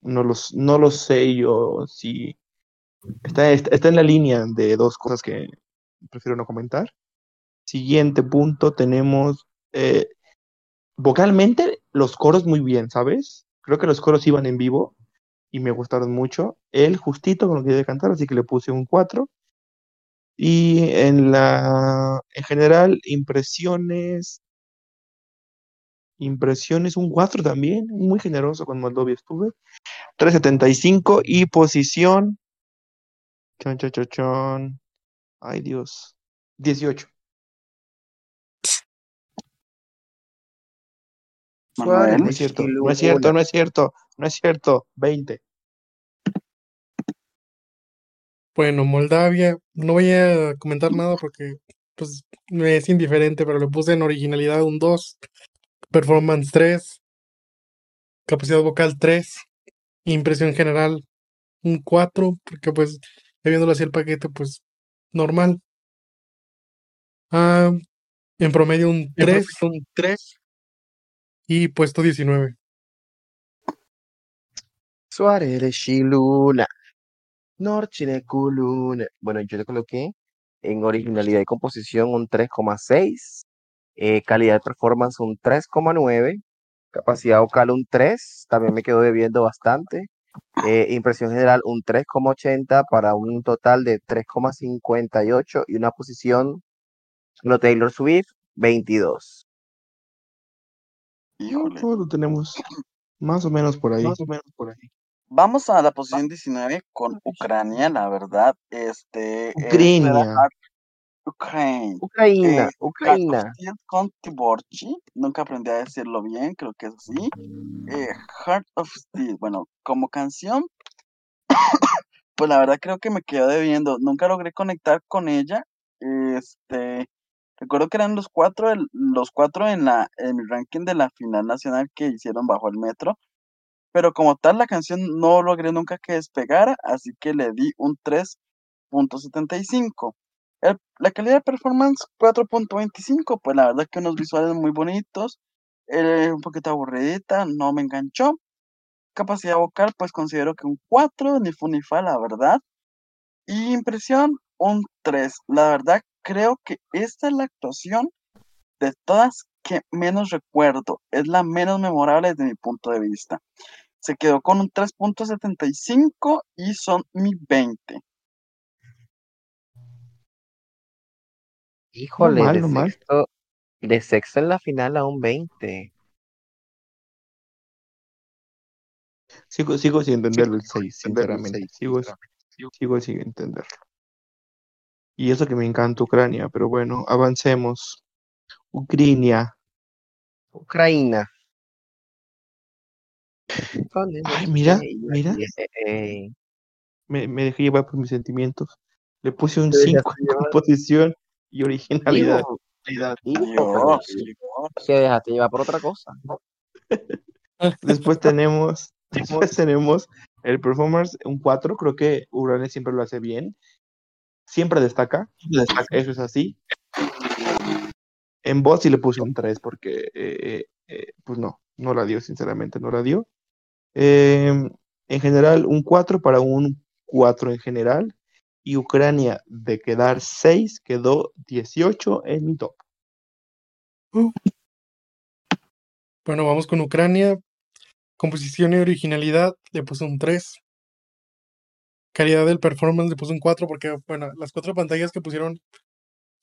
No los, no lo sé yo si está, está, está en la línea de dos cosas que prefiero no comentar. Siguiente punto, tenemos eh, vocalmente los coros muy bien, ¿sabes? Creo que los coros iban en vivo y me gustaron mucho. Él justito con lo que debe cantar, así que le puse un 4. Y en la, en general, impresiones, impresiones, un 4 también, muy generoso con Moldovia estuve. 3.75 y posición, chon, chon, chon, chon. Ay Dios, 18. Manuel. No es cierto, no es cierto, no es cierto, no es cierto, 20. Bueno, Moldavia, no voy a comentar nada porque pues me es indiferente, pero le puse en originalidad un 2, performance 3, capacidad vocal 3, impresión general un 4, porque pues viéndolo así el paquete, pues normal. Ah, en promedio un 3 Un 3. Y puesto 19. Suárez y Luna. Norchine Kuluna. Bueno, yo le coloqué en originalidad y composición un 3,6. eh, calidad de performance un 3,9. Capacidad vocal un 3. También me quedó debiendo bastante. eh, impresión general un 3,80 para un total de 3,58 y una posición lo Taylor Swift 22. Híjole. Todo lo tenemos más o menos por ahí. Más o menos por ahí. Vamos a la posición 19 con Ucrania, la verdad. Este. es Ucrania. Ukraine. Ucrania, Eh, Ucrania. Heart of Steel con Tiborchi. Nunca aprendí a decirlo bien, creo que es así. Eh, Heart of Steel. Bueno, como canción, pues la verdad creo que me quedó debiendo. Nunca logré conectar con ella. Este. Recuerdo que eran los cuatro, el- los cuatro en la en mi ranking de la final nacional que hicieron bajo el metro. Pero como tal, la canción no logré nunca que despegara, así que le di un 3.75. El- La calidad de performance 4.25, pues la verdad que unos visuales muy bonitos, eh, un poquito aburridita, no me enganchó. Capacidad vocal, pues considero que un 4, ni fu ni fa, la verdad. Y impresión, un 3. La verdad, creo que esta es la actuación de todas que menos recuerdo. Es la menos memorable desde mi punto de vista. Se quedó con un 3.75 y son mi 20. Híjole, mal, de, no mal. sexto, de sexto en la final a un 20. Sigo, sigo sin entenderlo el 6, sinceramente. Sigo, sigo sin entenderlo. Y eso que me encanta Ucrania, pero bueno, avancemos. Ucrania. Ucrania. Ay, mira, mira, Eh, me, me dejé llevar por mis sentimientos. Le puse un Te dejaste 5 en composición y originalidad. hijo, Dios. que dejaste llevar por otra cosa. Después tenemos, después tenemos el performance, un 4. Creo que Ucrania siempre lo hace bien. Siempre destaca. Eso es así. En voz sí le puse un 3 porque, eh, eh, pues no, no la dio, sinceramente, no la dio. Eh, en general, un 4 para un 4 en general. Y Ucrania, de quedar 6, quedó 18 en mi top. Bueno, vamos con Ucrania. Composición y originalidad le puse un 3. Calidad del performance le puse un 4 porque, bueno, las cuatro pantallas que pusieron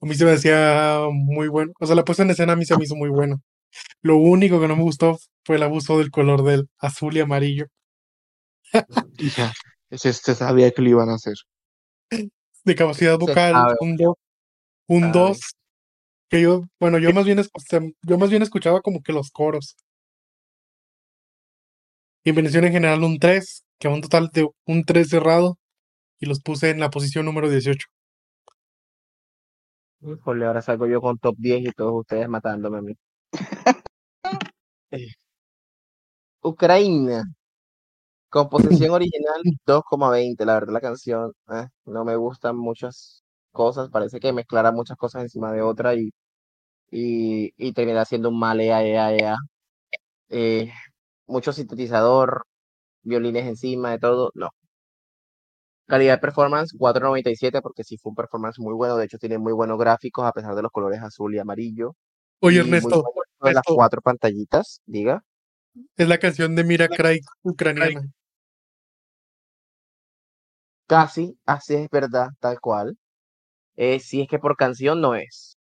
a mí se me hacía muy bueno. O sea, la puesta en escena a mí se me hizo muy bueno. Lo único que no me gustó fue el abuso del color del azul y amarillo. Y ya, se, se sabía que lo iban a hacer. De capacidad vocal, un 2. Un Sabe. 2. Que yo, bueno, yo más bien, es- o sea, yo más bien escuchaba como que los coros. Invención en general un 3, que a un total de un 3 cerrado. Y los puse en la posición número 18. Híjole, ahora salgo yo con top 10 y todos ustedes matándome a mí. Eh, Ucrania. Composición original 2,20. La verdad, la canción eh, no me gustan muchas cosas. Parece que mezclara muchas cosas encima de otra y, y, y termina siendo un mal ea, ea, ea. Eh, mucho sintetizador, violines encima de todo. No. Calidad de performance 4.97 porque sí fue un performance muy bueno. De hecho, tiene muy buenos gráficos a pesar de los colores azul y amarillo. Oye, Y Ernesto, de las cuatro pantallitas, diga. es la canción de Mira Craig ucraniana. Casi, así es verdad, tal cual. Eh, si es que por canción no es.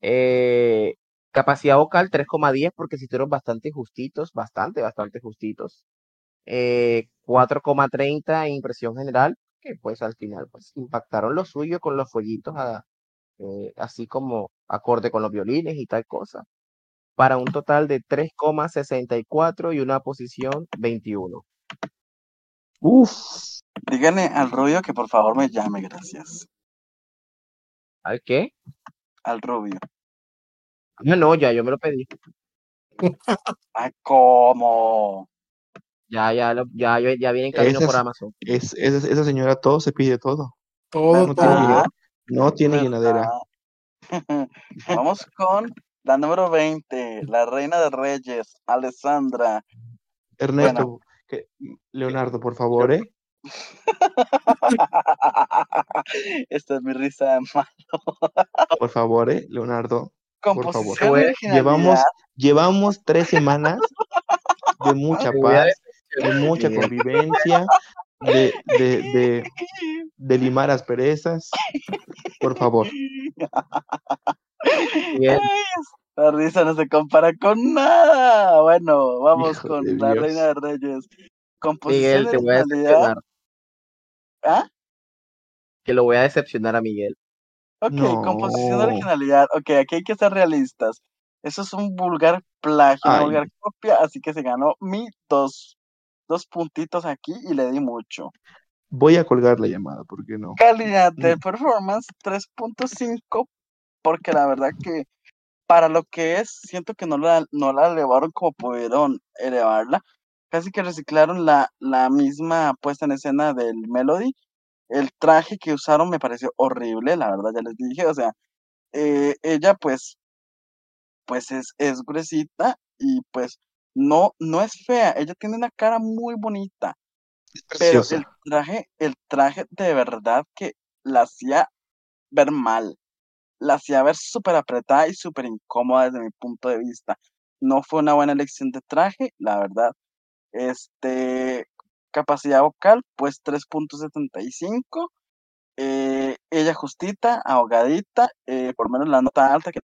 Eh, capacidad vocal 3,10 porque sí fueron bastante justitos, bastante, bastante justitos. Eh, 4,30 en impresión general, que pues al final pues impactaron lo suyo con los fueguitos, a- eh, así como acorde con los violines y tal cosa, para un total de 3,64 y una posición 21. Uf, Díganle al Rubio que por favor me llame, gracias. ¿Al qué? Al Rubio. No, no, ya yo me lo pedí. Ah, ¿cómo? Ya, ya, lo- ya, ya, viene en camino esa, por es- Amazon. es- esa, esa señora todo se pide todo. Todo, No tiene, todo. ¿Verdad? llena- no tiene llenadera. Vamos con la número 20, la reina de reyes, Alessandra. Ernesto, que- Leonardo, por favor, ¿eh? Esta es mi risa de mal. Por favor, ¿eh? Leonardo, por favor. Llevamos, llevamos tres semanas de mucha paz, de mucha Miguel. convivencia, de, de, de, de limar asperezas. Por favor. Miguel, La risa no se compara con nada. Bueno, vamos Hijo con la Dios. reina de reyes. Miguel, Composición y te voy a originalidad. decepcionar. ¿Ah? Que lo voy a decepcionar a Miguel. Ok, composición de originalidad. Ok, aquí hay que ser realistas. Eso es un vulgar plagio, una Ay. vulgar copia, así que se ganó mi dos, dos puntitos aquí y le di mucho. Voy a colgar la llamada, porque no. Calidad de performance 3.5, porque la verdad que para lo que es, siento que no la, no la elevaron como pudieron elevarla. Casi que reciclaron la, la misma puesta en escena del Melody. El traje que usaron me pareció horrible, la verdad ya les dije. O sea, eh, ella pues, pues es, es gruesita y pues no, no es fea. Ella tiene una cara muy bonita. pero el traje, el traje de verdad que la hacía ver mal, la hacía ver súper apretada y súper incómoda desde mi punto de vista. No fue una buena elección de traje, la verdad. Este, capacidad vocal, pues 3.75. Eh, ella justita, ahogadita, eh, por lo menos la nota alta que.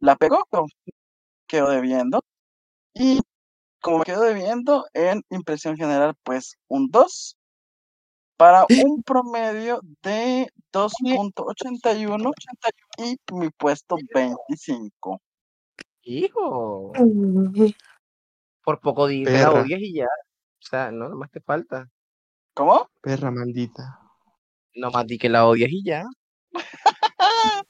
La pegó, quedó debiendo. Y como quedó debiendo, en impresión general, pues un 2 para un promedio de 2.81 y mi puesto 25. Hijo, por poco di que la odias y ya. O sea, no, nomás te falta. ¿Cómo? Perra maldita. Nomás di que la odias y ya.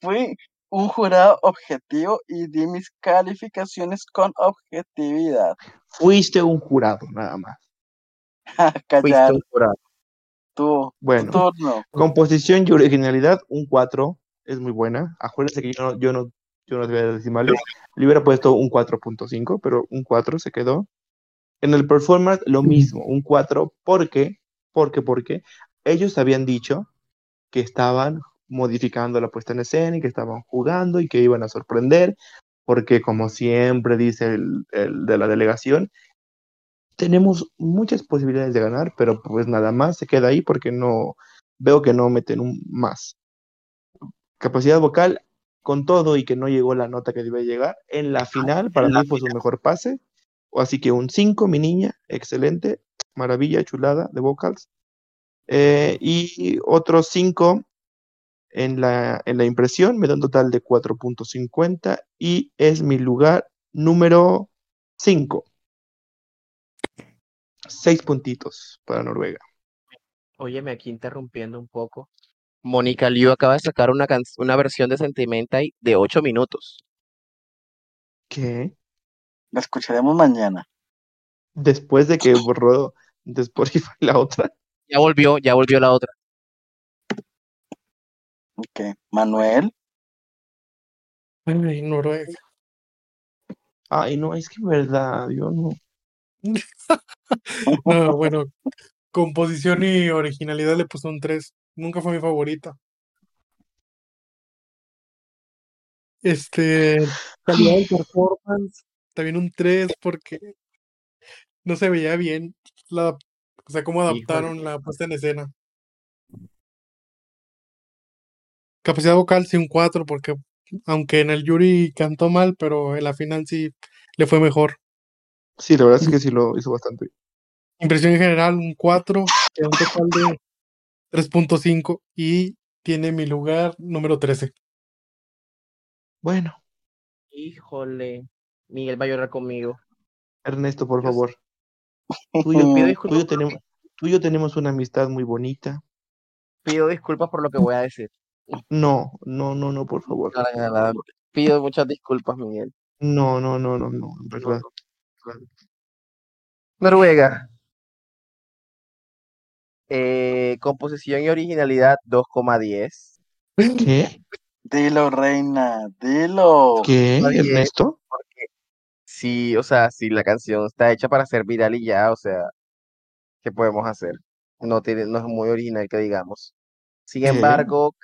Fui un jurado objetivo y di mis calificaciones con objetividad. Fuiste un jurado, nada más. Fuiste Callar, un jurado. tú, Bueno. tu turno. Composición y originalidad, un 4. Es muy buena. Acuérdense que yo no, yo no, yo no te voy a dar decimales. Le hubiera puesto un 4.5, pero un 4 se quedó. En el performance, lo mismo, un 4. ¿Por qué? Porque, porque ellos habían dicho que estaban modificando la puesta en escena y que estaban jugando y que iban a sorprender, porque como siempre dice el, el de la delegación, tenemos muchas posibilidades de ganar, pero pues nada más se queda ahí porque no veo que no meten un más. Capacidad vocal con todo y que no llegó la nota que debe llegar. En la final, para mí fue su mejor pase. Así que un 5, mi niña, excelente, maravilla, chulada de vocals. Eh, y otros 5 en la, en la impresión, me da un total de 4.50 y es mi lugar número 5. Seis puntitos para Noruega. Óyeme, aquí interrumpiendo un poco. Mónica Liu acaba de sacar una, can- una versión de Sentimental de 8 minutos. ¿Qué? La escucharemos mañana. Después de que borró de Spotify la otra. Ya volvió, ya volvió la otra. Ok. Manuel, Ay, Noruega. Ay, no, es que verdad, yo no. No, bueno, composición y originalidad le puse un 3. Nunca fue mi favorita. Este, calidad del performance, también un 3 porque no se veía bien la, o sea, cómo adaptaron la puesta en escena. Capacidad vocal sí un 4 porque aunque en el Yuri cantó mal, pero en la final sí le fue mejor. Sí, la verdad es que sí lo hizo bastante bien. Impresión en general, un 4, que un total de 3.5 y tiene mi lugar número 13. Bueno, Híjole, Miguel va a llorar conmigo. Ernesto, por favor. Tú y yo, Pido tú y disculpas, yo tenemos, tú y yo tenemos una amistad muy bonita. pido disculpas por lo que voy a decir. No, no, no, no, por favor. Pido muchas disculpas, Miguel. No, no, no, no, no, en verdad. Noruega. Eh, composición y originalidad 2,10. ¿Qué? dilo, reina, dilo. ¿Qué, Oye. Ernesto? Porque sí, o sea, si la canción está hecha para ser viral y ya, o sea, ¿qué podemos hacer? No tiene, no es muy original que digamos. Sin ¿Qué? embargo,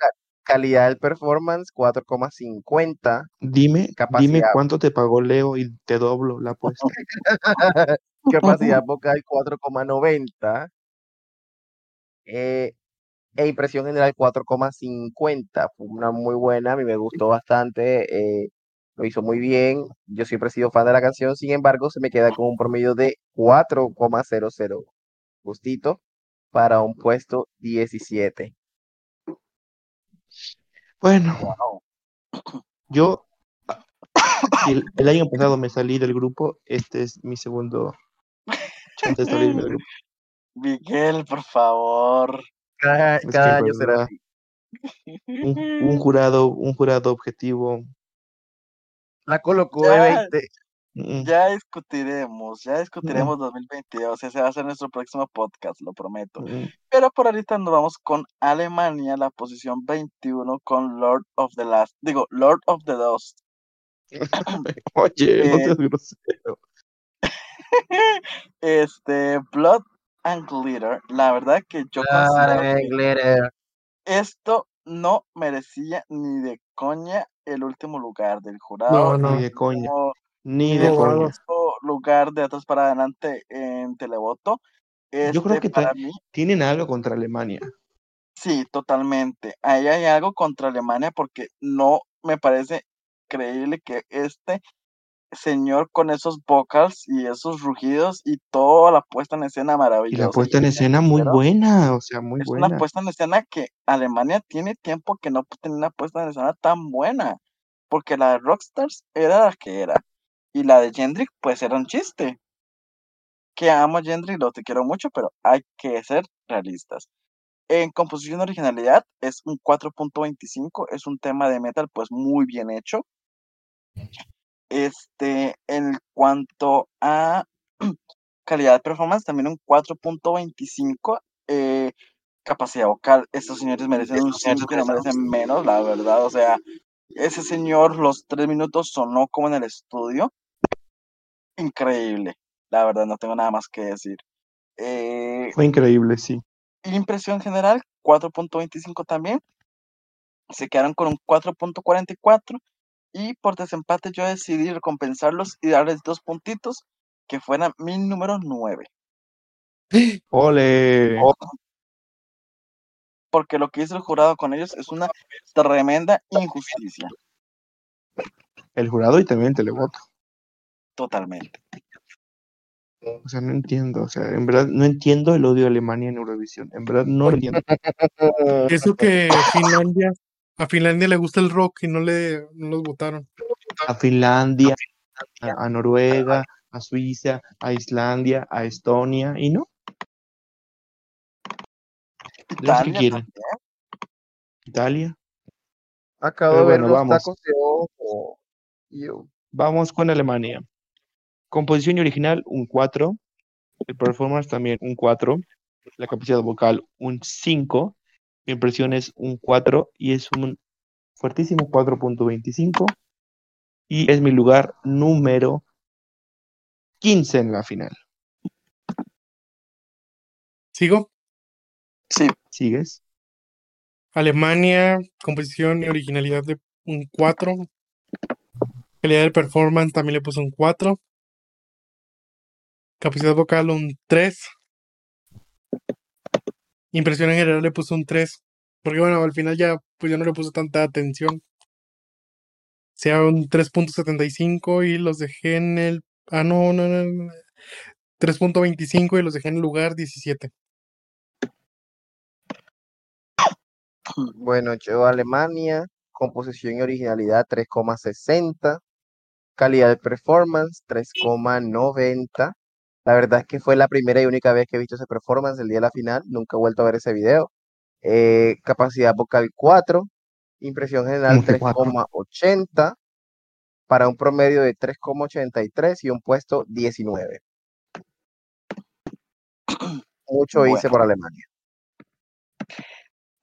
calidad del performance 4,50. Dime, dime cuánto te pagó Leo y te doblo la apuesta. Capacidad vocal 4,90. Eh, e impresión general 4,50. Fue una muy buena, a mí me gustó bastante. eh, lo hizo muy bien. Yo siempre he sido fan de la canción, sin embargo, se me queda con un promedio de 4,00. Gustito para un puesto 17. Bueno, yo el, el año pasado me salí del grupo, este es mi segundo chance de salirme del grupo. Miguel, por favor. Cada, año será así. un, un jurado, un jurado objetivo. La colocó de 20. Mm, Ya discutiremos, ya discutiremos 2022. Ese va a ser nuestro próximo podcast, lo prometo. mm. Pero por ahorita nos vamos con Alemania, la posición 21 con Lord of the Last. Digo, Lord of the Dust. Oye, no Eh, seas grosero. este, Blood and Glitter, la verdad que yo considero que esto no merecía ni de coña el último lugar del No, jurado, no. Ni de coña. Ni de coña. lugar de atrás para adelante en televoto. Yo creo Este, que ta- para mí, tienen algo contra Alemania. sí, totalmente. Ahí hay algo contra Alemania porque no me parece creíble que este señor con esos vocals y esos rugidos y toda la puesta en escena Y la maravillosa puesta en escena muy buena, o sea, muy es una buena. puesta en escena que Alemania tiene tiempo que no tiene una puesta en escena tan buena, porque la de Rockstars era la que era, y la de Jendrik pues era un chiste, que amo a Jendrik, lo te quiero mucho, pero hay que ser realistas. En composición originalidad es un 4.25, es un tema de metal pues muy bien hecho. Este, en cuanto a calidad de performance, también un 4.25. eh, capacidad vocal, estos señores merecen un 5 que no merecen menos, la verdad. O sea, ese señor, los tres minutos sonó como en el estudio. Increíble, la verdad, no tengo nada más que decir. Eh, Fue increíble, sí. impresión general, 4.25 también. Se quedaron con un 4.44 y por desempate yo decidí recompensarlos y darles dos puntitos que fueran mi número 9. Ole. Oh. Porque lo que hizo el jurado con ellos es una tremenda injusticia. El jurado y también el televoto. Totalmente. O sea, no entiendo. O sea, en verdad no entiendo el odio a Alemania en Eurovisión. En verdad no lo entiendo. Eso que Finlandia, a Finlandia le gusta el rock y no le no los votaron. A Finlandia, a, a Noruega, a Suiza, a Islandia, a Estonia, y no. Italia quieren. también. Italia. Acabo Pero de ver bueno, los vamos. tacos de ojo. Yo. Vamos con Alemania. Composición y original, un 4. El performance también un 4. La capacidad vocal, un 5. Mi impresión es un 4 y es un fuertísimo 4.25. Y es mi lugar número 15 en la final. ¿Sigo? Sí, ¿Sigues? Alemania, composición y originalidad de un 4. Calidad del performance también le puse un 4. Capacidad vocal un 3. Impresión en general le puse un 3. Porque bueno, al final ya pues no le puse tanta atención. Sea un 3.75 y los dejé en el... Ah, no, no, no. no. 3.25 y los dejé en el lugar 17. Bueno, yo Alemania, composición y originalidad 3,60, calidad de performance 3,90. La verdad es que fue la primera y única vez que he visto ese performance el día de la final, nunca he vuelto a ver ese video. Eh, capacidad vocal 4, impresión general ¿Cómo que cuatro? 3,80, para un promedio de 3,83 y un puesto 19. Mucho hice por Alemania.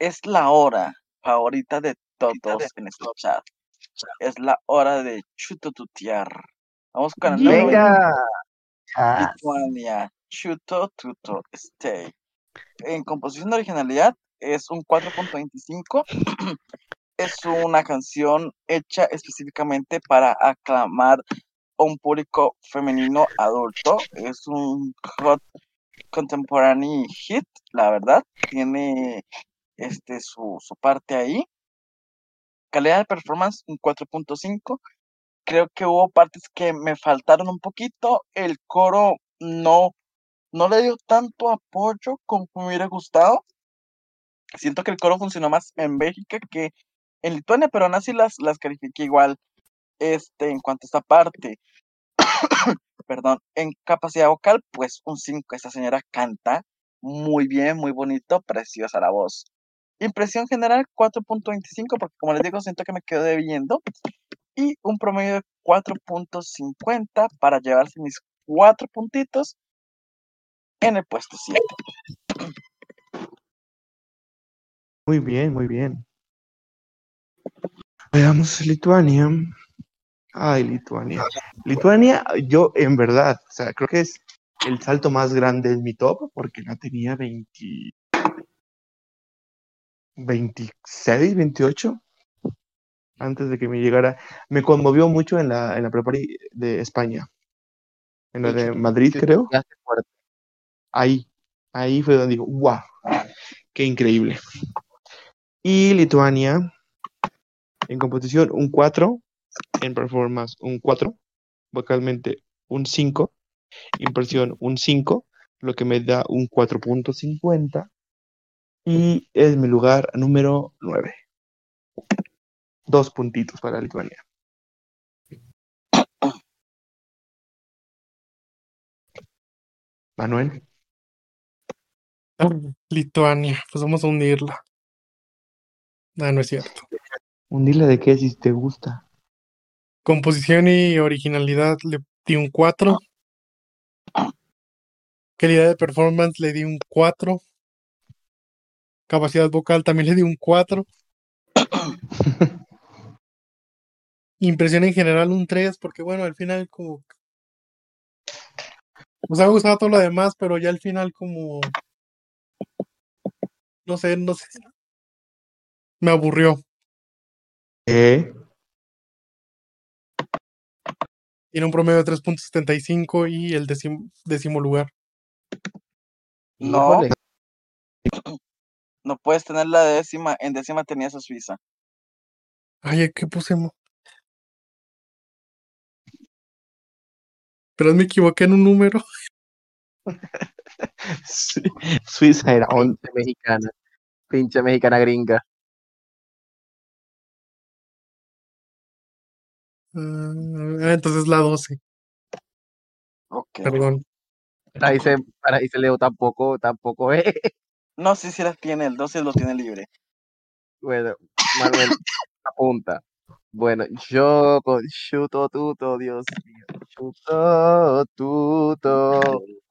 es la hora favorita de todos en este chat. Es la hora de chutotutear. Vamos con el número Venga. Lituania, Chuto Tuto Stay. En composición de originalidad es un 4.25. es una canción hecha específicamente para aclamar a un público femenino adulto. Es un hot contemporary hit, la verdad. Tiene este su, su parte ahí. Calidad de performance, un 4.5 creo que hubo partes que me faltaron un poquito. El coro no, no le dio tanto apoyo como me hubiera gustado. Siento que el coro funcionó más en Bélgica que en Lituania, pero aún así las, las califiqué igual. Este, en cuanto a esta parte, perdón, en capacidad vocal, pues un 5. Esta señora canta muy bien, muy bonito, preciosa la voz. Impresión general 4.25, porque como les digo, siento que me quedo debiendo y un promedio de 4.50 para llevarse mis cuatro puntitos en el puesto 7. Muy bien, muy bien. Veamos Lituania. Ay, Lituania. Lituania, yo en verdad, o sea, creo que es el salto más grande en mi top porque la tenía 20, 26, 28 antes de que me llegara. Me conmovió mucho en la, en la prepari de España. En la de Madrid, creo. Ahí, ahí fue donde digo, wow, qué increíble. Y Lituania, en composición, un 4, en performance, un 4, vocalmente, un 5, impresión, un 5, lo que me da un 4.50, y es mi lugar número 9. Dos puntitos para Lituania. Manuel. Lituania, pues vamos a hundirla. Ah, no es cierto. Un dile de qué si te gusta. Composición y originalidad le di un 4. Calidad de performance le di un 4. Capacidad vocal también le di un 4. Impresión en general un 3, porque bueno, al final como... Nos ha gustado todo lo demás, pero ya al final como... No sé, no sé. Me aburrió. ¿Eh? Tiene un promedio de 3.75 y el décimo, décimo lugar. No, Híjole, no puedes tener la décima. En décima tenías a Suiza. Ay, ¿qué pusimos? Pero me equivoqué en un número. Sí, Suiza era un... pinche mexicana. Pinche mexicana gringa. Ah, entonces la 12, Ok. perdón. Ahí se, ahí se leo tampoco, tampoco es. No, sí, sí las tiene. El 12 lo tiene libre. Bueno, Manuel, apunta. Bueno, yo con chuto tuto, Dios mío. Chuto tuto.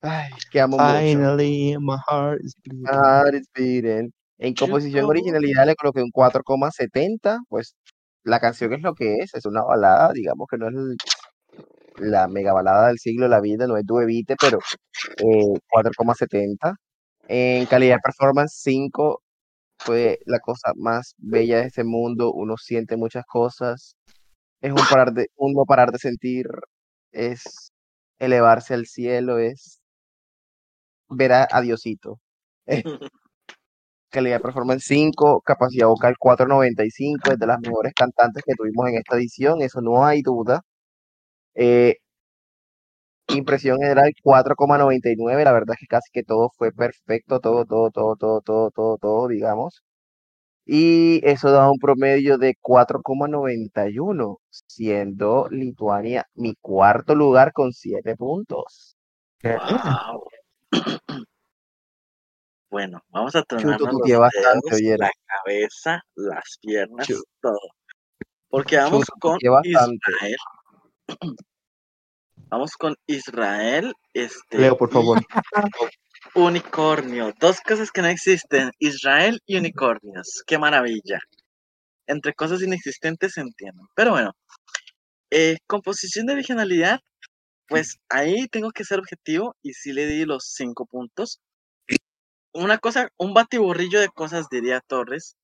Ay, que amo mucho. Finally, my heart is bleeding. Heart is beating. En composición Chuto. originalidad le coloqué un 4,70. Pues la canción es lo que es, es una balada, digamos que no es el- la mega balada del siglo de la vida, no es Duevite, pero eh, 4,70. En calidad de performance 5 fue la cosa más bella de este mundo. Uno siente muchas cosas. Es un parar de, un parar de sentir. Es elevarse al cielo. Es ver a, Diosito. Eh, calidad performance 5, capacidad vocal 495, es de las mejores cantantes que tuvimos en esta edición, eso no hay duda. Eh, impresión general 4,99, la verdad es que casi que todo fue perfecto, todo, todo, todo, todo, todo, todo, todo, digamos. Y eso da un promedio de 4,91, siendo Lituania mi cuarto lugar con 7 puntos. Wow. Bueno, vamos a oyera. la cabeza, las piernas, todo. Porque vamos Chuto con. Israel. Vamos con Israel, este, Leo, por favor. unicornio. Dos cosas que no existen, Israel y unicornios. Qué maravilla. Entre cosas inexistentes se entienden. Pero bueno, eh, composición de originalidad, pues ahí tengo que ser objetivo y sí le di los cinco puntos. Una cosa, un batiburrillo de cosas, diría Torres.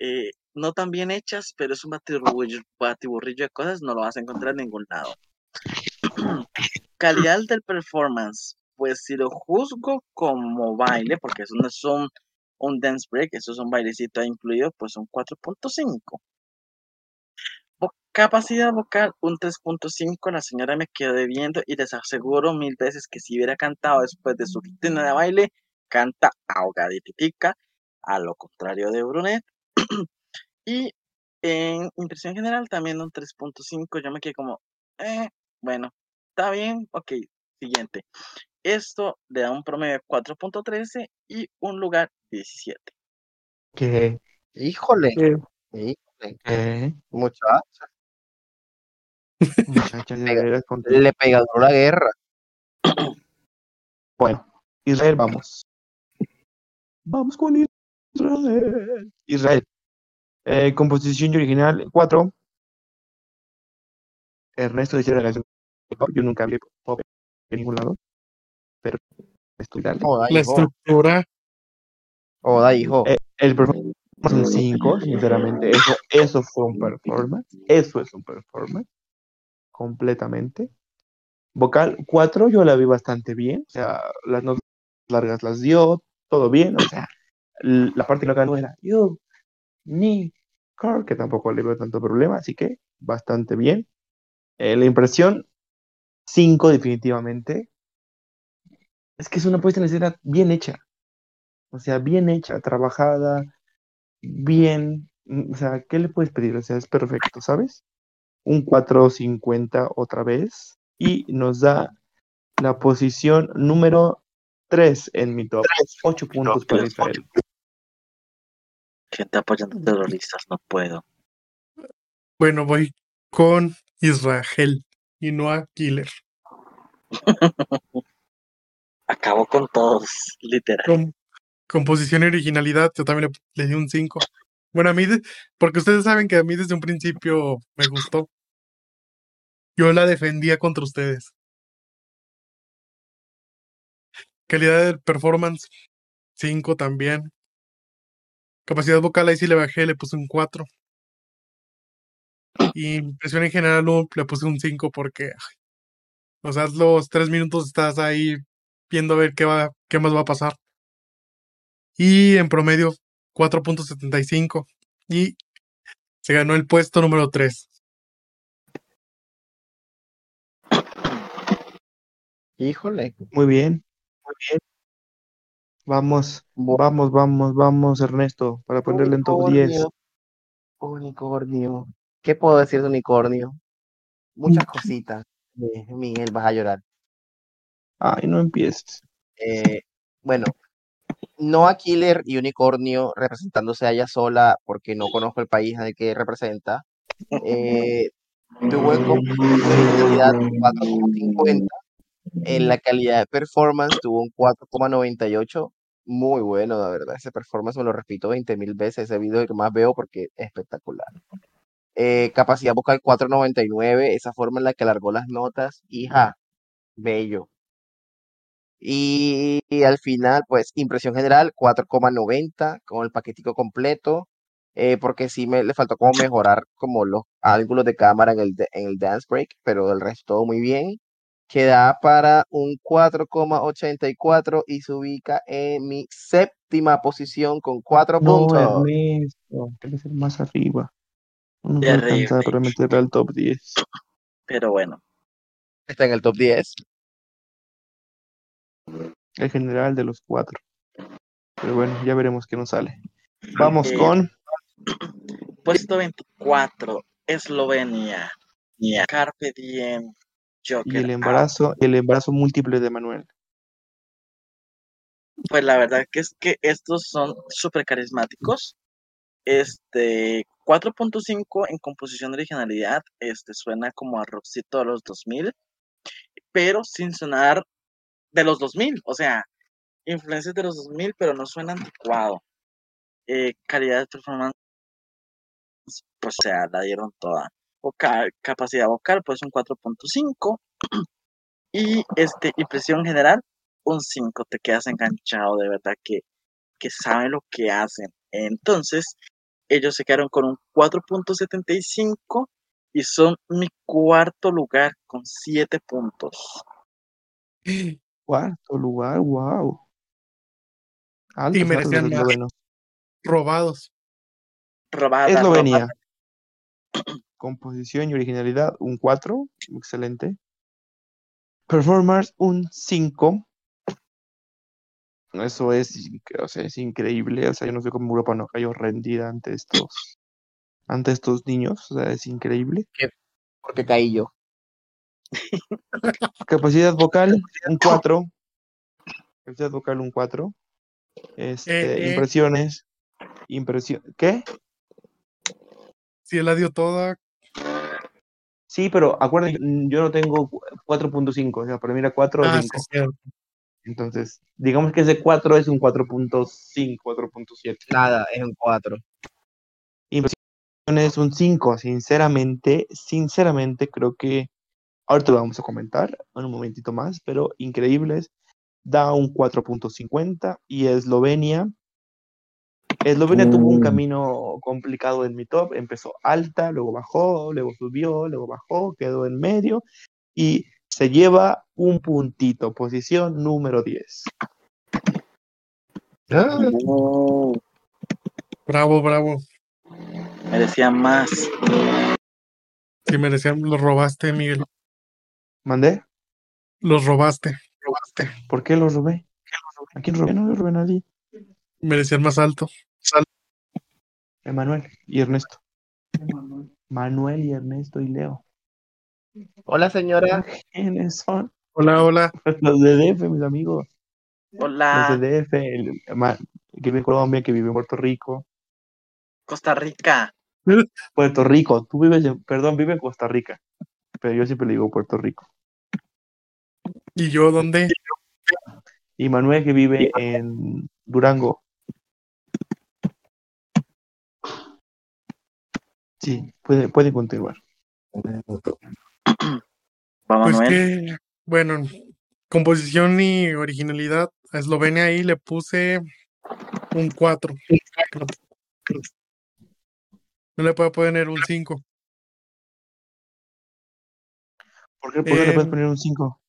eh, no tan bien hechas, pero es un batiburrillo, batiburrillo de cosas, no lo vas a encontrar en ningún lado. Calidad del performance, pues si lo juzgo como baile, porque eso no es un, dance break, eso es un bailecito incluido, pues un 4.5. Vo- Capacidad vocal, un 3.5. La señora me quedó debiendo y les aseguro mil veces que si hubiera cantado después de su rutina de baile, canta ahogaditica, a lo contrario de Brunet. y en impresión general también un 3.5. Yo me quedé como, eh, bueno, está bien, ok, siguiente. Esto le da un promedio de 4.13 y un lugar 17. ¿Qué? Híjole, ¿Qué? híjole, ¿Qué? muchacha, le pega duro la guerra. Bueno, Israel, vamos. Vamos con Israel. Israel. Eh, composición original 4. Ernesto decía la canción pop, yo nunca vi pop en ningún lado, pero dale. Joda, La estructura, Joda, hijo. Eh, el performance es un 5, sinceramente. Eso, eso fue un performance. Eso es un performance. Completamente. Vocal 4, yo la vi bastante bien. O sea, las notas largas las dio, todo bien. O sea, la parte que no cantó era You, me, car, que tampoco le veo tanto problema. Así que bastante bien. Eh, la impresión 5, definitivamente. Es que es una puesta en escena bien hecha. O sea, bien hecha, trabajada, bien. mm, O sea, ¿qué le puedes pedir? O sea, es perfecto, ¿sabes? Un 4.50 otra vez. Y nos da la posición número 3 en mi top. 8 puntos para Israel. Gente apoyando terroristas, no puedo. bueno, voy con Israel y no a Killer. Acabo con todos, literal. Con composición y originalidad, yo también le, le di un 5. Bueno, a mí, porque ustedes saben que a mí desde un principio me gustó. Yo la defendía contra ustedes. Calidad del performance, 5 también. Capacidad vocal, ahí sí le bajé, le puse un 4. Y impresión en general no, le puse un 5 porque, ay, o sea, los tres minutos estás ahí viendo a ver qué va, qué más va a pasar. Y en promedio 4.75. Y se ganó el puesto número 3. Híjole. Muy bien, muy bien. Vamos, vamos, vamos, vamos, Ernesto, para ponerle en top 10. Unicornio. ¿Qué puedo decir de unicornio? Muchas cositas. Eh, Miguel, vas a llorar. Ay, no empieces. Eh, bueno, no a Killer y Unicornio representándose a ella sola porque no conozco el país al que representa. Eh, tuvo en competitividad 4.50. En la calidad de performance tuvo un 4.98. Muy bueno, la verdad. Ese performance me lo repito 20 mil veces. Ese video que más veo porque es espectacular. Eh, capacidad vocal 4.99. Esa forma en la que alargó las notas. Hija, bello. Y, y al final, pues, impresión general 4,90 con el paquetico completo. eh, porque sí me le faltó como mejorar como los ángulos de cámara en el, en el dance break, pero el resto todo muy bien. Queda para un 4,84 y se ubica en mi séptima posición con 4 No, puntos. Ernesto, ser más arriba. No nos va a alcanzar Terrible. para meterle al top 10. Pero bueno, Está en el top 10. El general de los cuatro. Pero bueno, ya veremos qué nos sale. Vamos Eh, con puesto 24, Eslovenia. Nia. Carpe Diem. y Joker. el out. embarazo, el embarazo múltiple de Manuel. Pues la verdad que es que estos son súper carismáticos. Este 4.5 en composición de originalidad, este suena como a rockcito de los 2000, pero sin sonar de los 2000, o sea, influencias de los 2000, pero no suena anticuado. Eh, calidad de performance, pues, o sea, la dieron toda. Vocal- capacidad vocal, pues un 4.5. Y este, impresión general, un 5. Te quedas enganchado, de verdad que, que saben lo que hacen. Entonces, ellos se quedaron con un 4.75 y son mi cuarto lugar con 7 puntos. Cuarto lugar, wow. Altos, Y merecían más. eslovenos. Robados. Robada, Eslovenia. robada. Composición y originalidad, un 4. Excelente. Performance, un 5. Eso es, o sea, es increíble. O sea, yo no sé cómo Europa no cayó rendida ante estos, ante estos niños. O sea, es increíble. Porque caí yo. Capacidad vocal, un 4. Capacidad vocal, un 4. Este, Eh, eh. impresiones. Impresión. ¿Qué? Si él la dio toda, Sí, pero acuérdense, yo no tengo 4.5, o sea, para mí era 4 o ah, 5. sí. Entonces, digamos que ese 4 es un 4.5, 4.7. Nada, es un 4. Impresión es un 5, sinceramente, sinceramente creo que ahorita lo vamos a comentar en un momentito más, pero increíbles, da un 4.50 y Eslovenia. Eslovenia tuvo un Mm. camino complicado en mi top, empezó alta, luego bajó, luego subió, luego bajó, quedó en medio y se lleva un puntito, posición número 10. No, Bravo, bravo. merecía más. Si merecían, los robaste, Miguel. ¿Mandé? Los robaste. Robaste. ¿Por qué lo robé? ¿A quién robé? No lo robé a nadie. Merecían más alto. Emanuel y Ernesto. Manuel y Ernesto y Leo. Hola, señora. ¿Quiénes son? Hola, hola. Los de DF, mis amigos. Hola, Los de DF, el, que vive en Colombia, que vive en Puerto Rico. Costa Rica. Puerto Rico, tú vives en, perdón, vive en Costa Rica. Pero yo siempre le digo Puerto Rico. ¿Y yo dónde? Y Manuel que vive en Durango. Sí, puede, puede continuar. Va Pues que, bueno, composición y originalidad. A Eslovenia ahí le puse un 4. No le puedo poner un 5. ¿Por qué, por qué le puedes Eh, poner un 5?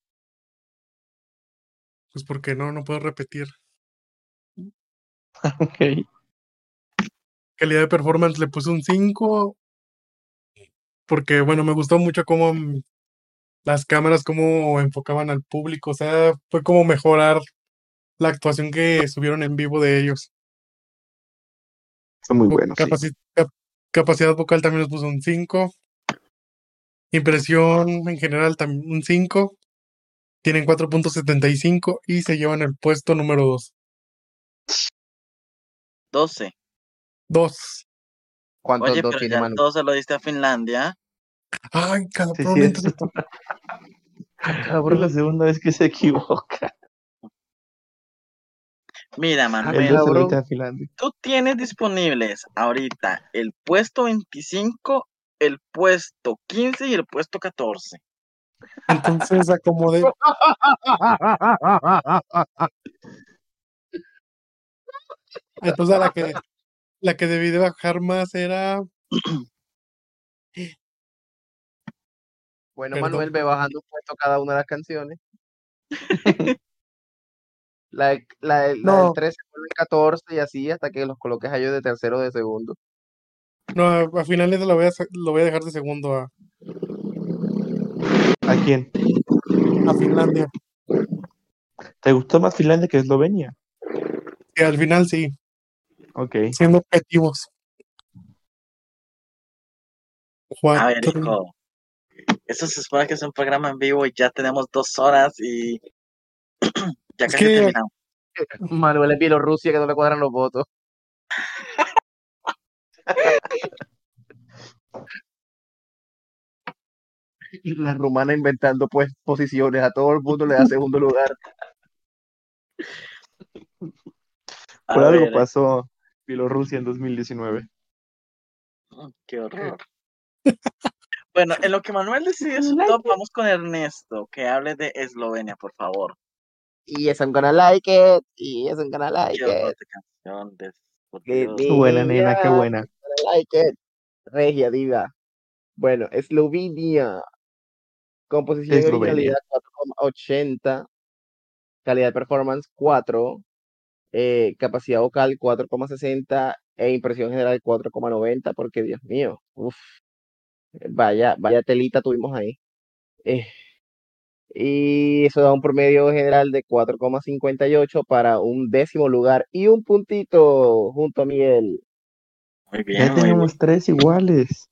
Pues porque no, no puedo repetir. Ok. Calidad de performance le puse un 5. Porque, bueno, me gustó mucho cómo mm, las cámaras, cómo enfocaban al público. O sea, fue como mejorar la actuación que subieron en vivo de ellos. Fue muy bueno, sí. capaci- cap- capacidad vocal también les puse un 5. Impresión en general también un 5. Tienen 4.75 y se llevan el puesto número 2. 12. 2. ¿Cuántos Oye, dos pero tiene ya Manu? 12 lo diste a Finlandia. Ay, cabrón, sí, es la segunda vez que se equivoca. Mira, El Manuel, 12 lo cabrón. diste a Finlandia. tú tienes disponibles ahorita el puesto 25, el puesto 15 y el puesto 14. entonces acomodé. Entonces a la que la que debí de bajar más era. Bueno, Perdón. Manuel, ve bajando un puesto cada una de las canciones. La, de- la, de- la del No, 13 con el 14 y así hasta que los coloques a ellos de tercero o de segundo. no, a, a finales lo voy a, lo voy a dejar de segundo a, ¿A quién? a Finlandia. ¿Te gustó más Finlandia que Eslovenia? Y al final sí, Ok. siendo objetivos. A ver, hijo. Eso se supone que es un programa en vivo y ya tenemos dos horas y ya casi que terminamos. Manuel es Bielorrusia que no le cuadran los votos. Y La rumana inventando pues posiciones, a todo el mundo le da segundo lugar. A Por algo ver, pasó Bielorrusia en 2019. qué horror. Bueno, en lo que Manuel decide su top, vamos con Ernesto, que hable de Eslovenia, por favor. Yes, I'm gonna like it. Yes, I'm gonna like Qué it. de canción, de- Qué buena, nena, qué buena. gonna like it. Regia, diva. Bueno, Eslovenia. Composición y originalidad 4,80. Calidad de performance 4. Eh, capacidad vocal 4,60 e impresión general 4,90 porque Dios mío, uf, vaya, vaya telita tuvimos ahí. Eh, y eso da un promedio general de 4,58 para un décimo lugar y un puntito junto a Miguel. Muy Ya bien, bien. tenemos tres iguales.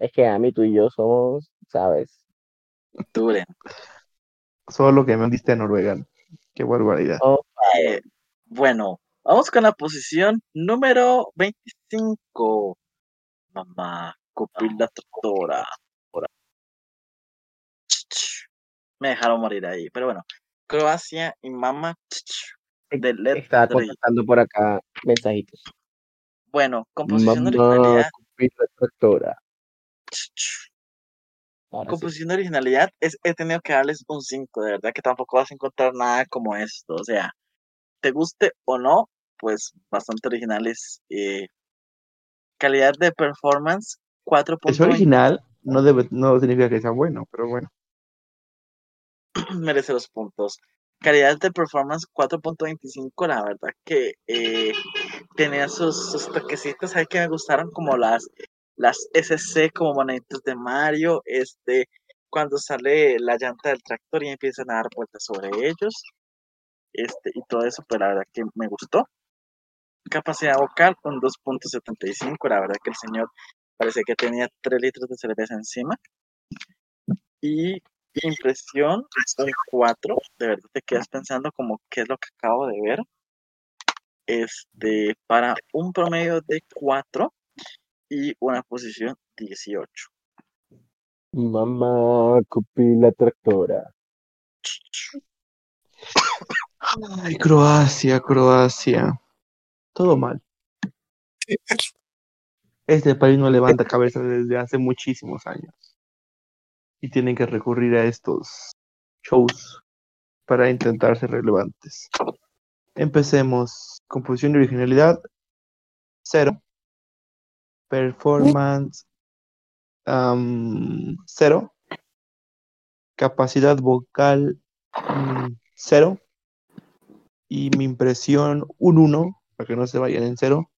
Es que a mí tú y yo somos, ¿sabes? Duren. Solo que me diste a Noruega. Qué barbaridad. Oh, Eh, bueno, vamos con la posición número 25. Mamá, copil la doctora. Me dejaron morir ahí, pero bueno. Croacia y Mama de Led estaba contestando por acá mensajitos. Bueno, composición Mamá, originalidad. Ahora sí. Composición de originalidad, es, he tenido que darles un 5, de verdad que tampoco vas a encontrar nada como esto, o sea, te guste o no, pues bastante originales. eh, calidad de performance, Es 4.20, original, no, debe, no significa que sea bueno, pero bueno. merece los puntos. Calidad de performance 4.25, la verdad que eh, tenía sus, sus toquecitos ahí que me gustaron, como las, las SC, como moneditas de Mario, este, cuando sale la llanta del tractor y empiezan a dar vueltas sobre ellos, este, y todo eso, pues la verdad que me gustó. Capacidad vocal, un 2.75, la verdad que el señor parece que tenía 3 litros de cerveza encima. Y impresión, un 4, de verdad te quedas pensando como qué es lo que acabo de ver. Este, para un promedio de 4 y una posición 18. Mamá, copí la tractora. Ay, Croacia, Croacia. Todo mal. Este país no levanta cabeza desde hace muchísimos años. Y tienen que recurrir a estos shows para intentar ser relevantes. Empecemos. Composición y originalidad, cero. Performance, cero. Capacidad vocal, mm, cero. Y mi impresión, un 1, para que no se vayan en cero.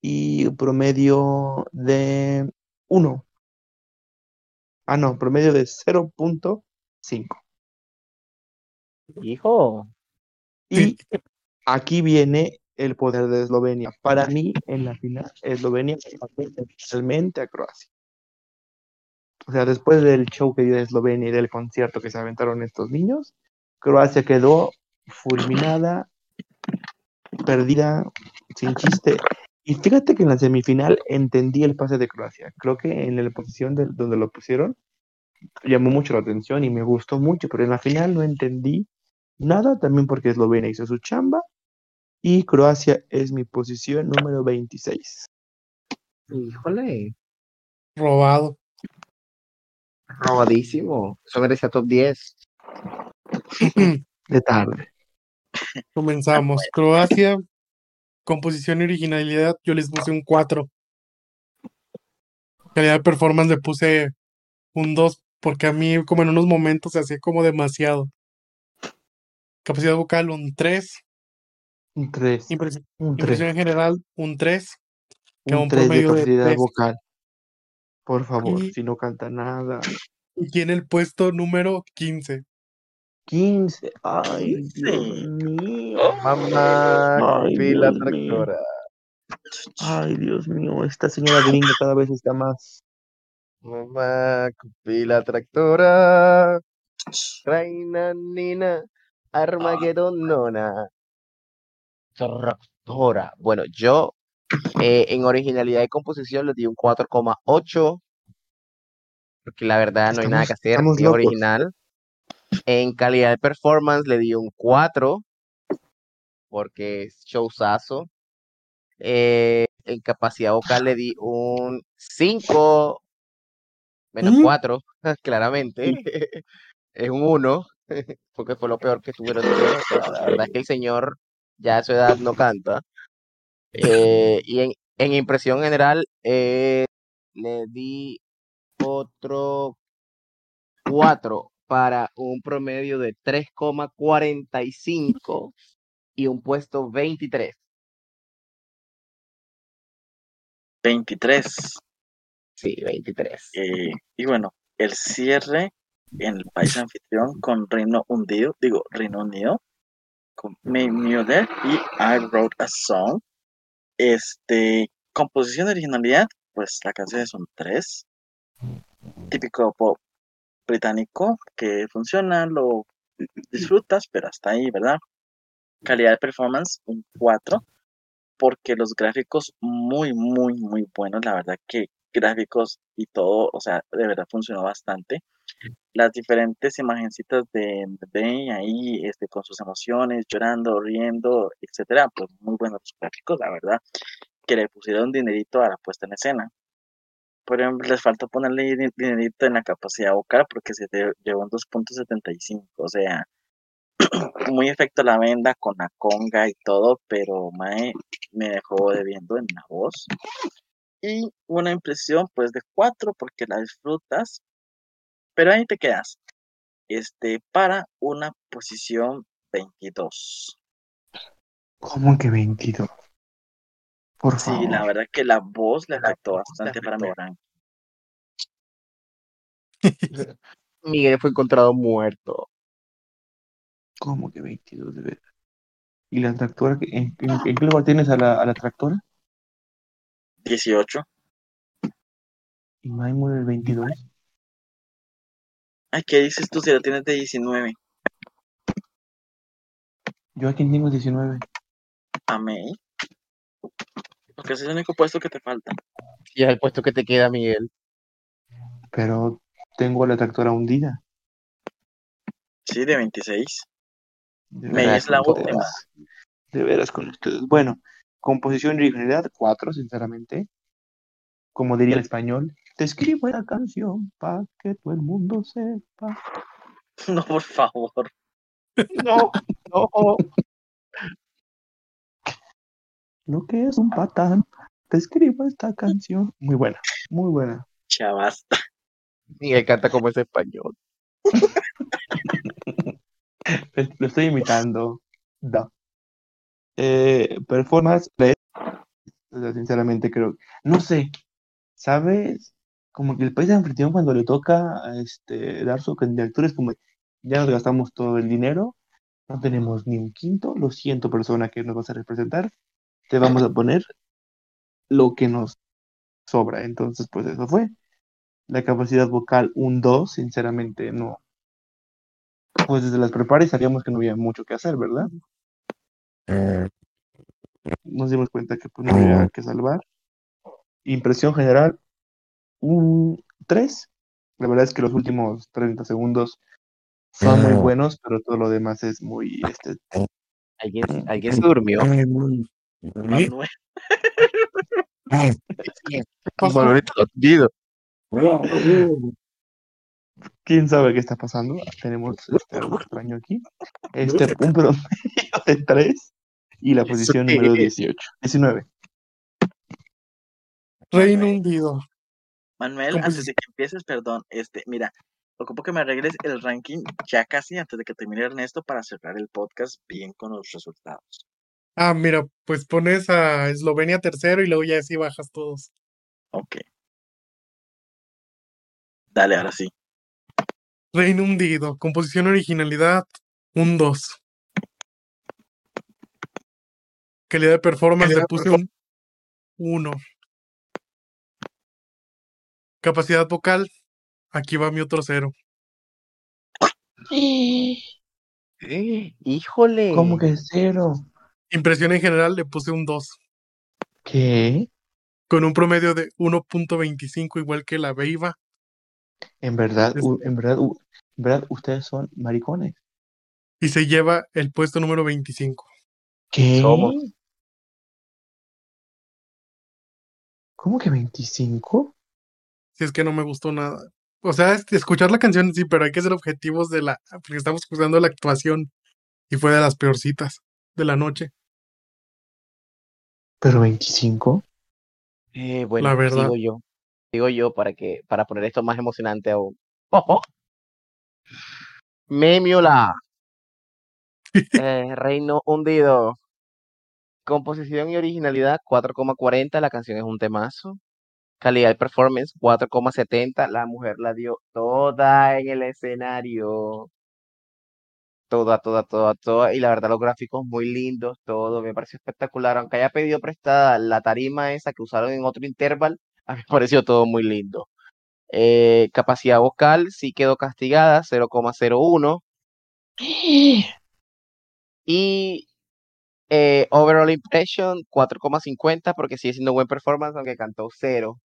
Y promedio de 1. Ah, no, promedio de 0.5. Hijo. Y aquí viene el poder de Eslovenia. Para mí, en la final, Eslovenia pasó totalmente a Croacia. O sea, después del show que dio Eslovenia y del concierto que se aventaron estos niños, Croacia quedó fulminada, perdida, sin chiste. Y fíjate que en la semifinal entendí el pase de Croacia. Creo que en la posición de- donde lo pusieron llamó mucho la atención y me gustó mucho, pero en la final no entendí nada, también porque Eslovenia hizo su chamba y Croacia es mi posición número 26. Híjole, Robado. robadísimo. Eso merecía top 10. De tarde. Comenzamos. Croacia, composición y originalidad, yo les puse un 4. Calidad de performance le puse un 2, porque a mí como en unos momentos se hacía como demasiado. Capacidad vocal, un 3. Un 3. Impresión, Un 3. impresión en general, un 3. que Un un 3 de promedio de capacidad tres. vocal. Por favor, Y- si no canta nada. Y tiene el puesto número 15. 15. Ay, 15. Dios mío. Mamá, Ay, mío. tractora. Ay, Dios mío. Esta señora gringa cada vez está más. Mamá, copí la tractora. Reina Nina, Armagedón Nona. Tractora. Bueno, yo eh, en originalidad y composición le di un 4,8. Porque la verdad no hay nada que hacer. Es locos. original. En calidad de performance le di un 4. Porque es showzazo. Eh, en capacidad vocal le di un 5. Menos Mm. 4, claramente. Es un 1. Porque fue lo peor que tuvieron. O sea, la verdad es que el señor ya a su edad no canta. Eh, y en, en impresión general eh, le di otro 4 para un promedio de 3,45 y un puesto 23. 23. Sí, 23. Eh, y bueno, el cierre en el país anfitrión con Reino Hundido, digo, Reino Unido, con May Mueller y I Wrote a Song. Este, composición de originalidad, pues la canción es un 3. Típico pop británico que funciona, lo disfrutas, pero hasta ahí, ¿verdad? Calidad de performance, un 4, porque los gráficos muy, muy, muy buenos, la verdad que gráficos y todo, o sea, de verdad funcionó bastante. Las diferentes imagencitas de de ahí, este, con sus emociones, llorando, riendo, etcétera, pues muy buenos los gráficos, la verdad, que le pusieron dinerito a la puesta en escena. Por ejemplo, les faltó ponerle di- dinerito en la capacidad vocal porque se llevó un 2.75. O sea, muy efecto la venda con la conga y todo, pero Mae me dejó debiendo en la voz. Y una impresión pues de 4 porque la disfrutas, pero ahí te quedas. Este, para una posición 22. ¿Cómo que 22? Por Sí, favor. la verdad que la voz le afectó bastante para mi ranking. Miguel fue encontrado muerto. ¿Cómo que 22 de verdad? ¿Y la tractora? ¿En, en- en qué lugar tienes a la, a la tractora? 18. ¿Y Maimon el 22? Ay, ¿qué dices tú si la tienes de 19? Yo aquí tengo 19. A May. Porque ese es el único puesto que te falta. Y es el puesto que te queda, Miguel. Pero tengo la tractora hundida. Sí, de 26. De May veras es la última. De veras con ustedes. Bueno, composición y originalidad, 4, sinceramente. Como diría el español, te escribo la canción para que todo el mundo sepa. No, por favor. No, no. Lo que es un patán. Te escribo esta canción. Muy buena, muy buena. Chavasta. Miguel canta como ese español. Lo estoy imitando. Da. Eh, performance, le- o sea, sinceramente creo. No sé, ¿sabes? Como que el país anfitrión cuando le toca este, dar su candidatura es como, ya nos gastamos todo el dinero, no tenemos ni un quinto, lo siento persona que nos vas a representar, te vamos a poner lo que nos sobra. Entonces, pues eso fue. La capacidad vocal, un 2, sinceramente no. Pues desde las preparas sabíamos que no había mucho que hacer, ¿verdad? Nos dimos cuenta que pues, no había que salvar. Impresión general, un 3. La verdad es que los últimos 30 segundos son muy buenos, pero todo lo demás es muy... Este, ¿Alguien, alguien se durmió. Manuel. ¿Quién sabe qué está pasando? Tenemos este, algo extraño aquí. Este, un promedio de 3 y la posición número es? 18. 19. Reino hundido. Manuel, antes de que empieces, perdón, este, mira, ocupo que me arregles el ranking ya casi antes de que termine Ernesto para cerrar el podcast bien con los resultados. Ah, mira, pues pones a Eslovenia tercero y luego ya así bajas todos. Ok. Dale, ahora sí. Reino hundido. Composición originalidad, un 2. Calidad de performance le puse un 1. Capacidad vocal, aquí va mi otro cero. Híjole. ¿Cómo que cero? Impresión en general le puse un 2. ¿Qué? Con un promedio de 1.25 igual que la Beiba. En verdad, Es- en verdad, en verdad, ustedes son maricones. Y se lleva el puesto número 25. ¿Qué? Somos. ¿Cómo que 25? Si es que no me gustó nada. O sea, es- escuchar la canción sí, pero hay que ser objetivos de la... Porque estamos juzgando la actuación. Y fue de las peorcitas de la noche. ¿Pero 25? Eh, bueno, La verdad. sigo yo. Sigo yo para que, para poner esto más emocionante aún. ¡Ojo! Memiola. Eh, Reino hundido. Composición y originalidad 4,40. La canción es un temazo. Calidad de performance 4,70. La mujer la dio toda en el escenario. Toda, toda, toda, toda. Y la verdad, los gráficos muy lindos, todo. Me pareció espectacular. Aunque haya pedido prestada la tarima esa que usaron en otro interval, a mí me pareció todo muy lindo. Eh, capacidad vocal sí quedó castigada, 0,01. Y eh, overall impression, 4,50, porque sigue siendo buen performance, aunque cantó 0.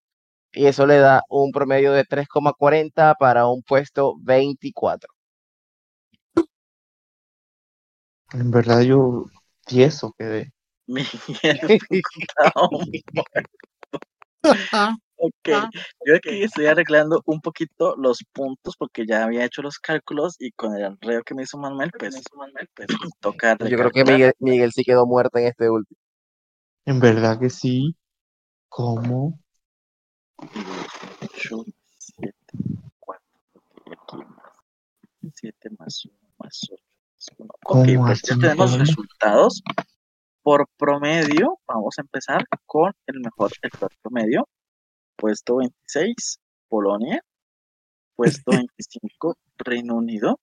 Y eso le da un promedio de 3,40 para un puesto 24. En verdad, yo tieso quedé. Ok, yo aquí estoy arreglando un poquito los puntos porque ya había hecho los cálculos y con el enredo que me hizo Manuel, pues, pues toca Yo creo que. Miguel, Miguel sí quedó muerto en este último. En verdad que sí. ¿Cómo? 8, 7, 4, aquí más 7 más 1 más 8 más 1. Ok, ¿Cómo pues ya tenemos resultados. Por promedio, vamos a empezar con el mejor, el peor promedio. Puesto 26, Polonia. Puesto 25, Reino Unido.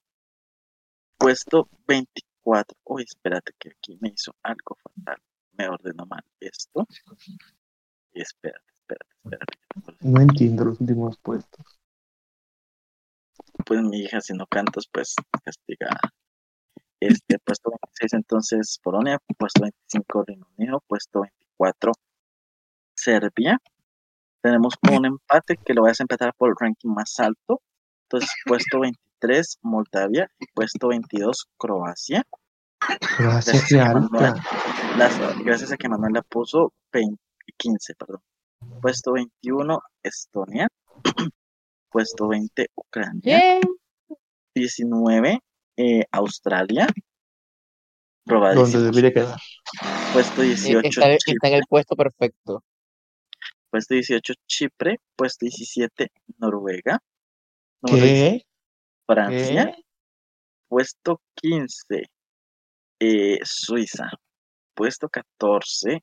Puesto 24. Uy, espérate que aquí me hizo algo fatal. Me ordenó mal esto. Espérate, espérate, espérate. No entiendo los últimos puestos. Pues mi hija, si no cantas, pues castigada. Este, puesto 26, entonces Polonia, puesto 25 Reino Unido, puesto 24 Serbia. Tenemos un empate que lo voy a desempatar por el ranking más alto. Entonces, puesto 23 Moldavia y puesto 22 Croacia. Gracias, Gracias a Manuel, alta. las- gracias a que Manuel la puso 20 15, perdón. Puesto 21 Estonia. puesto 20 Ucrania. 19 eh, Australia. Donde 18. debería quedar. Puesto Eh, 18 Está, está en Chipre. el puesto perfecto. Puesto 18 Chipre. Puesto 17 Noruega. Número ¿Qué? 16 Francia. ¿Qué? Puesto 15 eh, Suiza. Puesto 14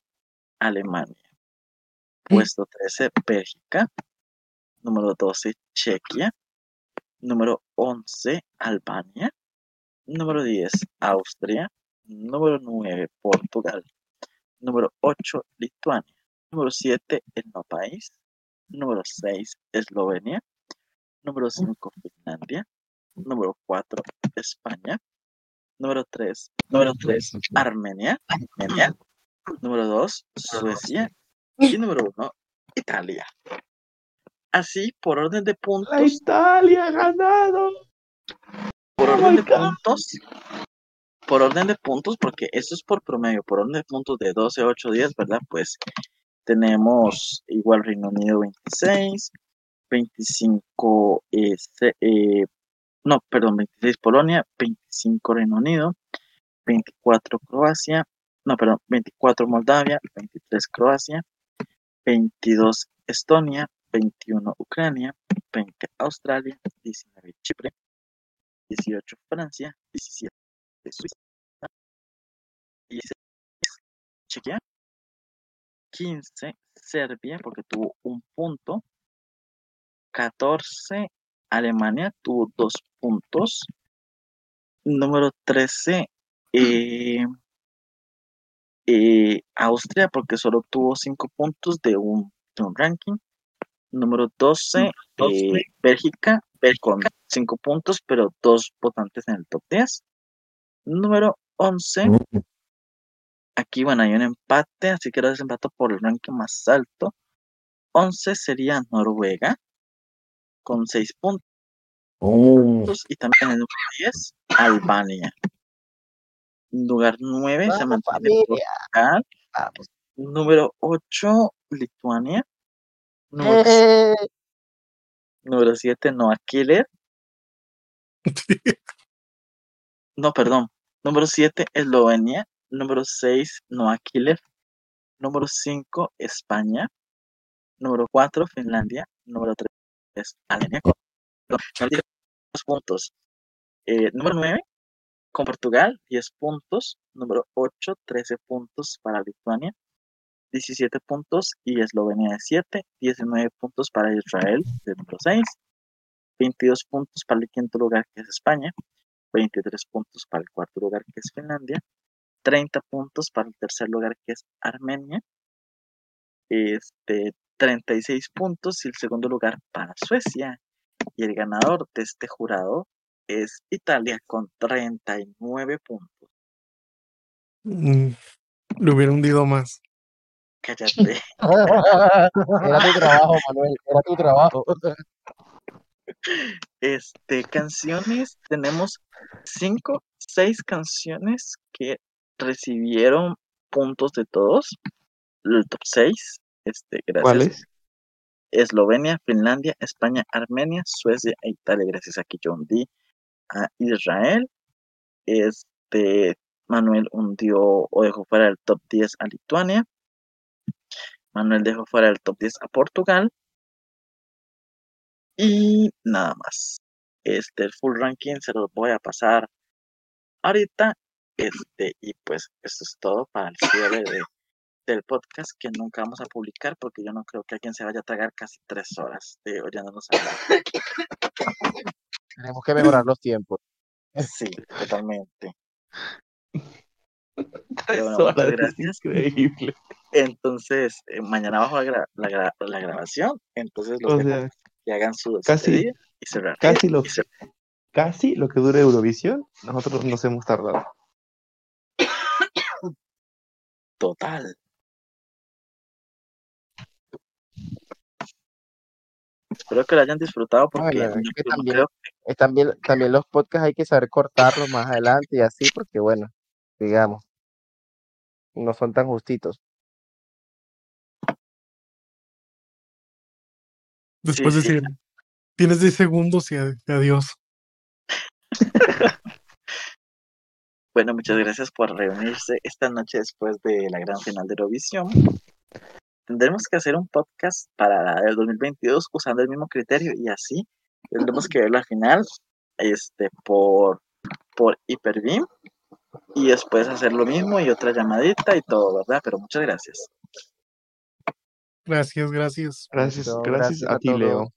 Alemania. Puesto 13 Bélgica. Número 12 Chequia. Número 11 Albania. Número 10 Austria. Número 9 Portugal. Número 8 Lituania. Número 7 el no país. Número 6 Eslovenia. Número 5 Finlandia. Número 4 España. Número 3 número 3 Armenia. Armenia. Número 2 Suecia. Y número 1 Italia. Así, por orden de La puntos, Italia ha ganado. Por Oh orden de puntos, por orden de puntos, porque esto es por promedio, por orden de puntos de 12, 8, 10, ¿verdad? Pues tenemos igual Reino Unido 26, 25, eh, se- eh, no, perdón, 26 Polonia, 25 Reino Unido, 24 Croacia, no, perdón, 24 Moldavia, 23 Croacia, 22 Estonia, 21 Ucrania, 20 Australia, 19 Chipre, 18 Francia, 17 Suiza, 16 Chequia, 15 Serbia, porque tuvo un punto, 14 Alemania, tuvo dos puntos, número 13 eh, eh, Austria, porque solo tuvo 5 puntos de un, de un ranking, número 12 eh, Bélgica, con 5 puntos, pero dos votantes en el top 10, número 11 Aquí, bueno, hay un empate, así que lo desempato por el ranking más alto. 11 sería Noruega, con 6 puntos. Y también en el número 10, Albania. Lugar 9 se mantiene. Portugal. Número 8, Lituania. Número, Eh, número 7, Noah Killer. No, perdón. Número 7, Eslovenia. Número 6, Noah Killer. Número 5, España. Número 4, Finlandia. Número 3, Alemania. Digo los puntos. Eh, número 9, con Portugal, 10 puntos. Número 8, 13 puntos para Lituania. 17 puntos y Eslovenia de 7. 19 puntos para Israel de número 6. 22 puntos para el quinto lugar que es España. 23 puntos para el cuarto lugar que es Finlandia. 30 puntos para el tercer lugar que es Armenia. Este, 36 puntos y el segundo lugar para Suecia. Y el ganador de este jurado es Italia con 39 puntos. Mm, Le hubiera hundido más. Cállate. Era tu trabajo, Manuel. Era tu trabajo. Este, canciones, tenemos 5, 6 canciones que recibieron puntos de todos. El top 6. Este, gracias. ¿Cuáles? Eslovenia, Finlandia, España, Armenia, Suecia e Italia. Gracias a que yo hundí a Israel. Este, Manuel hundió o dejó fuera del top 10 a Lituania. Manuel dejó fuera del top 10 a Portugal. Y nada más. Este, el full ranking se los voy a pasar ahorita. Este, y pues esto es todo para el cierre de, del podcast que nunca vamos a publicar porque yo no creo que alguien se vaya a tragar casi tres horas de oyéndonos hablar. Tenemos que mejorar los tiempos. Sí, totalmente. Tres bueno, horas, es gracias. increíble. Entonces, eh, mañana bajo la, gra- la, gra- la grabación. Entonces, los O dejo sea, que hagan su casi- y cerrar. casi lo, y casi lo que dura Eurovisión, nosotros nos hemos tardado. Total. Espero que lo hayan disfrutado porque es que también- creo También, también los podcasts hay que saber cortarlos más adelante y así, porque bueno, digamos, no son tan justitos. Después sí. decir, tienes 10 segundos y ad- adiós. Bueno, muchas gracias por reunirse esta noche después de la gran final de Eurovisión. Tendremos que hacer un podcast para del 2022 usando el mismo criterio y así tendremos que ver la final este, por, por Hyperbeam y después hacer lo mismo y otra llamadita y todo, ¿verdad? Pero muchas gracias. Gracias, gracias. Gracias, gracias gracias a a ti, Leo.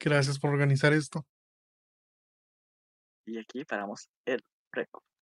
Gracias por organizar esto. Y aquí paramos el récord.